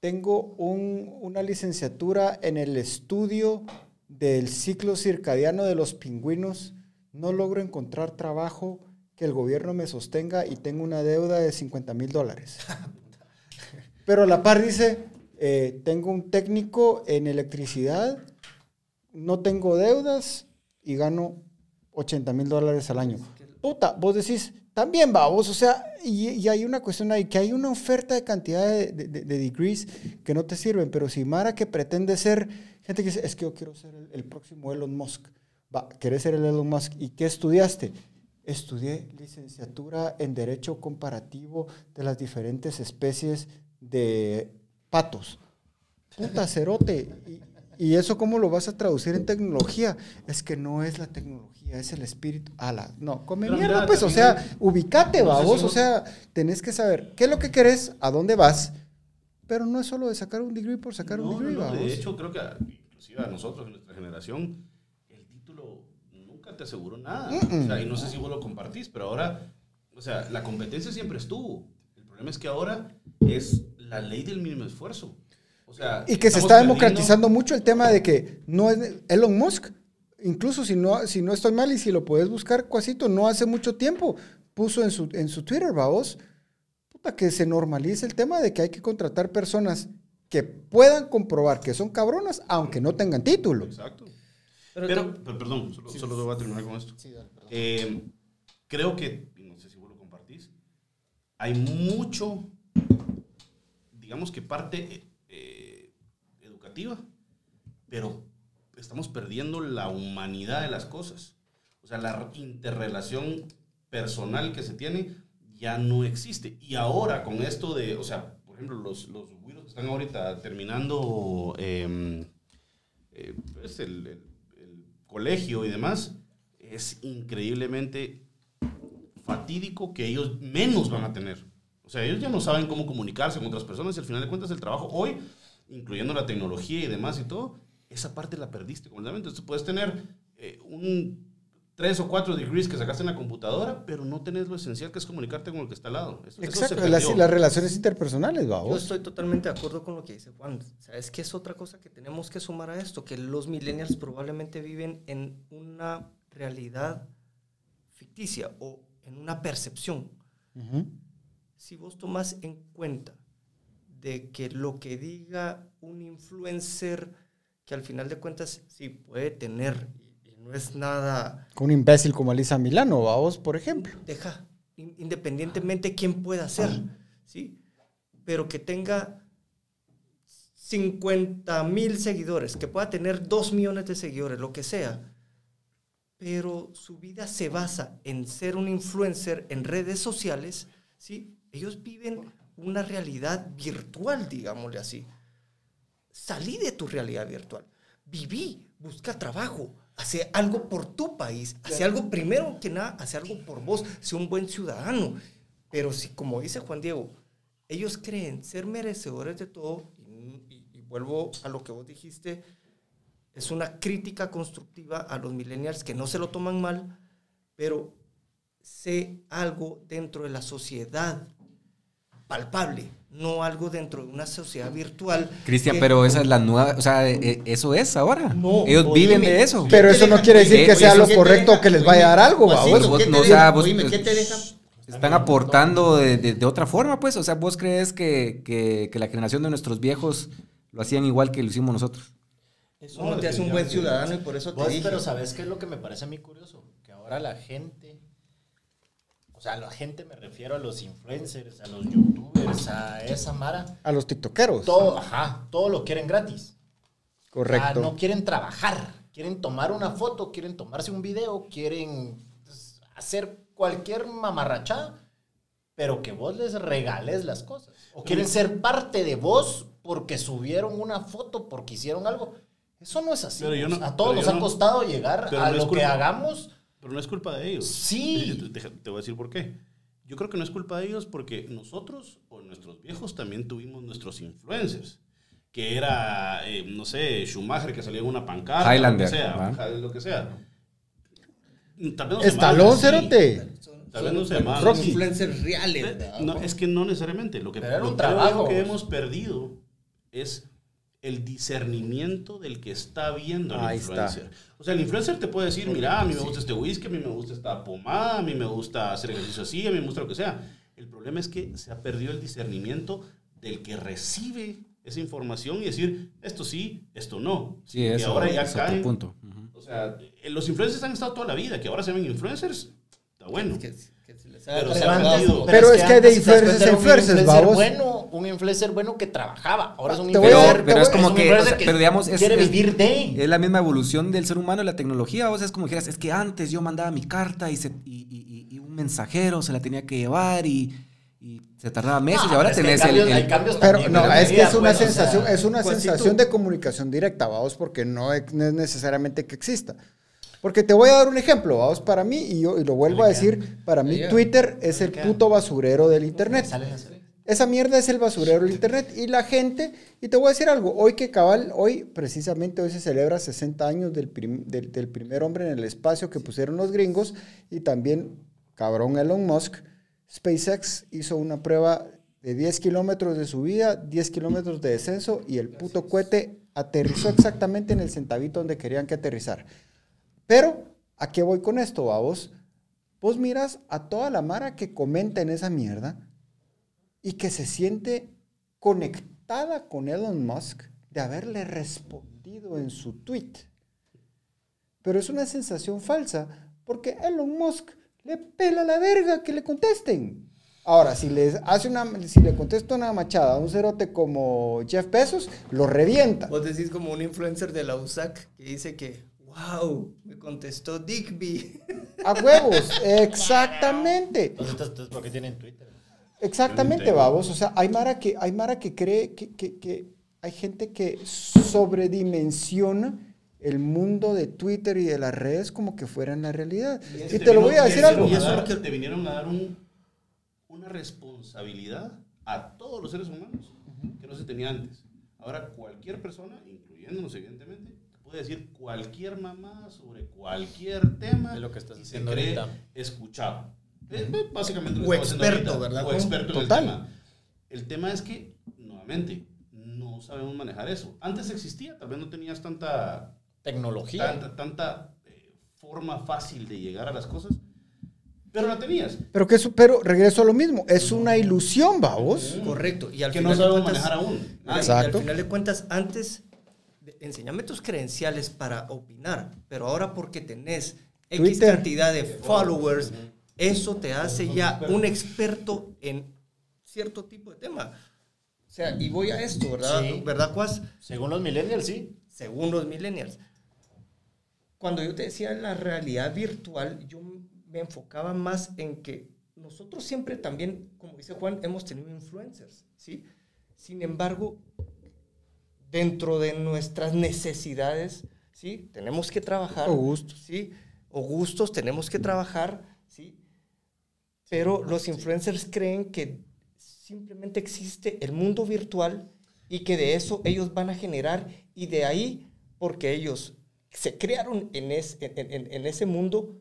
tengo un- una licenciatura en el estudio del ciclo circadiano de los pingüinos, no logro encontrar trabajo que el gobierno me sostenga y tengo una deuda de 50 mil dólares. Pero a la par dice, eh, tengo un técnico en electricidad, no tengo deudas y gano 80 mil dólares al año. Puta, vos decís, también va, vos, o sea, y, hay una cuestión ahí, que hay una oferta de cantidad de, de- de- de degrees que no te sirven, pero si Mara que pretende ser, gente que dice, es que yo quiero ser el, el próximo Elon Musk, va, ¿querés ser el Elon Musk? ¿Y qué estudiaste? Estudié licenciatura en Derecho Comparativo de las diferentes especies de patos. Puta cerote. Y, y eso cómo lo vas a traducir en tecnología? Es que no es la tecnología, es el espíritu. Ala, no, come Pero mierda, pues, o sea, ubicate, no babos, si o sea, tenés que saber qué es lo que querés, a dónde vas, pero no es solo de sacar un degree por sacar No, un degree, babos. de hecho, creo que a- inclusive a nosotros, en nuestra generación, el título nunca te aseguró nada. O sea, y no sé si vos lo compartís, pero ahora, o sea, la competencia siempre estuvo. El problema es que ahora es la ley del mínimo esfuerzo. O sea, Y que se está democratizando mucho el tema de que no es Elon Musk, incluso si no, si no estoy mal y si lo puedes buscar, Cuasito, no hace mucho tiempo puso en su, en su Twitter, vamos, puta, que se normalice el tema de que hay que contratar personas que puedan comprobar que son cabronas, aunque no tengan título. Exacto. Pero Pero, perdón, solo, solo voy a terminar con esto. Sí, dale, perdón. Eh, creo que, y no sé si vos lo compartís, hay mucho, digamos que parte eh, educativa, pero estamos perdiendo la humanidad de las cosas. O sea, la interrelación personal que se tiene ya no existe. Y ahora con esto de, o sea, por ejemplo, los, los que están ahorita terminando eh, eh, pues, el, el- el colegio y demás, es increíblemente fatídico que ellos menos van a tener. O sea, ellos ya no saben cómo comunicarse con otras personas y al final de cuentas el trabajo hoy, incluyendo la tecnología y demás y todo, esa parte la perdiste completamente. Entonces puedes tener eh, un tres o cuatro degrees que sacaste en la computadora, pero no tenés lo esencial que es comunicarte con el que está al lado. Eso- eso Exacto, las, perdió. las relaciones interpersonales, Yo vamos. estoy totalmente de acuerdo con lo que dice Juan. ¿Sabes qué es otra cosa que tenemos que sumar a esto? Que los millennials probablemente viven en una realidad ficticia o en una percepción. Ujú. Si vos tomas en cuenta de que lo que diga un influencer, que al final de cuentas sí puede tener y, y no es nada Con un imbécil como Alisa Milano, vamos, por ejemplo. deja, in- independientemente quién pueda ser, ¿sí? Pero que tenga 50 mil seguidores, que pueda tener 2 millones de seguidores, lo que sea, pero su vida se basa en ser un influencer en redes sociales, ¿sí? Ellos viven una realidad virtual, digámosle así. Salí de tu realidad virtual. Viví, busca trabajo, hace algo por tu país, hace algo primero que nada, hace algo por vos, sé un buen ciudadano. Pero si, como dice Juan Diego, ellos creen ser merecedores de todo, y, y- y vuelvo a lo que vos dijiste, es una crítica constructiva a los millennials que no se lo toman mal, pero sé algo dentro de la sociedad palpable, no algo dentro de una sociedad virtual. Cristian, pero esa es la nueva, o sea, eh, eso es ahora. No, Ellos oíme. viven de eso. Pero eso no quiere decir Oye, que sea lo correcto que les vaya a dar algo, ¿va? Pues vos? vos no, o sea, vos- Oíme, ¿qué te deja? Están aportando de, de- de otra forma, pues. O sea, ¿vos crees que, que- que la generación de nuestros viejos lo hacían igual que lo hicimos nosotros? Eso No, no, te hace un buen ciudadano y por eso te Vos, dije. pero ¿sabes qué es lo que me parece a mí curioso? Que ahora la gente, sea, la gente me refiero a los influencers, a los youtubers, a esa mara, A los tiktokeros. todo, ajá, todo lo quieren gratis. Correcto. Ah, no quieren trabajar, quieren tomar una foto, quieren tomarse un video, quieren pues, hacer cualquier mamarrachada, pero que vos les regales las cosas. O quieren ser parte de vos porque subieron una foto, porque hicieron algo. Eso no es así. Pero yo no- a todos nos ha no- costado llegar pero a no lo que hagamos. Pero no es culpa de ellos. Sí. Te, te- te voy a decir por qué. Yo creo que no es culpa de ellos porque nosotros o nuestros viejos también tuvimos nuestros influencers. Que era, eh, no sé, Schumacher que salía en una pancarta. Highlander, Lo que sea. Lo que sea. Tal vez no se Estalón, cerote. Tal vez no se llamaban Son así. influencers reales. Eh, ¿verdad? No, es que no necesariamente. Lo que, Pero era lo un creo trabajo, que hemos perdido es el discernimiento del que está viendo el Ahí está. influencer. O sea, el influencer te puede decir, mira, a mí me gusta este whisky, a mí me gusta esta pomada, a mí me gusta hacer ejercicio así, a mí me gusta lo que sea. El problema es que se ha perdido el discernimiento del que recibe esa información y decir, esto sí, esto no. Sí, y eso ahora ya es caen. punto. Ujú. O sea, eh, los influencers han estado toda la vida, que ahora se ven influencers, está bueno. Que, que Pero el Pero. Pero es que hay de influencers un influencers, bueno, un influencer bueno que trabajaba. Ahora es un influencer. dar- Pero es como que, o pero digamos, es, quiere vivir de. es la misma evolución del ser humano, la tecnología. O sea, es como dijeras, es que antes yo mandaba mi carta y, se- y, y- y- y un mensajero se la tenía que llevar y, y se tardaba meses. No, y ahora que tenés el, cambios- el- hay cambios Pero no, pero es que es una pues, o sea, sensación, es una sensación de comunicación directa, vamos, porque no es, no es necesariamente que exista. Porque te voy a dar un ejemplo, vamos, para mí, y yo y lo vuelvo a decir, para mí. Twitter es el puto basurero del internet. Esa mierda es el basurero del internet. Y la gente, y te voy a decir algo, hoy que cabal, hoy precisamente hoy se celebra 60 años del, prim- del, del primer hombre en el espacio que pusieron los gringos y también, cabrón Elon Musk, SpaceX hizo una prueba de 10 kilómetros de subida, 10 kilómetros de descenso y el puto cohete aterrizó exactamente en el centavito donde querían que aterrizar. Pero, ¿a qué voy con esto, vos? Vos miras a toda la mara que comenta en esa mierda y que se siente conectada con Elon Musk de haberle respondido en su tweet. Pero es una sensación falsa porque Elon Musk le pela la verga que le contesten. Ahora, si, les hace una, si le contesta una machada a un cerote como Jeff Bezos, lo revienta. Vos decís como un influencer de la USAC que dice que, wow, me contestó Digby. A huevos, exactamente. Entonces, entonces, ¿por qué tienen Twitter? Exactamente, babos. O sea, hay Mara que, hay Mara que cree que, que- que hay gente que sobredimensiona el mundo de Twitter y de las redes como que fueran la realidad. Y te lo voy a decir algo. Y eso es que te vinieron a dar un- una responsabilidad a todos los seres humanos que no se tenía antes. Ahora cualquier persona, incluyéndonos evidentemente, te puede decir cualquier mamá sobre cualquier tema Es lo que estás y se cree ahorita. escuchado. Es básicamente lo O experto, ahorita, ¿verdad, O experto en el Total. tema. El tema es que, nuevamente, no sabemos manejar eso. Antes existía, tal vez no tenías tanta Tecnología. tanta, tanta eh, forma fácil de llegar a las cosas, pero la tenías. Pero, que eso, pero regreso a lo mismo. Es una ilusión, babos. Correcto. Y al Que final no de sabemos cuentas- manejar aún. Ah, y Exacto. al final de cuentas, antes, de- enséñame tus credenciales para opinar, pero ahora porque tenés X Twitter. cantidad de followers, eso te hace ya un experto en cierto tipo de tema. O sea, y voy a esto, ¿verdad? Sí. ¿Verdad, Cuas? Según los millennials, sí. Según los millennials. Cuando yo te decía la realidad virtual, yo me enfocaba más en que nosotros siempre también, como dice Juan, hemos tenido influencers, ¿sí? Sin embargo, dentro de nuestras necesidades, ¿sí? Tenemos que trabajar. O gustos. ¿sí? O gustos, tenemos que trabajar, ¿sí? Pero los influencers creen que simplemente existe el mundo virtual y que de eso ellos van a generar y de ahí, porque ellos se crearon en, es- en- en- en ese mundo,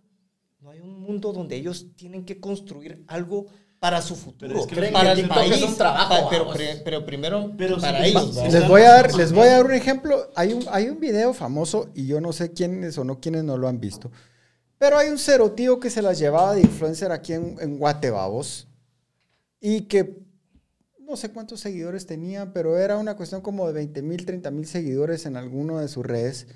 no hay un mundo donde ellos tienen que construir algo para su futuro, es que creen para que el TikTok es país, un trabajo, pa- pero, pre- pero primero Pero para sí, ellos. Les voy a dar, les voy a dar un ejemplo. Hay un, hay un video famoso y yo no sé quiénes o no quiénes no lo han visto. Pero hay un cerotío que se las llevaba de influencer aquí en, en Guatebabos y que no sé cuántos seguidores tenía, pero era una cuestión como de 20 mil, 30 mil seguidores en alguno de sus redes.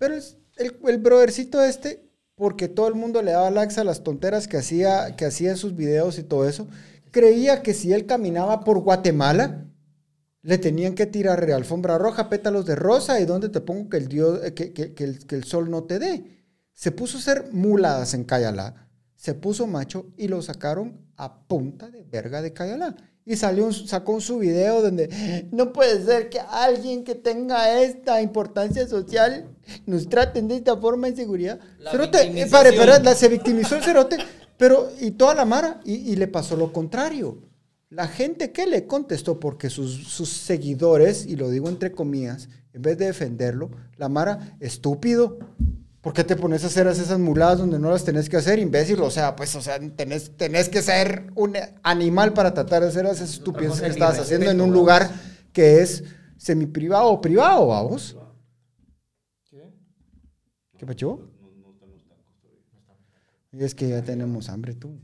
Pero es- el, el brothercito este, porque todo el mundo le daba likes a las tonteras que hacía, que hacía en sus videos y todo eso, creía que si él caminaba por Guatemala, le tenían que tirar alfombra roja, pétalos de rosa y donde te pongo que el, dios, eh, que, que- que el, que el sol no te dé. Se puso a hacer muladas en Cayalá, se puso macho y lo sacaron a punta de verga de Cayalá. Y salió un- sacó un su video donde no puede ser que alguien que tenga esta importancia social nos traten de esta forma de inseguridad. La Cerote, eh, pare, pare, la- se victimizó el cerote, pero y toda la mara, y, y le pasó lo contrario. La gente que le contestó, porque sus, sus seguidores, y lo digo entre comillas, en vez de defenderlo, la mara, estúpido. ¿Por qué te pones a hacer esas muladas donde no las tenés que hacer, imbécil? O sea, pues, o sea, tenés, tenés que ser un animal para tratar de hacer esas estupideces que es estás mi haciendo en un lugar que es semiprivado o privado, vamos. ¿Qué pacho? Y es que ya tenemos hambre, tú.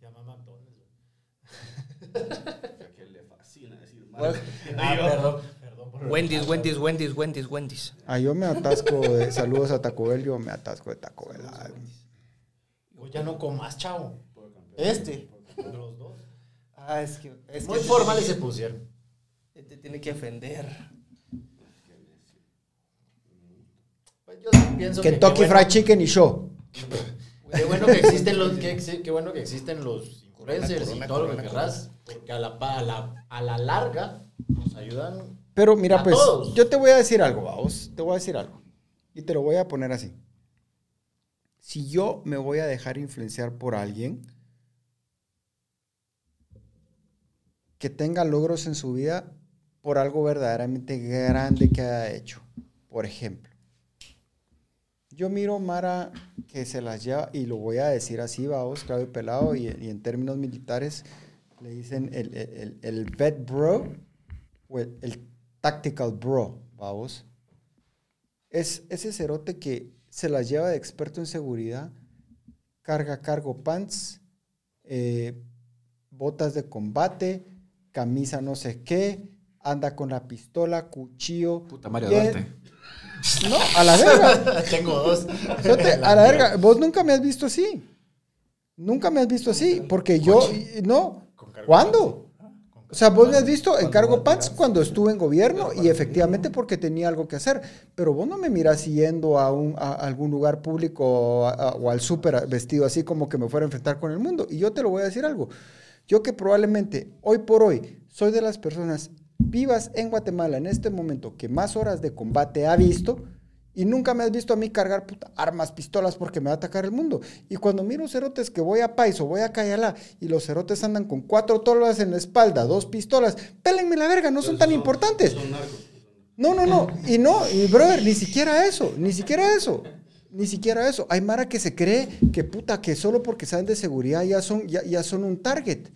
Llama McDonald's. que le fascina decir. Bueno, Ah, perdón, Wendy's, Wendy's, Wendy's, Wendy's, Wendy's. Ah, yo me atasco de saludos a Taco Bell, yo me atasco de Taco Bell. Ay, Vos ya no comas, chavo. Este. Los dos. Ah, es que. Es Muy que formales se pusieron. Este tiene que ofender. Pues yo pienso que Kentucky bueno- Fried Chicken y show. Qué bueno que existen los, qué, ex- qué bueno que existen los influencers corona, y todo lo corona, que querrás, porque a la, a la, a la larga nos ayudan. Pero mira, A pues, todos. yo te voy a decir algo, vamos. Te voy a decir algo. Y te lo voy a poner así. Si yo me voy a dejar influenciar por alguien que tenga logros en su vida por algo verdaderamente grande que haya hecho. Por ejemplo, yo miro Mara que se las lleva, y lo voy a decir así, vamos, claro y pelado, y, y en términos militares le dicen el, el, el- el vet bro o el, el tactical bro, vamos. Es ese cerote que se las lleva de experto en seguridad, carga cargo pants, eh, botas de combate, camisa no sé qué, anda con la pistola, cuchillo. Puta Mario Duarte. No, a la verga. Tengo dos. Cerote, a la verga. Vos nunca me has visto así. Nunca me has visto así. Porque yo, no. ¿Cuándo? O sea, vos me has visto en cargo pants cuando estuve en gobierno y efectivamente porque tenía algo que hacer. Pero vos no me miras yendo a, un, a algún lugar público o, a- o al súper vestido así como que me fuera a enfrentar con el mundo. Y yo te lo voy a decir algo. Yo que probablemente hoy por hoy soy de las personas vivas en Guatemala en este momento que más horas de combate ha visto y nunca me has visto a mí cargar puta, armas, pistolas porque me va a atacar el mundo. Y cuando miro cerotes que voy a Paiso, voy a Cayalá y los cerotes andan con cuatro tolas en la espalda, dos pistolas, pélenme la verga, no son tan importantes. No, no, no. Y no, y brother, ni siquiera eso, ni siquiera eso. Ni siquiera eso. Hay Mara que se cree que puta, que solo porque saben de seguridad ya son, ya, son un target.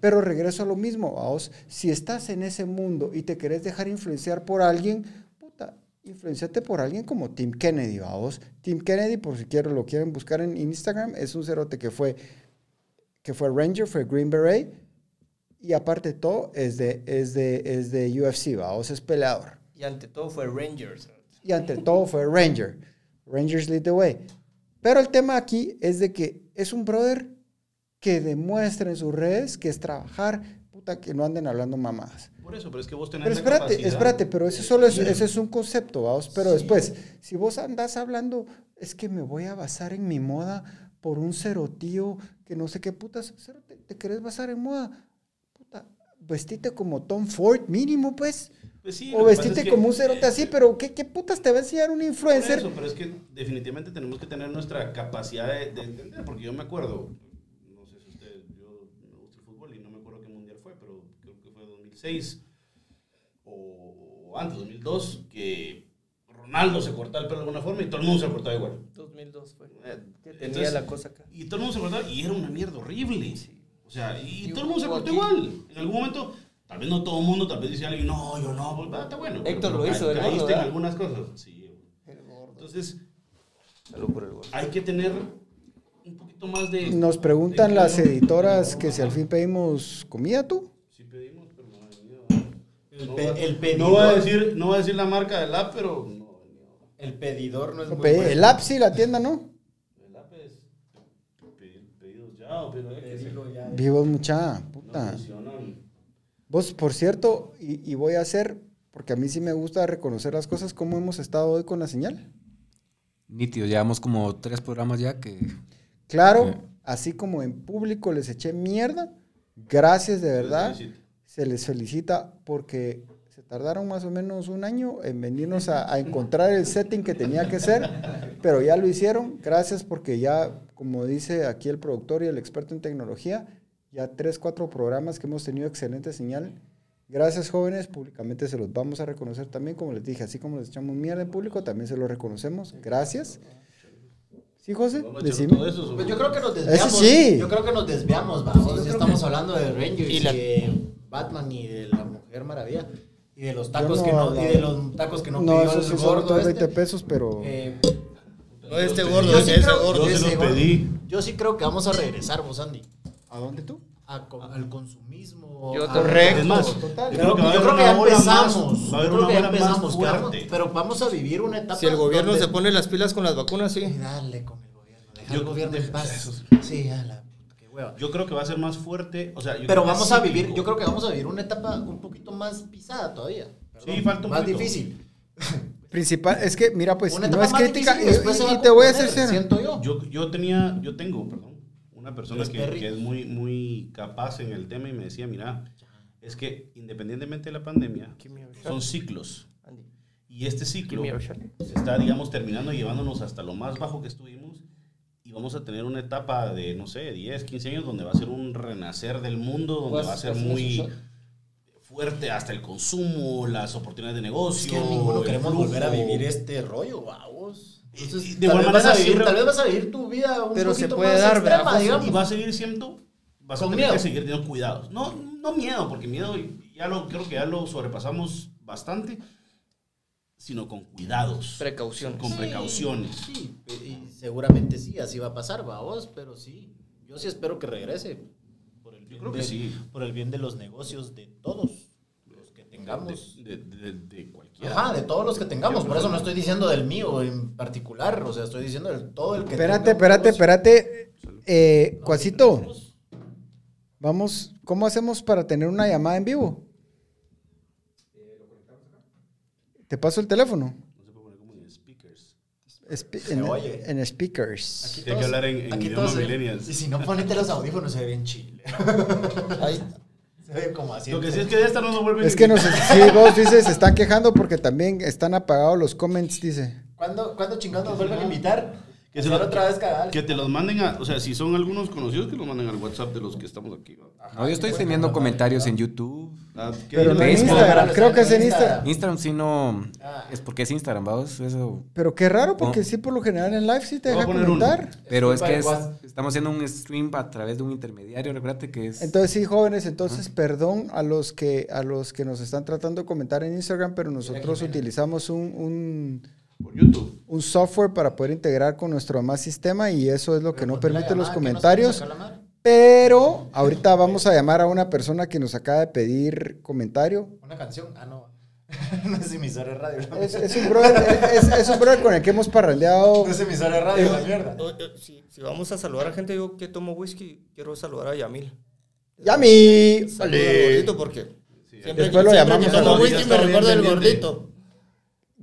Pero regreso a lo mismo, vamos. Si estás en ese mundo y te querés dejar influenciar por alguien, influenciate por alguien como Tim Kennedy, vamos. Tim Kennedy, por si quieren, lo quieren buscar en Instagram, es un cerote que fue, que fue Ranger, fue Green Beret. Y aparte de todo, es de, es de, es de UFC, vamos, es peleador. Y ante todo fue Rangers. Y ante todo fue Ranger. Rangers lead the way. Pero el tema aquí es de que es un brother que demuestra en sus redes que es trabajar, puta, que no anden hablando mamadas. Por eso, pero es que vos tenés Pero espérate, capacidad. espérate, pero ese solo es, ese es un concepto, vamos. Pero después, si vos andás hablando, es que me voy a basar en mi moda por un cerotío que no sé qué putas, cerote, ¿te querés basar en moda? Puta, vestite como Tom Ford mínimo, pues. Pues sí, o vestite es que- como un cerote así, pero ¿qué, qué putas te va a enseñar un Por influencer? eso, pero es que definitivamente tenemos que tener nuestra capacidad de, de entender, porque yo me acuerdo, no sé si ustedes, yo me gusta el 2006 o, o antes, 2002, que Ronaldo se cortaba el pelo de alguna forma y todo el mundo se cortaba igual. 2002 fue. Eh, Que tenía entonces- la cosa acá. Y todo el mundo se cortaba y era una mierda horrible. O sea, y, Y todo el mundo se cortó igual. En algún momento, tal vez no todo el mundo, tal vez dice alguien, no, yo no, pues va, está bueno. Héctor Pero lo hizo, ca- caíste gordo, en algunas cosas. Sí. El gordo. Entonces, Salud por el gordo. hay que tener un poquito más de... Nos preguntan de las editoras que si al fin pedimos comida tú. Sí pedimos, pero no ha venido. El, No pe- el pedidor, no va a decir, no va a decir la marca del app, pero no el pedidor no es No, muy bueno. el app sí, la tienda no. El app es pedir- pedidos ya, o pero Pedilo ya. Vivos mucha, no puta. funcionan. Vos, por cierto, y, y voy a hacer, porque a mí sí me gusta reconocer las cosas, cómo hemos estado hoy con la señal. Nítido, llevamos como tres programas ya que... Claro, Sí. así como en público les eché mierda, gracias de verdad. felicito. Se les felicita porque se tardaron más o menos un año en venirnos a, a encontrar el setting que tenía que ser, pero ya lo hicieron. Gracias porque ya, como dice aquí el productor y el experto en tecnología, ya tres, cuatro programas que hemos tenido excelente señal. Gracias jóvenes, públicamente se los vamos a reconocer también, como les dije, así como les echamos mierda en público, también se los reconocemos. Gracias. ¿Sí, José? Decime. Pues yo creo que nos desviamos. sí. Yo creo que nos desviamos, vamos. Ya estamos hablando de Rangers y, Y la- de Batman y de la Mujer Maravilla. Y de los tacos que no, y de los tacos que no, No, pidió el sí gordo este. 20 pesos, pero... Eh, No, este gordo, yo ese sí creo- gordo. Yo se ese los gordo. pedí. Yo sí creo que vamos a regresar, vos, Andy. ¿A dónde tú? a co- al consumismo. Yo a- correcto. Es más, Total. yo creo que yo creo ya más- empezamos. Yo creo que ya empezamos. vamos- pero vamos a vivir una etapa. Si el gobierno donde- se pone las pilas con las vacunas, Y sí. dale con el gobierno. Deja Yo- al gobierno en paz. eso. Sí, a la hueva. Yo creo que va a ser más fuerte. O sea, yo Pero creo que vamos es a vivir, yo creo que vamos a vivir una etapa un poquito más pisada todavía. Sí, falta un Más poquito. difícil. Principal, es que, mira, pues, una no etapa es más crítica, difícil y después y, se va y a te voy a componer, ser sincero. Siento yo. Yo, yo tenía, yo tengo, perdón, una persona que, es muy, muy capaz en el tema y me decía, mira, es que independientemente de la pandemia, Give me a shot. son ciclos. Andy, Y este ciclo give me a shot. se está, digamos, terminando llevándonos hasta lo más bajo que estuvimos y vamos a tener una etapa de, no sé, 10, 15 años donde va a ser un renacer del mundo, donde Pues, va a ser muy eso- fuerte hasta el consumo, las oportunidades de negocio. Es que ninguno queremos flujo. volver a vivir este rollo, vamos. Entonces, y de tal, igual vez vas a manera vivir, tal vez vas a vivir tu vida un Pero se poquito puede más dar, extrema, ¿verdad? digamos. Y va a seguir siendo, vas a tener miedo. que seguir teniendo cuidados. No, no miedo, porque miedo ya lo, creo que ya lo sobrepasamos bastante, sino con cuidados, Precauciones. con Sí, precauciones. Sí, y seguramente sí, así va a pasar, vamos, pero sí. Yo sí espero que regrese. Por el Yo bien creo que de- sí. Por el bien de los negocios de todos los que tengamos. De, de, de, de cualquiera. Ajá, de todos los que tengamos. Por eso no estoy diciendo del mío en particular. O sea, estoy diciendo del todo el que Espérate, espérate, espérate. Eh, No, Cuasito, vamos, ¿cómo hacemos para tener una llamada en vivo? Te paso el teléfono. No se puede poner como en speakers. Espe- Se en, oye. en speakers. Aquí Tiene que hablar en- en aquí idioma todos se- millennials. Y si no, ponete los audífonos, se ve bien chile. Ahí. Se ve como así. Lo que sí es que de esta no nos vuelven Es que nos, sí, vos dices, se están quejando porque también están apagados los comments, dice. ¿Cuándo, ¿Cuándo chingados nos vuelven a invitar? Que se se lo- otra vez cagar. Que te los manden a, o sea, si son algunos conocidos, que los manden al WhatsApp de los que estamos aquí. No, yo estoy teniendo comentarios en YouTube. Ah, ¿qué Pero en. Instagram, creo que es en Instagram. Instagram. Sí no... Ah. Es porque es Instagram, vamos, eso... Pero qué raro, porque sí, por lo general en live sí te deja uno. comentar. Pero es que es- estamos haciendo un stream a través de un intermediario, recuérdate que es... Entonces sí, jóvenes, entonces perdón a los que a los que nos están tratando de comentar en Instagram, pero nosotros utilizamos un, un, Por YouTube. un software para poder integrar con nuestro demás sistema y eso es lo que no la permite los llamada, comentarios. Pero ahorita vamos a llamar a una persona que nos acaba de pedir comentario. Una canción. Ah, no. no es emisora de radio. Es, es un brother, es, es un brother con el que hemos parrandeado. No es emisora de radio, la mierda. O- eh, Si, si vamos a saludar a gente, yo que tomo whisky, quiero saludar a Yamil. ¡Yami! Saluda al gordito porque siempre, Después lo siempre llamamos que tomo whisky me bien del gordito.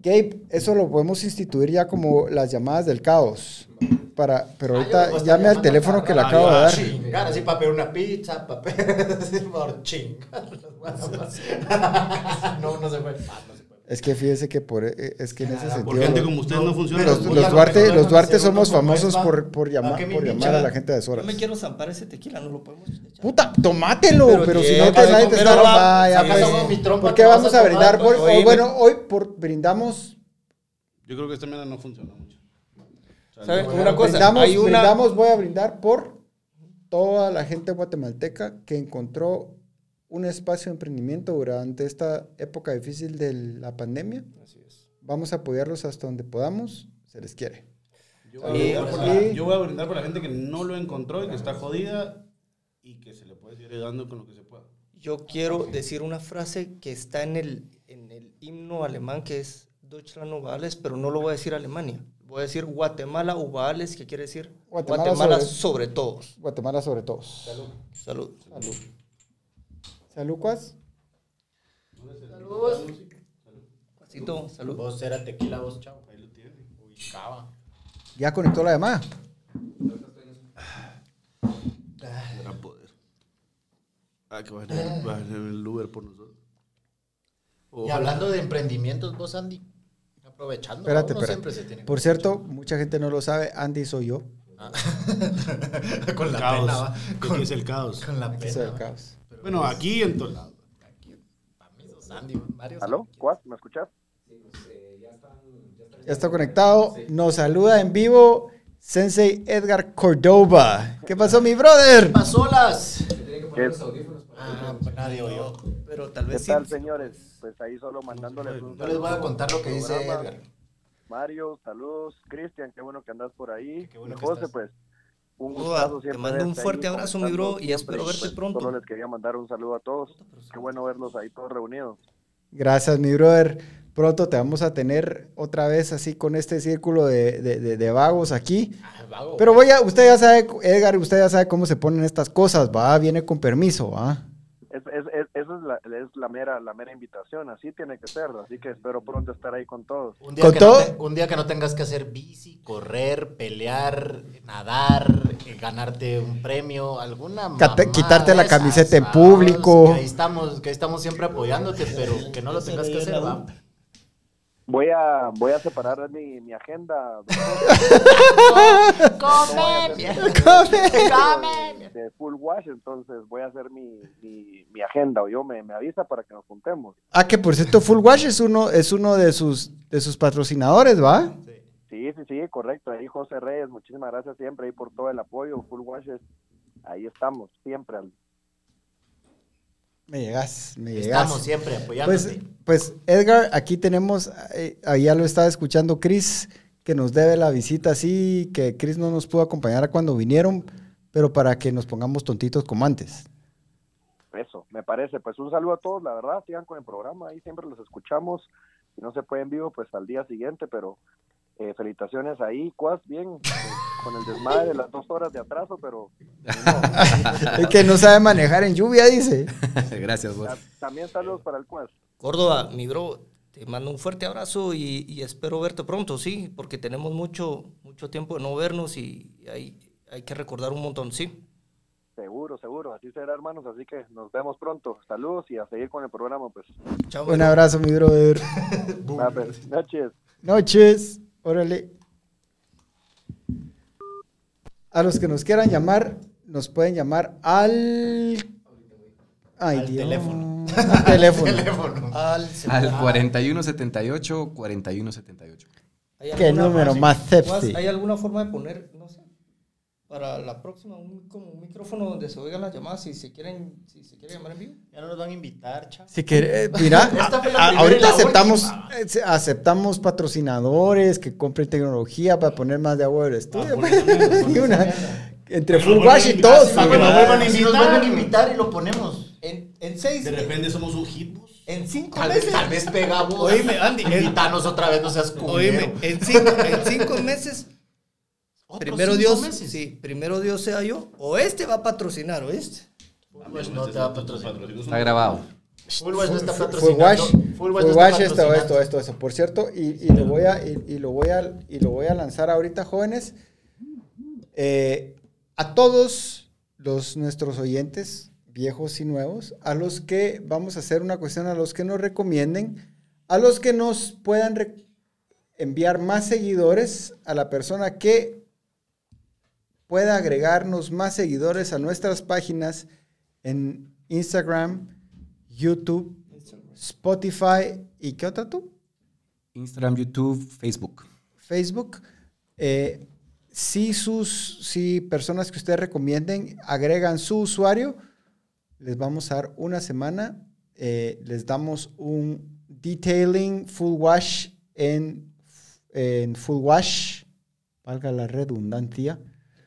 Gabe, eso lo podemos instituir ya como las llamadas del caos. Para, pero Ah, ahorita lo voy a estar llame al teléfono que le acabo de Ah, dar. Chingar, así para pedir una pizza, para pedir chingar. No, no se puede. No. Es que fíjese que por, eh, es que en ese sentido... Por gente los- como ustedes no, no, funciona. los, los Duarte, no los Duarte somos famosos por, por, llama- ¿A qué me por llamar a la gente de Yo horas. me quiero zampar ese tequila, no lo podemos echar. Puta, tomátelo, pero, Pero si no te, nadie te está... pues, trompa ¿Por qué vamos a a brindar? tomar, por- Oíme. bueno, hoy por, brindamos, Yo creo que esta mierda no funciona mucho. O sea, ¿Sabe? no- Una cosa, brindamos, hay una- brindamos, voy a brindar por toda la gente guatemalteca que encontró un espacio de emprendimiento durante esta época difícil de la pandemia. Así es. Vamos a apoyarlos hasta donde podamos, se les quiere. Yo voy, a brindar por la, Y- yo voy a brindar por la gente que no lo encontró y que está jodida y que se le puede seguir ayudando con lo que se pueda. Yo quiero decir una frase que está en el, en el himno alemán que es Deutschland über alles, pero no lo voy a decir Alemania. Voy a decir Guatemala über alles, que quiere decir Guatemala Guatemala, sobre- sobre, todos. Guatemala sobre todos. Salud. Salud. Salud, Cuas. Pasito, salud. Vos era tequila, vos, chavo. Ahí lo tiene. Uy, cava. Ya conectó la llamada. Gran poder. Ah, que va a venir, va a venir el Uber por nosotros. Y hablando de emprendimientos, vos, Andy, aprovechando. Espérate, espérate. siempre se tiene que- Por cierto, mucha gente no lo sabe, Andy soy yo. con la caos. pena, va. ¿Qué Con, es el caos? con la pena. soy el va. caos. Bueno, aquí en todos lados. aquí, para mí sos Andy, varios ¿Aló? ¿Cuás? ¿Me escuchas? Ya está conectado. Nos saluda en vivo Sensei Edgar Cordova. ¿Qué pasó, mi brother? Pasolas. ¿Qué, Ah, pues nadie oyó. Pero tal qué vez sí. tal, señores? Pues ahí solo mandándoles un Yo les voy a contar lo que dice. Edgar. Mario, saludos. Cristian, qué bueno que andas por ahí. Qué bueno y que José, estás. pues, un gustazo te siempre. mando un fuerte ahí abrazo, mi bro, y espero verte pues, pronto. Solo les quería mandar un saludo a todos. Qué bueno verlos ahí todos reunidos. Gracias, mi brother. Pronto te vamos a tener otra vez así con este círculo de, de- de- de vagos aquí. Ah, vago. Pero voy a, usted ya sabe, Edgar, usted ya sabe cómo se ponen estas cosas, va, viene con permiso, va. Es, es, es, esa es, la, es la, mera, la mera invitación, así tiene que ser. Así que espero pronto estar ahí con todos. Un día, Con que todo- no te- un día que no tengas que hacer bici, correr, pelear, nadar, eh, ganarte un premio, alguna Cate- quitarte la esas, camiseta en vamos, público. Que ahí estamos, que ahí estamos siempre apoyándote, pero que no lo tengas que hacer, va. Voy a, voy a separar mi, mi agenda de full wash, entonces voy a hacer mi, mi, mi agenda o yo me, me avisa para que nos juntemos. Ah, que por cierto, Full Wash es uno, es uno de sus, de sus patrocinadores, ¿va? Sí, sí, sí, correcto. Ahí José Reyes, muchísimas gracias siempre ahí por todo el apoyo. Full wash, es- ahí estamos, siempre. al- Me llegas, me llegas. Estamos siempre apoyándote. Pues, pues Edgar, aquí tenemos, eh, ahí ya lo estaba escuchando Chris, que nos debe la visita, sí, que Chris no nos pudo acompañar cuando vinieron, pero para que nos pongamos tontitos como antes. Eso, me parece. Pues un saludo a todos, la verdad, sigan con el programa, ahí siempre los escuchamos. Si no se puede en vivo, pues al día siguiente, pero eh, felicitaciones ahí, Cuas, bien, eh, con el desmadre de las dos horas de atraso, pero El que no sabe manejar en lluvia, dice. Gracias, vos. ta- también saludos para el Cuas. Córdoba, mi bro, te mando un fuerte abrazo y, y espero verte pronto, sí, porque tenemos mucho, mucho tiempo de no vernos y hay, hay que recordar un montón, sí. Seguro, seguro, así será, hermanos, así que nos vemos pronto. Saludos y a seguir con el programa, pues. Chao, Un abrazo, mi brother. Pues, noches. Noches. Órale. A los que nos quieran llamar, nos pueden llamar al. Ay, Al Dios. teléfono. Al teléfono. Teléfono. Al Al celular. 4178, 4178. ¿Hay Qué alguna- número más sexy. ¿Hay alguna forma de poner, para la próxima, un, como un micrófono donde se oigan las llamadas si se quieren, si se quiere llamar en vivo? Ya no nos van a invitar, chavo. Si quiere, eh, mira, a- ahorita aceptamos, eh, aceptamos patrocinadores que compren tecnología para poner más de agua del estudio. Y una- entre full wash y vuelvan a todos. invitar, full que nos vuelvan a nos invitar. van a invitar y lo ponemos. En, en seis, De repente somos un hitbus. en cinco Tal vez, meses. tal vez pegamos. Oíme, Andy, el- Invítanos otra vez, no seas culero. Oíme, en cinco, en cinco meses, ¿Otros primero Dios, meses? sí, primero Dios sea yo, o este va a patrocinar, o este. Pues no te va a patrocinar. Está grabado. Full Wash no está Full patrocinando. wash, Full full Wash no está esto, patrocinando. esto, esto, esto. Por cierto, y, y lo voy a, y, y lo voy a, y lo voy a lanzar ahorita, jóvenes. Eh, a todos los nuestros oyentes, viejos y nuevos, a los que vamos a hacer una cuestión, a los que nos recomienden a los que nos puedan re- enviar más seguidores, a la persona que pueda agregarnos más seguidores a nuestras páginas en Instagram, YouTube, Spotify y ¿qué otra tú? Instagram, YouTube, Facebook. Facebook. Eh, si sus si personas que ustedes recomienden agregan su usuario, les vamos a dar una semana. eh, les damos un detailing full wash en, en full wash, valga la redundancia,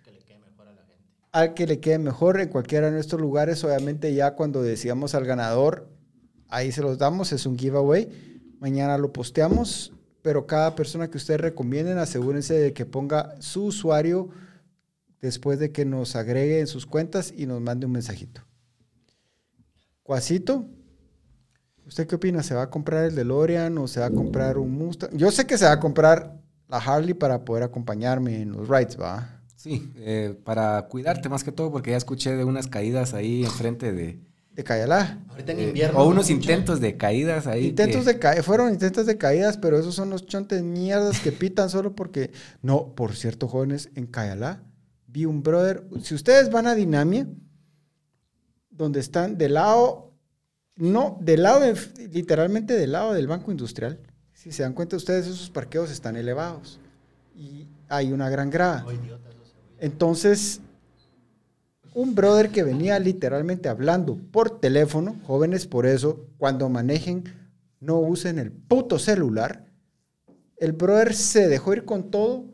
Que le quede mejor a la gente. Al que le quede mejor en cualquiera de nuestros lugares. Obviamente ya cuando decíamos al ganador, ahí se los damos, es un giveaway. Mañana lo posteamos, pero cada persona que ustedes recomienden, asegúrense de que ponga su usuario después de que nos agregue en sus cuentas y nos mande un mensajito. Cuasito, ¿usted qué opina? ¿Se va a comprar el DeLorean o se va a comprar un Mustang? Yo sé que se va a comprar la Harley para poder acompañarme en los rides, ¿va? Sí, eh, para cuidarte más que todo, porque ya escuché de unas caídas ahí enfrente de... De Cayalá. Ahorita en eh, invierno. o unos intentos de caídas ahí. Intentos que- de caer, fueron intentos de caídas, pero esos son los chontes mierdas que pitan solo porque. No, por cierto, jóvenes, en Cayalá vi un brother. Si ustedes van a Dinamia, donde están del lado, no, del lado, de- literalmente del lado del Banco Industrial, si se dan cuenta ustedes, esos parqueos están elevados y hay una gran grada. Oh, idiota, eso se oye. Entonces, un brother que venía literalmente hablando por teléfono, jóvenes por eso, cuando manejen, no usen el puto celular. El brother se dejó ir con todo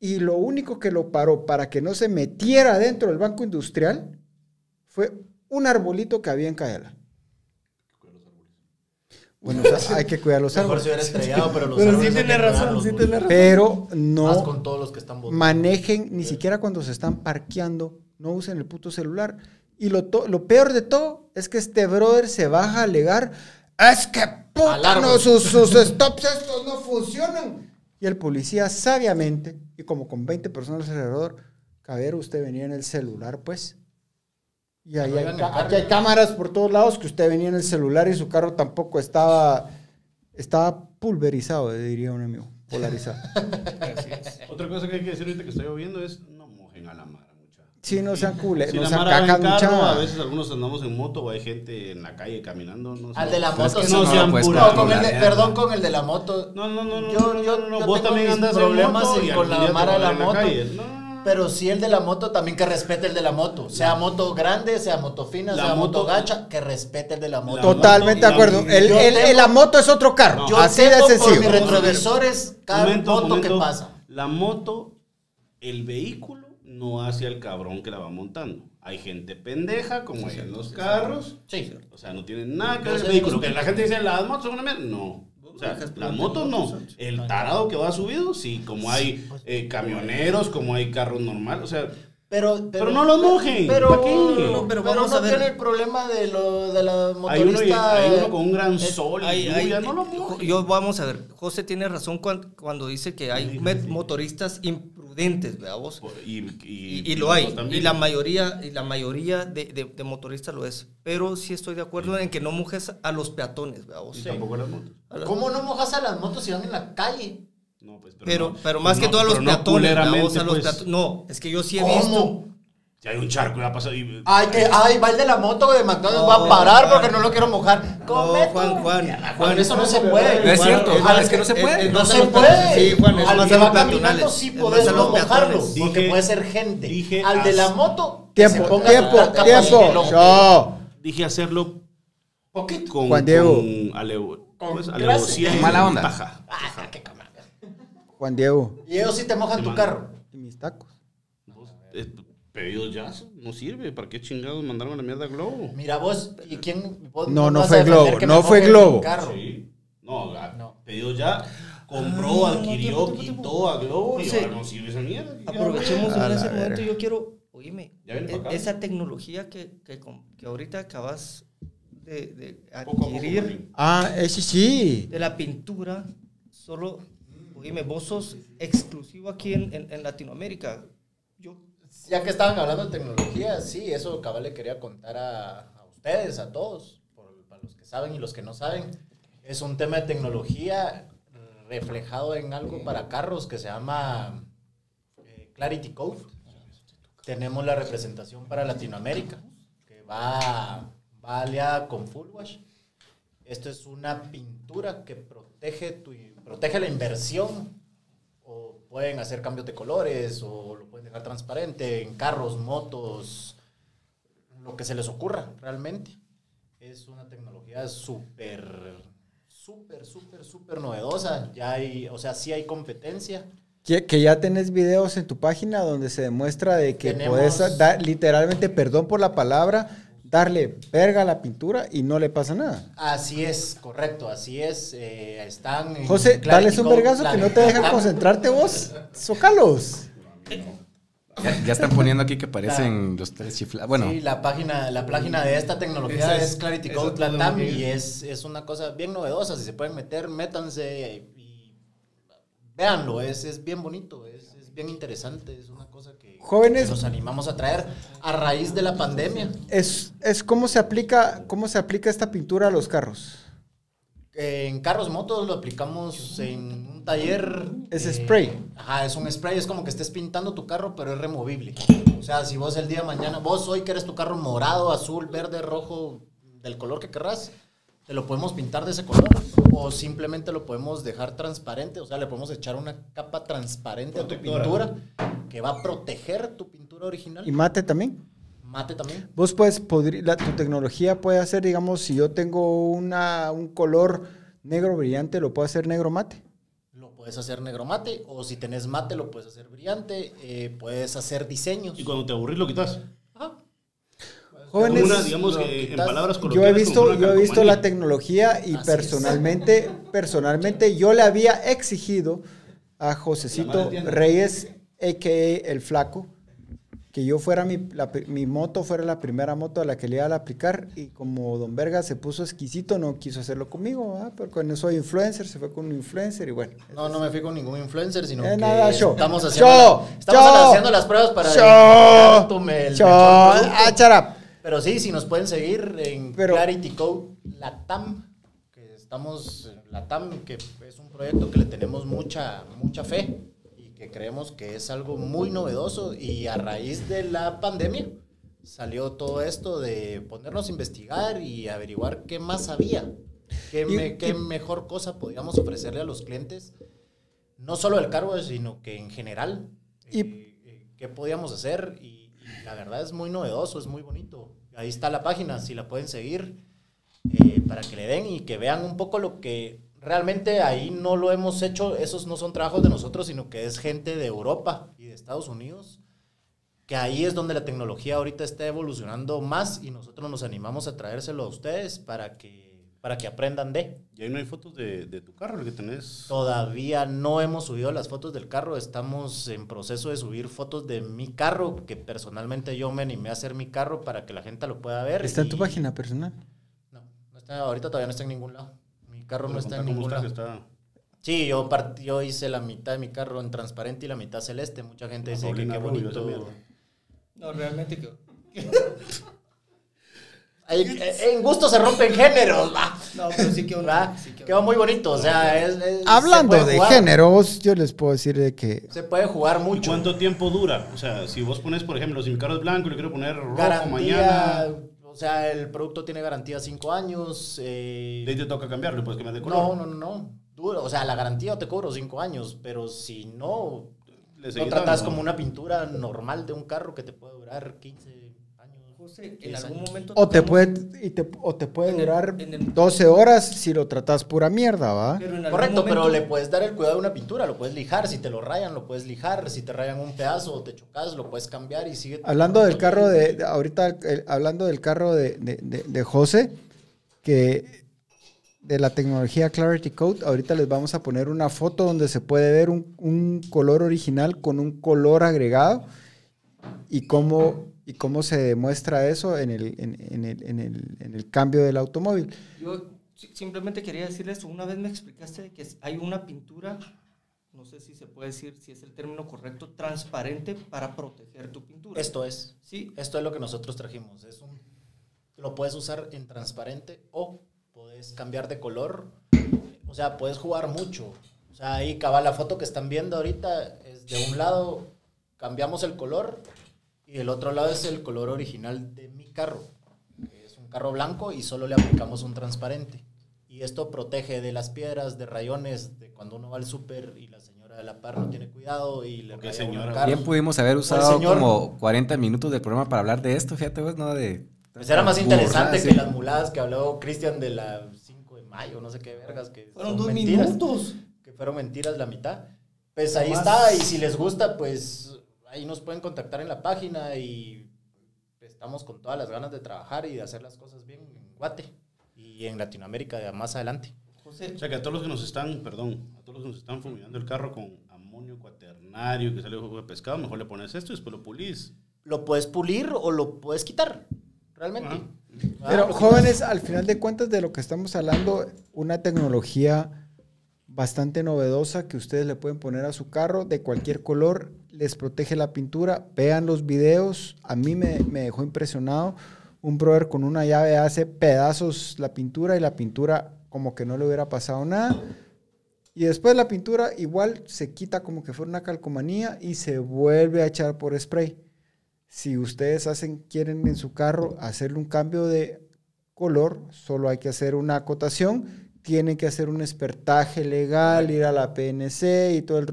y lo único que lo paró para que no se metiera dentro del banco industrial fue un arbolito que había en Cayala. Bueno, o sea, hay que cuidar los Mejor se árboles. hubiera estrellado, pero los Pero sí árboles hay tiene razón, sí tiene razón. Pero Más no con todos los que están votando. manejen, ni siquiera cuando se están parqueando, no usen el puto celular. Y lo, to- lo peor de todo es que este brother se baja a alegar, es que puta, no, sus, sus stops estos no funcionan. Y el policía sabiamente, y como con 20 personas alrededor, caballero, usted venía en el celular, pues. Y ahí hay, aquí hay cámaras por todos lados que usted venía en el celular y su carro tampoco estaba, estaba pulverizado, diría un amigo, polarizado. Otra cosa que hay que decir ahorita que está lloviendo es no mojen a la mara, mucha. Sí, no sean cules, Si no la sean cacas, carro, mucha. a veces algunos andamos en moto o hay gente en la calle caminando. No sé. Al de la es moto que eso no sean No, con el de- perdón con el de la moto. No, no, no, no, Yo- no, yo- no, no, yo vos tengo también andas problemas en moto y con la mara de la van en moto. calle. No, Pero sí el de la moto también que respete el de la moto. Sea moto grande, sea moto fina, La sea moto, moto- gacha, que respete el de la moto. La Totalmente de acuerdo. la- El, el- tengo- la moto es otro carro. Yo así de tengo por sencillo. mis retrovisores cada Momento, moto momento. que pasa. La moto, el vehículo no hace al cabrón que la va montando. Hay gente pendeja, como hay en los carros. Sí. O sea, no tienen nada que ver el vehículo. Que la gente dice, las motos son una mierda. No. O sea, plantear motos no. El tarado que va subido, sí. Como hay eh, camioneros, como hay carros normales. O sea, Pero, Pero no lo mojen, Pero, ¿pa' qué? No, pero pero, vamos no a ver. tiene el problema de, lo, de la hay uno, y- motorista. hay uno con un gran eh, sol y Hay- hay- no lo mojen. yo vamos a ver, José tiene razón cuan- cuando, dice que hay motoristas imprudentes, ¿verdad vos? Y, Y, y- y lo hay, también. y la mayoría, y la mayoría de, de- de motoristas lo es. Pero sí estoy de acuerdo en que no mojes a los peatones, ¿verdad vos? Y tampoco las motos. A ¿Cómo no mojas a las motos si van en la calle? No, pues, Pero, no- pero más no- que todo a los pero no peatones, ¿verdad vos? culeramente, A los pues. peato- No, es que yo sí he ¿Cómo? visto. Si hay un charco, ya pasa. Y, Ay, que, ay, va el de la moto de McDonald's, No, va a parar Juan. porque no lo quiero mojar. No. Juan, Juan, Juan, Juan. eso no se puede. No es Juan, cierto, es- es que no se puede. No se a puede. Sí, Juan, es Al más que a los va caminando peatonales. sí podés a no mojarlo, porque puede ser gente. dije Al de la moto, que se Tiempo, ponga tiempo, tiempo. Yo. Dije hacerlo Poquito. con. Juan Diego. Con aleu- ¿cómo es? Con alevosía clase. y Mala onda. taja. Ah, qué. Juan Diego. Y ellos sí te mojan tu carro. Y mis tacos. Vos, Pedidos ya, no sirve. ¿Para qué chingados mandaron a la mierda a Globo? Mira vos, ¿y quién? vos No, no fue Globo, no fue Globo. Sí. No, No. pedidos ya. Compró, Ah, adquirió, tiempo, tiempo, quitó a Globo y ahora no sirve esa mierda. Aprovechemos en ese momento. Yo quiero, oíme, e- esa tecnología que, que, ahorita acabas de, de Poco a poco, adquirir. Ah, ese sí. de la pintura, solo, oíme, vos sos exclusivo aquí en, en, en Latinoamérica. Yo, Ya que estaban hablando de tecnología, sí, eso cabal le quería contar a, a ustedes, a todos, por- para los que saben y los que no saben. Es un tema de tecnología reflejado en algo para carros que se llama eh, Clarity Code. Tenemos la representación para Latinoamérica, que va, va aliada con Full Wash. Esto es una pintura que protege, tu, protege la inversión. Pueden hacer cambios de colores, o lo pueden dejar transparente en carros, motos, lo que se les ocurra realmente. Es una tecnología súper, súper, súper, súper novedosa. Ya hay, o sea, sí hay competencia. Que, que ya tenés videos en tu página donde se demuestra de que Tenemos- puedes dar, literalmente, perdón por la palabra, darle verga a la pintura y no le pasa nada. Así es, correcto, así es. eh, están en José, dales un vergazo que no te dejan concentrarte vos. Zócalos. Ya, ya están poniendo aquí que parecen los tres chiflados. Bueno, Sí, la página, la página de esta tecnología es, es- Clarity Code Latam y es. es, una cosa bien novedosa. Si se pueden meter, métanse y véanlo. Es, es bien bonito, es, es bien interesante. Es una cosa que, Jóvenes- que nos animamos a traer a raíz de la pandemia. Es, es cómo se aplica, cómo se aplica esta pintura a los carros. En carros, motos lo aplicamos en un taller. Es eh, spray. Ajá, es un spray, es como que estés pintando tu carro, pero es removible. O sea, si vos el día de mañana, vos hoy querés tu carro morado, azul, verde, rojo, del color que querrás, te lo podemos pintar de ese color. O simplemente lo podemos dejar transparente, o sea, le podemos echar una capa transparente a tu Protectora. pintura que va a proteger tu pintura original. ¿Y mate también? Mate también. Vos puedes, podri- la, tu tecnología puede hacer, digamos, si yo tengo una, un color negro brillante, lo puedo hacer negro mate. Lo puedes hacer negro mate, o si tenés mate, lo puedes hacer brillante. eh, puedes hacer diseños. Y cuando te aburrís lo quitas. Ajá. Jóvenes, Una, digamos lo que en quitas. palabras yo he visto, yo he visto la tecnología y Así personalmente, personalmente yo le había exigido a Josecito Reyes, a.k.a. El Flaco, que yo fuera mi, la mi moto fuera la primera moto a la que le iba a aplicar y como Don Verga se puso exquisito, no quiso hacerlo conmigo, ¿verdad? pero cuando soy influencer, se fue con un influencer y bueno. No, no me fui con ningún influencer, sino Eh, que nada, show. estamos haciendo, Show. la- estamos Show. haciendo las pruebas para Show. tu me- el Show. Ah, charap. Pero sí, si nos pueden seguir en Pero- Clarity Code Latam, que estamos Latam, que es un proyecto que le tenemos mucha, mucha fe que creemos que es algo muy novedoso y a raíz de la pandemia salió todo esto de ponernos a investigar y averiguar qué más había, qué, me- qué mejor cosa podíamos ofrecerle a los clientes, no solo el cargo, sino que en general, Y- eh, eh, qué podíamos hacer y, y la verdad es muy novedoso, es muy bonito. Ahí está la página, si la pueden seguir, eh, para que le den y que vean un poco lo que realmente ahí no lo hemos hecho, esos no son trabajos de nosotros, sino que es gente de Europa y de Estados Unidos, que ahí es donde la tecnología ahorita está evolucionando más y nosotros nos animamos a traérselo a ustedes para que, para que aprendan de. Y ahí no hay fotos de, de tu carro, el que tenés. Todavía no hemos subido las fotos del carro, estamos en proceso de subir fotos de mi carro, que personalmente yo me animé a hacer mi carro para que la gente lo pueda ver. Está en tu página personal. No, no está, ahorita todavía no está en ningún lado. Mi carro no Pero está en está, está- Sí, yo, part- yo hice la mitad de mi carro en transparente y la mitad celeste. Mucha gente dice que qué bonito. mierda. No, realmente que. Eh, en gusto se rompen géneros, va. No, pero sí que ¿Va? sí que Quedó muy bonito, o sea, es- Hablando de jugar- géneros, yo les puedo decir de que Se puede jugar ¿Y mucho. cuánto tiempo dura? O sea, si vos pones, por ejemplo, si mi carro es blanco y le quiero poner rojo garantía, mañana, o sea, el producto tiene garantía 5 años. eh, de ahí te toca cambiarlo, puedes cambiar de color. no, no, no, no. Dura, o sea, la garantía te cobro 5 años, pero si no, lo tratas dando. como una pintura normal de un carro que te puede durar 15 años. José, en 10 algún años. momento. o te puede, y te- o te puede el- durar en el- 12 horas si lo tratas pura mierda, ¿va? pero en algún Correcto, pero le puedes dar el cuidado de una pintura, lo puedes lijar, si te lo rayan, lo puedes lijar, si te rayan un pedazo o te chocas, lo puedes cambiar y sigue. Hablando del carro de, de- ahorita, hablando del carro de, de, de- de José, que de la tecnología Clarity Code, ahorita les vamos a poner una foto donde se puede ver un, un color original con un color agregado y cómo, y cómo se demuestra eso en el, en, en el, en el, en el cambio del automóvil. Yo si- simplemente quería decirles, una vez me explicaste que hay una pintura, no sé si se puede decir, si es el término correcto, transparente para proteger tu pintura. Esto es, Sí, esto es lo que nosotros trajimos. Es un, lo puedes usar en transparente o puedes cambiar de color O sea, puedes jugar mucho. O sea, ahí cabal, la foto que están viendo ahorita es de un lado cambiamos el color y el otro lado es el color original de mi carro. que Es un carro blanco y solo le aplicamos un transparente. Y esto protege de las piedras, de rayones, de cuando uno va al súper y la señora de la par no tiene cuidado y le el señora- carro. Bien pudimos haber Pues, usado como 40 minutos del programa para hablar de esto, fíjate vos, ¿no? De... Pues era más interesante que sí. las muladas que habló Cristian de la 5 de mayo, no sé qué vergas, que Fueron dos mentiras, minutos. que fueron mentiras la mitad. Pues ahí Más- está, y si les gusta, pues ahí nos pueden contactar en la página y estamos con todas las ganas de trabajar y de hacer las cosas bien en Guate y en Latinoamérica de más adelante. José, O sea que a todos los que nos están, perdón, a todos los que nos están fumigando el carro con amonio cuaternario que sale jugo de pescado, mejor le pones esto y después lo pulís. Lo puedes pulir o lo puedes quitar, realmente. Ah, Pero lo jóvenes, al final de cuentas de lo que estamos hablando, una tecnología bastante novedosa que ustedes le pueden poner a su carro de cualquier color, les protege la pintura, vean los videos, a mí me, me dejó impresionado, un brother con una llave hace pedazos la pintura y la pintura como que no le hubiera pasado nada. Y después la pintura igual se quita como que fuera una calcomanía y se vuelve a echar por spray. Si ustedes hacen, quieren en su carro hacerle un cambio de color, solo hay que hacer una acotación. Tienen que hacer un espertaje legal, ir a la PNC y todo el...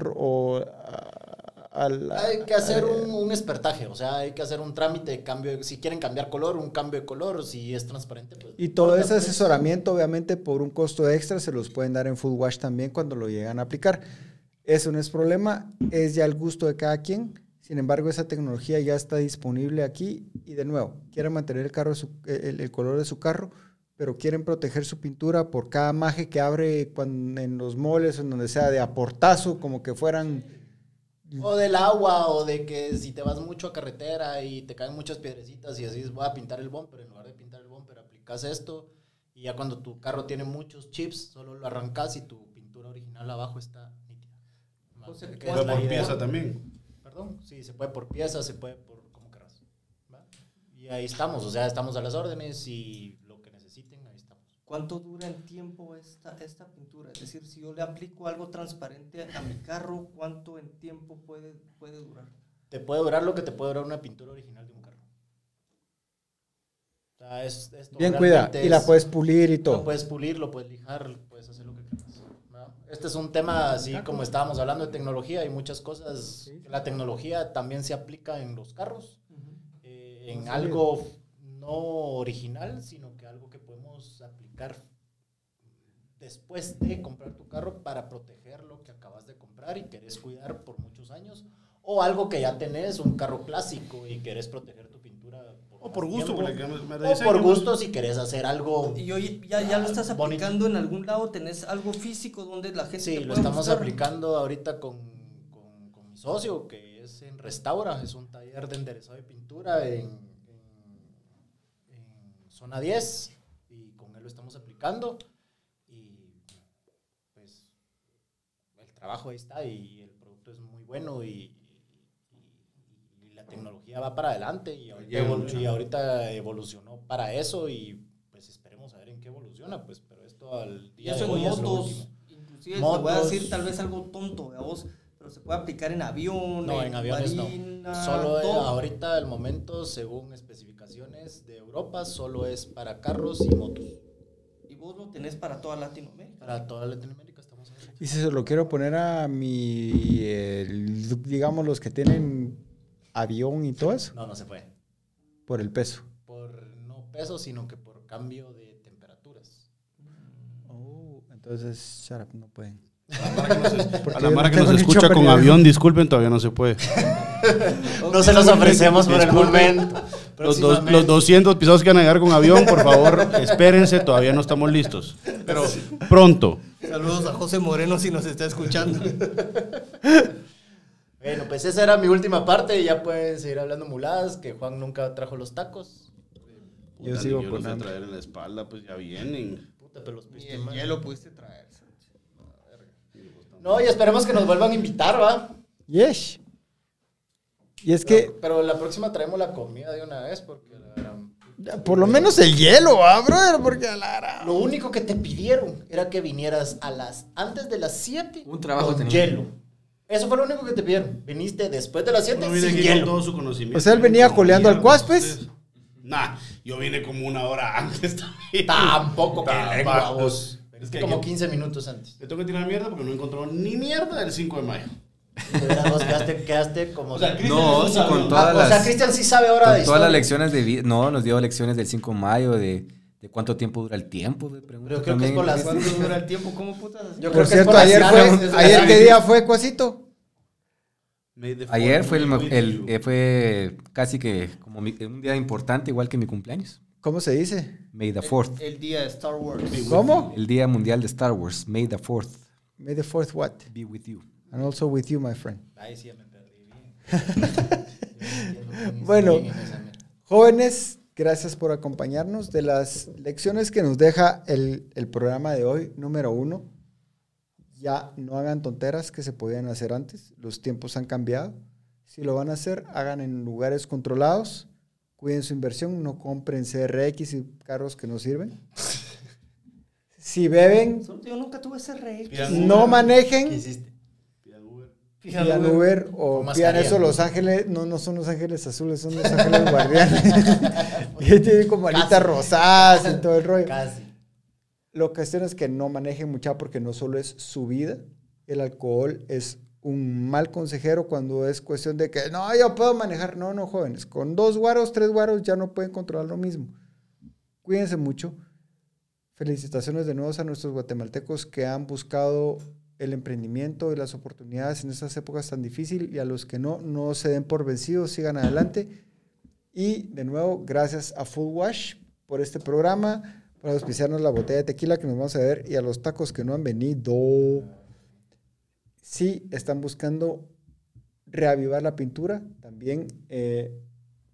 a- a la- Hay que hacer un, un espertaje, o sea, hay que hacer un trámite de cambio. Si quieren cambiar color, un cambio de color. Si es transparente, pues. Y todo ese asesoramiento, obviamente, por un costo extra, se los pueden dar en Full Wash también cuando lo llegan a aplicar. Eso no es problema, es ya el gusto de cada quien. Sin embargo, esa tecnología ya está disponible aquí. Y de nuevo, quieren mantener el, carro el, el color de su carro, pero quieren proteger su pintura por cada maje que abre cuando, en los moles o en donde sea de aportazo, como que fueran... O del agua, o de que si te vas mucho a carretera y te caen muchas piedrecitas y así voy a pintar el bumper, en lugar de pintar el bumper, aplicas esto. Y ya cuando tu carro tiene muchos chips, solo lo arrancas y tu pintura original abajo está nítida. José, Que Puede por idea. pieza también. Perdón, sí, se puede por pieza, se puede por como querrás. ¿va? Y ahí estamos, o sea, estamos a las órdenes y lo que necesiten, ahí estamos. ¿Cuánto dura en tiempo esta, esta pintura? Es decir, si yo le aplico algo transparente a mi carro, ¿cuánto en tiempo puede, puede durar? Te puede durar lo que te puede durar una pintura original de un carro. O sea, es, esto Bien cuida. Y la es- puedes pulir y Lo todo. puedes pulir, lo puedes lijar, puedes hacer lo que quieras. ¿no? Este es un tema, así como estábamos hablando de tecnología, hay muchas cosas. La tecnología también se aplica en los carros, eh, en algo no original, sino que algo que podemos aplicar después de comprar tu carro para proteger lo que acabas de comprar y querés cuidar por muchos años. O algo que ya tenés, un carro clásico y querés proteger tu pintura. O más por gusto, tiempo. O por gusto si querés hacer algo Y hoy ya, ya lo estás Ah, bonito. aplicando en algún lado, tenés algo físico donde la gente Sí, te lo puede estamos buscar? aplicando ahorita con, con- con mi socio, que es en Restaura, es un taller de enderezado de pintura en, en- en zona 10, y con él lo estamos aplicando, y pues el trabajo ahí está, y el producto es muy bueno, y, y- y la tecnología va para adelante, y ahorita, evol- y ahorita evolucionó para eso, y pues esperemos a ver en qué evoluciona, pues, pero esto al día eso de hoy en es lo motos, último. inclusive te voy a Motos. decir tal vez algo tonto a vos, pero se puede aplicar en avión, No, en aviones no. marina, Solo eh, todo. ahorita, al momento, según especificaciones de Europa, solo es para carros y motos. Lo tenés para toda Latinoamérica. Para toda Latinoamérica estamos. Y si se lo quiero poner a mi, eh, digamos, los que tienen avión y todo eso, No, no se puede. por el peso. Por no peso, sino que por cambio de temperaturas. Oh, entonces, shut up, no pueden. A la Mara que nos, yo escucha con avión. disculpen, todavía no se puede. No se los ofrecemos por el momento. Los, dos- los 200 episodios que van a llegar con avión, por favor, espérense, todavía no estamos listos. Pero pronto. Saludos a José Moreno si nos está escuchando. Bueno, pues esa era mi última parte y ya pueden seguir hablando muladas, que Juan nunca trajo los tacos. Yo Puta, sigo ni con los voy a hambre. traer en la espalda, pues ya vienen. Puta, pero los el mal. hielo pudiste traer. No, y esperemos que nos vuelvan a invitar, ¿va? Yes. Y es que Pero, la próxima traemos la comida de una vez porque la Por lo menos el hielo, ¿ah, brother? Porque a la gran- Lo único que te pidieron era que vinieras a las antes de las 7 Un trabajo con tenía. hielo. Eso fue lo único que te pidieron. Viniste después de las 7 No sin hielo. todo su conocimiento. O sea, él venía coleando al mierda, cuas, ustedes. Nah, yo vine como una hora antes también. Tampoco que Tampoco. Es que como yo- 15 minutos antes. Le tengo que tirar mierda porque no encontró ni mierda del 5 de mayo. De verdad, vos quedaste, quedaste como... O sea, Cristian No, es sí, con todas Ah, o sea, las- Cristian sí sabe ahora Con de todas las lecciones de vida. No, nos dio lecciones del 5 de mayo, de, de cuánto tiempo dura el tiempo. Pero creo que es por las... ¿Cuánto dura el tiempo? ¿Cómo putas? Yo creo Por que cierto, es por ayer las fue, ayer es- qué día fue, Cuasito. Ayer fue, el, el- eh, fue casi que como mi- un día importante, igual que mi cumpleaños. ¿Cómo se dice? May the 4th. El día de Star Wars. ¿Cómo? El Día Mundial de Star Wars. May the 4th May the fourth what? be with you. And also with you, my friend. Ahí sí me perdí bien. Bueno. Jóvenes, gracias por acompañarnos. De las lecciones que nos deja el, el programa de hoy, número uno, ya no hagan tonteras que se podían hacer antes. Los tiempos han cambiado. Si lo van a hacer, hagan en lugares controlados. Cuiden su inversión, no compren CRX y carros que no sirven. Si beben, Yo nunca tuve. Pidan no Uber. ¿Qué manejen, hiciste? Pidan Uber. pidan Uber o pidan mascarilla. eso Los Ángeles. No, no son Los Ángeles Azules, son Los Ángeles Guardianes. y tienen como alitas rosadas y todo el rollo. Casi. La cuestión es que no manejen mucha porque no solo es su vida, el alcohol es un mal consejero cuando es cuestión de que no, yo puedo manejar. No, no, jóvenes, con dos guaros, tres guaros ya no pueden controlar lo mismo. Cuídense mucho. Felicitaciones de nuevo a nuestros guatemaltecos que han buscado el emprendimiento y las oportunidades en estas épocas tan difíciles y a los que no, no se den por vencidos, sigan adelante. Y de nuevo, gracias a Full Wash por este programa, por auspiciarnos la botella de tequila que nos vamos a ver y a los tacos que no han venido. Si están buscando reavivar la pintura, también eh,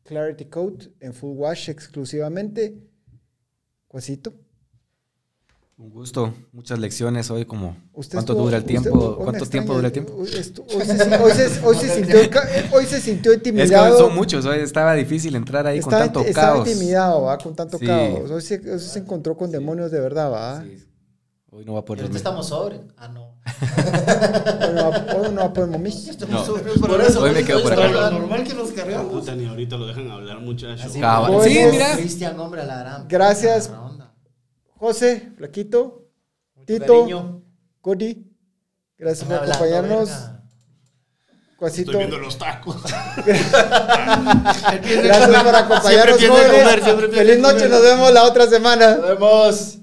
Clarity Coat en Full Wash exclusivamente. Cuasito. Un gusto. Muchas lecciones hoy como Usted cuánto estuvo- dura el usted- tiempo. hoy me ¿Cuánto extraña, tiempo dura el tiempo? Hoy, estu- hoy se, hoy se- hoy se sintió, hoy se sintió Es que intimidado. son muchos, hoy estaba difícil entrar ahí estaba, con tanto estaba caos. intimidado, ¿va? Con tanto Sí. caos. Hoy se, hoy se encontró con demonios de verdad, ¿va? Sí. Hoy no va a poder dormir. estamos sobre. Ah, no. Hoy no no. Por eso, Hoy me quedo por acá. hablando. normal que nos Ah, cargamos. puta, ni ahorita lo dejan hablar, muchachos. Sí, mira. Cristian, hombre, la gran. Gracias. José, Flaquito, Mucho Tito, cariño. Cody, gracias por Hablando, acompañarnos. Cuasito, Estoy viendo los tacos. gracias por acompañarnos, jóvenes. Feliz noche, comer. nos vemos la otra semana. Nos vemos.